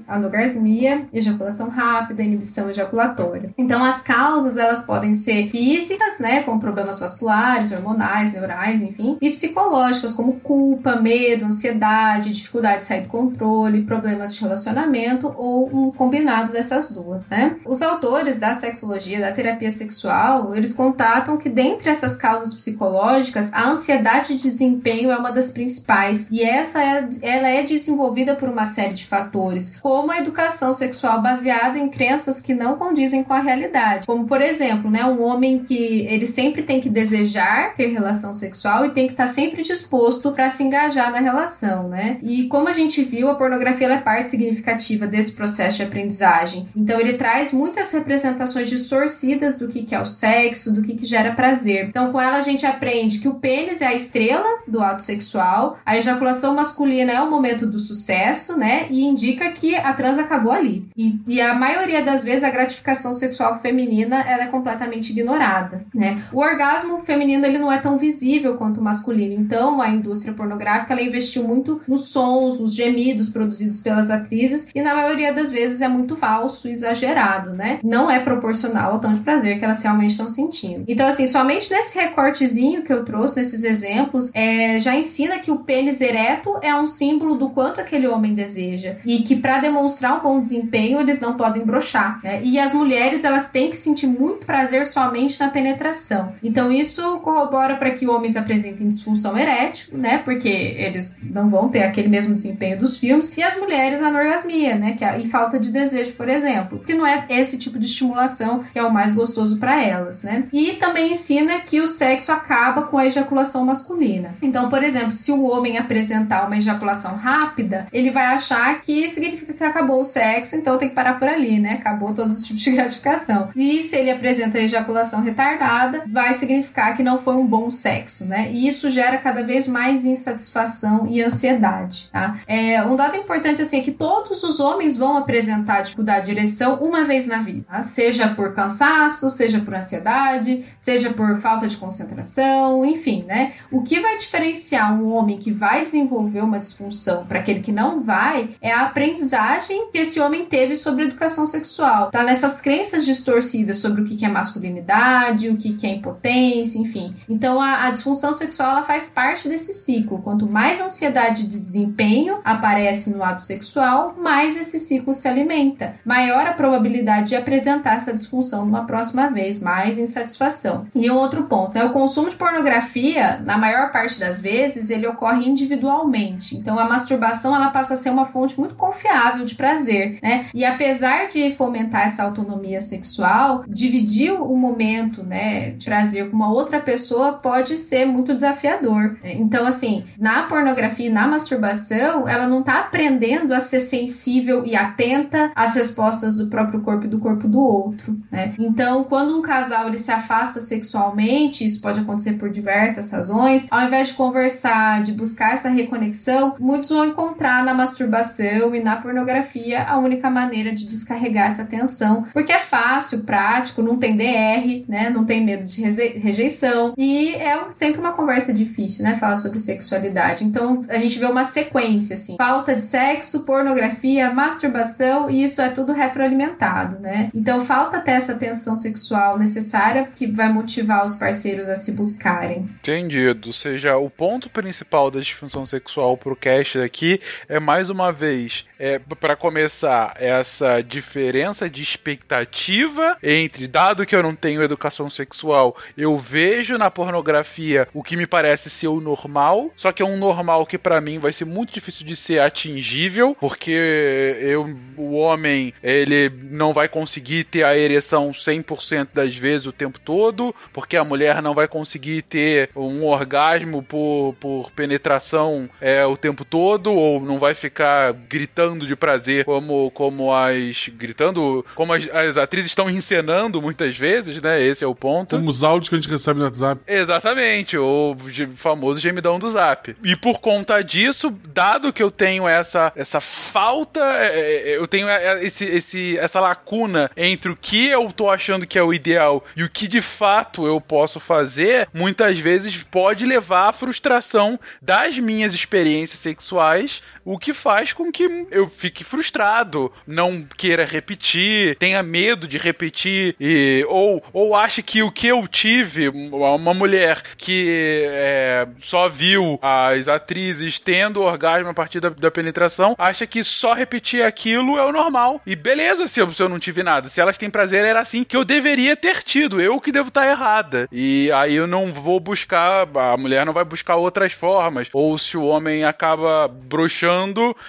anorgasmia, ejaculação rápida, inibição ejaculatória. Então, as causas, elas podem ser físicas, né? Como problemas vasculares, hormonais, neurais, enfim, e psicológicas, como culpa, medo, ansiedade, dificuldade de sair do controle, problemas de relacionamento ou um combinado dessas duas, né? Os autores da sexologia, da terapia sexual, eles contatam que dentre essas causas psicológicas, a ansiedade de desempenho é uma das principais e essa é, ela é desenvolvida por uma série de fatores, como a educação sexual baseada em crenças que não condizem com a realidade, como por exemplo, né, um homem que ele sempre tem que desejar ter relação sexual e tem que estar sempre disposto para se engajar na relação, né? E como a gente viu, a pornografia é parte significativa desse processo de aprendizagem. Então ele traz muitas representações distorcidas do que, que é o sexo, do que, que gera prazer. Então com ela a gente aprende que o pênis é a estrela do ato sexual, a ejaculação masculina é o momento do sucesso, né? E indica que a trans acabou ali. E, e a maioria das vezes a gratificação sexual feminina ela é completamente ignorada, né? O orgasmo feminino ele não é tão visível quanto o masculino. Então a indústria pornográfica ela investiu muito nos sons, nos gemidos produzidos pelas atrizes e na maioria das vezes é muito falso, exagerado, né? Não é proporcional ao tanto de prazer que elas realmente estão sentindo. Então assim, somente nesse recortezinho que eu trouxe, nesses exemplos, é, já ensina que o pênis ereto é um símbolo do quanto aquele homem deseja e que para demonstrar um bom desempenho eles não podem brochar. Né? E as mulheres elas têm que sentir muito prazer somente na penetração. Então isso corrobora para que homens apresentem disfunção erétil, né? Porque eles não vão ter aquele mesmo desempenho dos filmes e as mulheres anorgasmia, né? Que é, e falta de desejo, por exemplo, que não é esse tipo de estimulação que é o mais gostoso para elas, né? E também ensina que o sexo acaba com a ejaculação masculina. Então, por exemplo, se o homem apresentar uma ejaculação rápida, ele vai achar que significa que acabou o sexo, então tem que parar por ali, né? Acabou todos os tipos de gratificação. E se ele apresenta ejaculação retardada, vai significar que não foi um bom sexo, né? E isso gera cada vez mais insatisfação e ansiedade, tá? É, um dado importante assim é que todos os homens vão apresentar dificuldade de ereção uma vez na vida, seja por cansaço, seja por ansiedade, seja por falta de concentração, enfim, né? O que vai diferenciar um homem que vai desenvolver uma disfunção para aquele que não vai é a aprendizagem que esse homem teve sobre educação sexual, tá? Nessas crenças distorcidas sobre o que é masculinidade, o que é impotência, enfim. Então a, a disfunção sexual ela faz parte desse ciclo. Quanto mais ansiedade de desempenho aparece no ato sexual, mais esse ciclo se alimenta. Maior a probabilidade de apresentar essa disfunção numa próxima vez, mais insatisfação. E um outro ponto, né? O consumo de pornografia, na maior parte das vezes, ele ocorre individualmente. Então a masturbação ela passa a ser uma fonte muito confiável de prazer, né? E apesar de fomentar essa autonomia sexual, dividir o momento, né, de prazer com uma outra pessoa pode ser muito desafiador. Então, assim, na pornografia, na masturbação, ela não tá aprendendo a ser sensível e atenta às respostas do próprio corpo e do corpo do outro, né? Então, quando um casal ele se afasta sexualmente, isso pode acontecer por diversas razões. Ao invés de conversar, de buscar essa reconexão, muitos vão encontrar na masturbação e na pornografia a única maneira de descarregar essa tensão, porque é fácil, prático, não tem DR, né? Não tem medo de rejeição e é sempre uma conversa difícil, né? Falar sobre sexualidade. Então a gente vê uma sequência assim: falta de sexo, pornografia, masturbação e isso é tudo retroalimentado, né? Então falta ter essa tensão sexual necessária que vai motivar os parceiros a se buscarem. Entendido. Ou seja, o ponto principal da disfunção sexual pro cast aqui é mais uma vez, é, para começar, essa diferença de expectativa entre, dado que eu não tenho educação sexual, eu vejo na pornografia o que me parece ser o normal, só que é um normal que para mim vai ser muito difícil de ser atingível, porque eu, o homem, ele não vai conseguir ter a ereção 100% das vezes o tempo todo, porque a mulher não vai conseguir ter um orgasmo por, por penetração é, o tempo todo, ou não vai ficar gritando de prazer como, como as. gritando, como as, as atrizes estão encenando muitas vezes, né? Esse é o ponto. Como os áudios que a gente recebe no WhatsApp. Exatamente, o famoso gemidão do zap. E por conta disso, dado que eu tenho essa, essa falta, é, é, eu tenho esse, esse, essa lacuna entre o que eu tô achando que é o ideal e o que de fato eu posso fazer, muitas vezes pode levar à frustração das minhas experiências sexuais o que faz com que eu fique frustrado, não queira repetir, tenha medo de repetir, e, ou, ou ache que o que eu tive, uma mulher que é, só viu as atrizes tendo orgasmo a partir da, da, penetração, acha que só repetir aquilo é o normal. E beleza se eu, se eu não tive nada. Se elas têm prazer, era assim que eu deveria ter tido. Eu que devo estar errada. E aí eu não vou buscar, a mulher não vai buscar outras formas. Ou se o homem acaba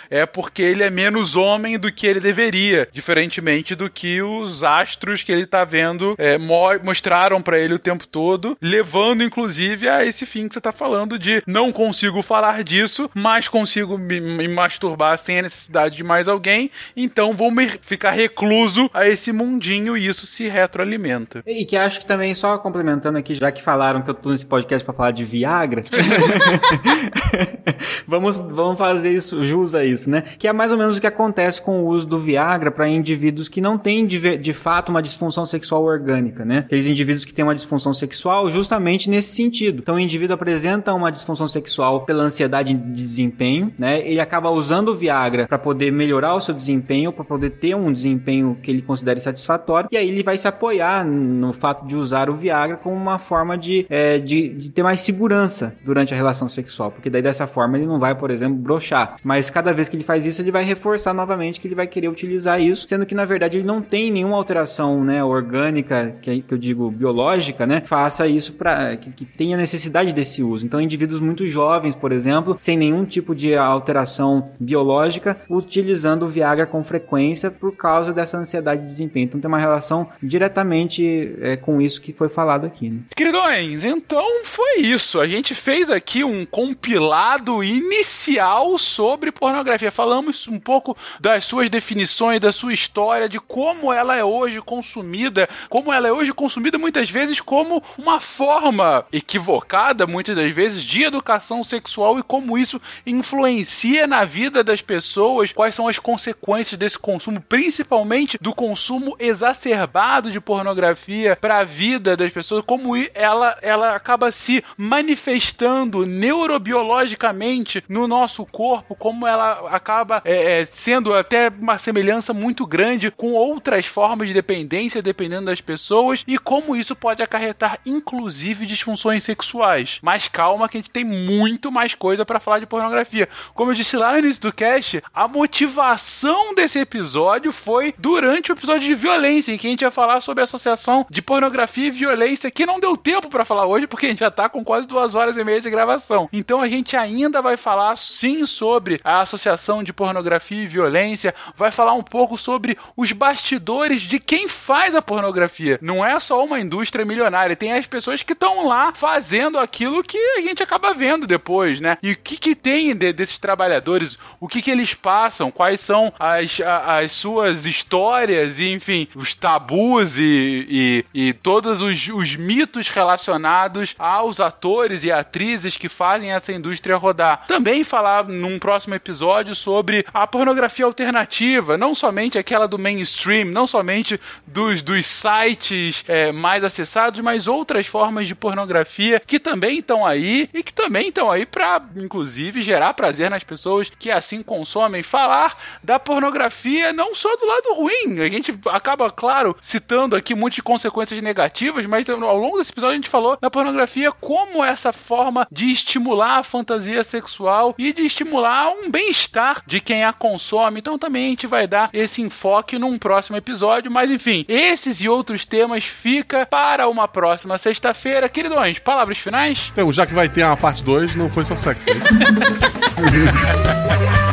é porque ele é menos homem do que ele deveria, diferentemente do que os astros que ele tá vendo é, mo mostraram para ele o tempo todo, levando inclusive a esse fim que você tá falando de não consigo falar disso, mas consigo me, me masturbar sem a necessidade de mais alguém, então vou me ficar recluso a esse mundinho e isso se retroalimenta. E que acho que também, só complementando aqui, já que falaram que eu tô nesse podcast para falar de Viagra, vamos, vamos fazer isso jus a isso, né? Que é mais ou menos o que acontece com o uso do Viagra para indivíduos que não têm de, de, fato uma disfunção sexual orgânica, né? Aqueles indivíduos que têm uma disfunção sexual justamente nesse sentido. Então o indivíduo apresenta uma disfunção sexual pela ansiedade de desempenho, né? Ele acaba usando o Viagra para poder melhorar o seu desempenho, para poder ter um desempenho que ele considere satisfatório, e aí ele vai se apoiar no fato de usar o Viagra como uma forma de, é, de, de ter mais segurança durante a relação sexual, porque daí dessa forma ele não vai, por exemplo, brochar. Mas cada vez que ele faz isso, ele vai reforçar novamente que ele vai querer utilizar isso, sendo que na verdade ele não tem nenhuma alteração, né, orgânica, que, que eu digo biológica, né, faça isso para que, que, tenha necessidade desse uso. Então, indivíduos muito jovens, por exemplo, sem nenhum tipo de alteração biológica, utilizando o Viagra com frequência por causa dessa ansiedade de desempenho. Então, tem uma relação diretamente é, com isso que foi falado aqui. Né? Queridões, então foi isso. A gente fez aqui um compilado inicial sobre sobre pornografia. Falamos um pouco das suas definições, da sua história, de como ela é hoje consumida, como ela é hoje consumida muitas vezes como uma forma equivocada, muitas das vezes, de educação sexual e como isso influencia na vida das pessoas, quais são as consequências desse consumo, principalmente do consumo exacerbado de pornografia para a vida das pessoas, como ela, ela acaba se manifestando neurobiologicamente no nosso corpo, como ela acaba é, é, sendo até uma semelhança muito grande com outras formas de dependência, dependendo das pessoas, e como isso pode acarretar, inclusive, disfunções sexuais. Mas calma, que a gente tem muito mais coisa para falar de pornografia. Como eu disse lá no início do cast, a motivação desse episódio foi durante o episódio de violência, em que a gente ia falar sobre a associação de pornografia e violência, que não deu tempo para falar hoje, porque a gente já tá com quase duas horas e meia de gravação. Então a gente ainda vai falar sim sobre sobre a associação de pornografia e violência, vai falar um pouco sobre os bastidores de quem faz a pornografia. Não é só uma indústria milionária, tem as pessoas que estão lá fazendo aquilo que a gente acaba vendo depois, né? E o que, que tem de, desses trabalhadores, o que, que eles passam, quais são as, a, as suas histórias, e, enfim, os tabus e, e, e todos os, os mitos relacionados aos atores e atrizes que fazem essa indústria rodar. Também falar num próximo episódio sobre a pornografia alternativa, não somente aquela do mainstream, não somente dos, dos sites é, mais acessados, mas outras formas de pornografia que também estão aí e que também estão aí para, inclusive, gerar prazer nas pessoas que assim consomem. Falar da pornografia não só do lado ruim, a gente acaba, claro, citando aqui de consequências negativas, mas ao longo desse episódio a gente falou da pornografia como essa forma de estimular a fantasia sexual e de estimular um bem-estar de quem a consome. Então também a gente vai dar esse enfoque num próximo episódio, mas enfim, esses e outros temas fica para uma próxima sexta-feira. Queridões, palavras finais? Então, já que vai ter a parte 2, não foi só sexo.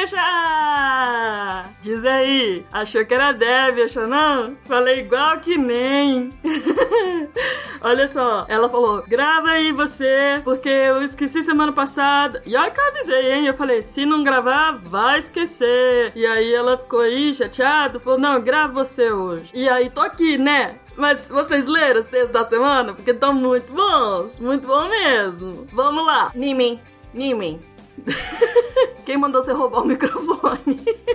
Fechar! Diz aí, achou que era Deb, achou não? Falei igual que nem. Olha só, ela falou: grava aí você, porque eu esqueci semana passada. E olha que eu avisei, hein? Eu falei: se não gravar, vai esquecer. E aí ela ficou aí chateada, falou: não, grava você hoje. E aí tô aqui, né? Mas vocês leram os textos da semana? Porque estão muito bons, muito bom mesmo. Vamos lá. Nimin, Nimin, quem mandou você roubar o microfone?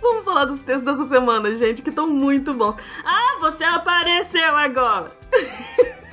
Vamos falar dos textos dessa semana, gente, que estão muito bons. Ah, você apareceu agora!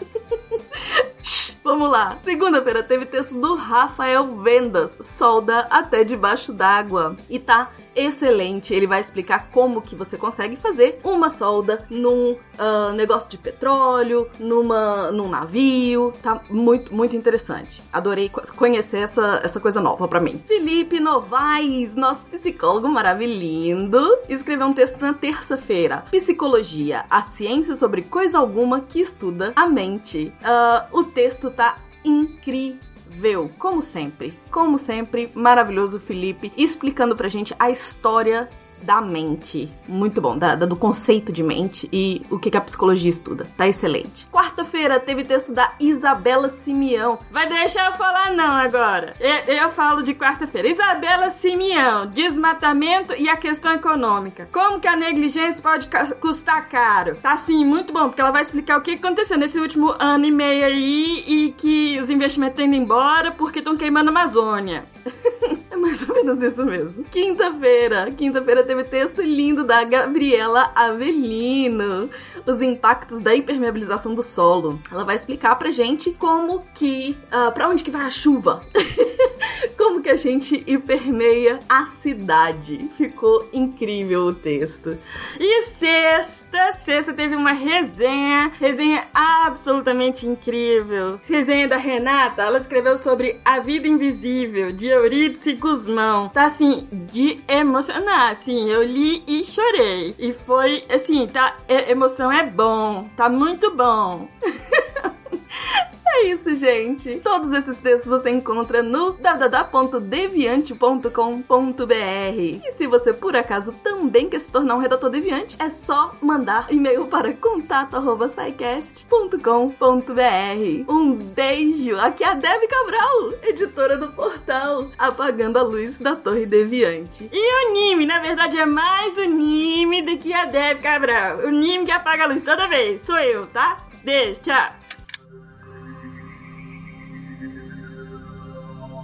Vamos lá. Segunda-feira teve texto do Rafael Vendas, solda até debaixo d'água. E tá excelente. Ele vai explicar como que você consegue fazer uma solda num uh, negócio de petróleo, numa, num navio. Tá muito, muito interessante. Adorei conhecer essa, essa coisa nova para mim. Felipe Novaes, nosso psicólogo maravilhoso, escreveu um texto na terça-feira. Psicologia, a ciência sobre coisa alguma que estuda a mente. Uh, o texto tá incrível incrível, como sempre. Como sempre, maravilhoso Felipe explicando pra gente a história da mente. Muito bom, da, da, do conceito de mente e o que, que a psicologia estuda. Tá excelente. Quarta-feira teve texto da Isabela Simeão. Vai deixar eu falar não agora. Eu, eu falo de quarta-feira. Isabela Simeão, desmatamento e a questão econômica. Como que a negligência pode custar caro? Tá assim, muito bom, porque ela vai explicar o que aconteceu nesse último ano e meio aí e que os investimentos estão indo embora porque estão queimando a Amazônia. é mais ou menos isso mesmo. Quinta-feira. Quinta-feira teve texto lindo da Gabriela Avelino. Os impactos da hipermeabilização do solo. Ela vai explicar pra gente como que. Uh, pra onde que vai a chuva? como que a gente hipermeia a cidade. Ficou incrível o texto. E sexta, sexta teve uma resenha, resenha absolutamente incrível. Resenha da Renata, ela escreveu sobre A Vida Invisível, de Eurídice Guzmão. Tá assim, de emocionar, assim, eu li e chorei. E foi, assim, tá, emoção é bom, tá muito bom. É isso, gente. Todos esses textos você encontra no www.deviante.com.br. E se você por acaso também quer se tornar um redator deviante, é só mandar e-mail para contato@saicast.com.br. Um beijo. Aqui é a Debbie Cabral, editora do portal Apagando a Luz da Torre Deviante. E o Nime, na verdade, é mais o Nime do que a Debbie Cabral. O Nime que apaga a luz toda vez. Sou eu, tá? Beijo, tchau.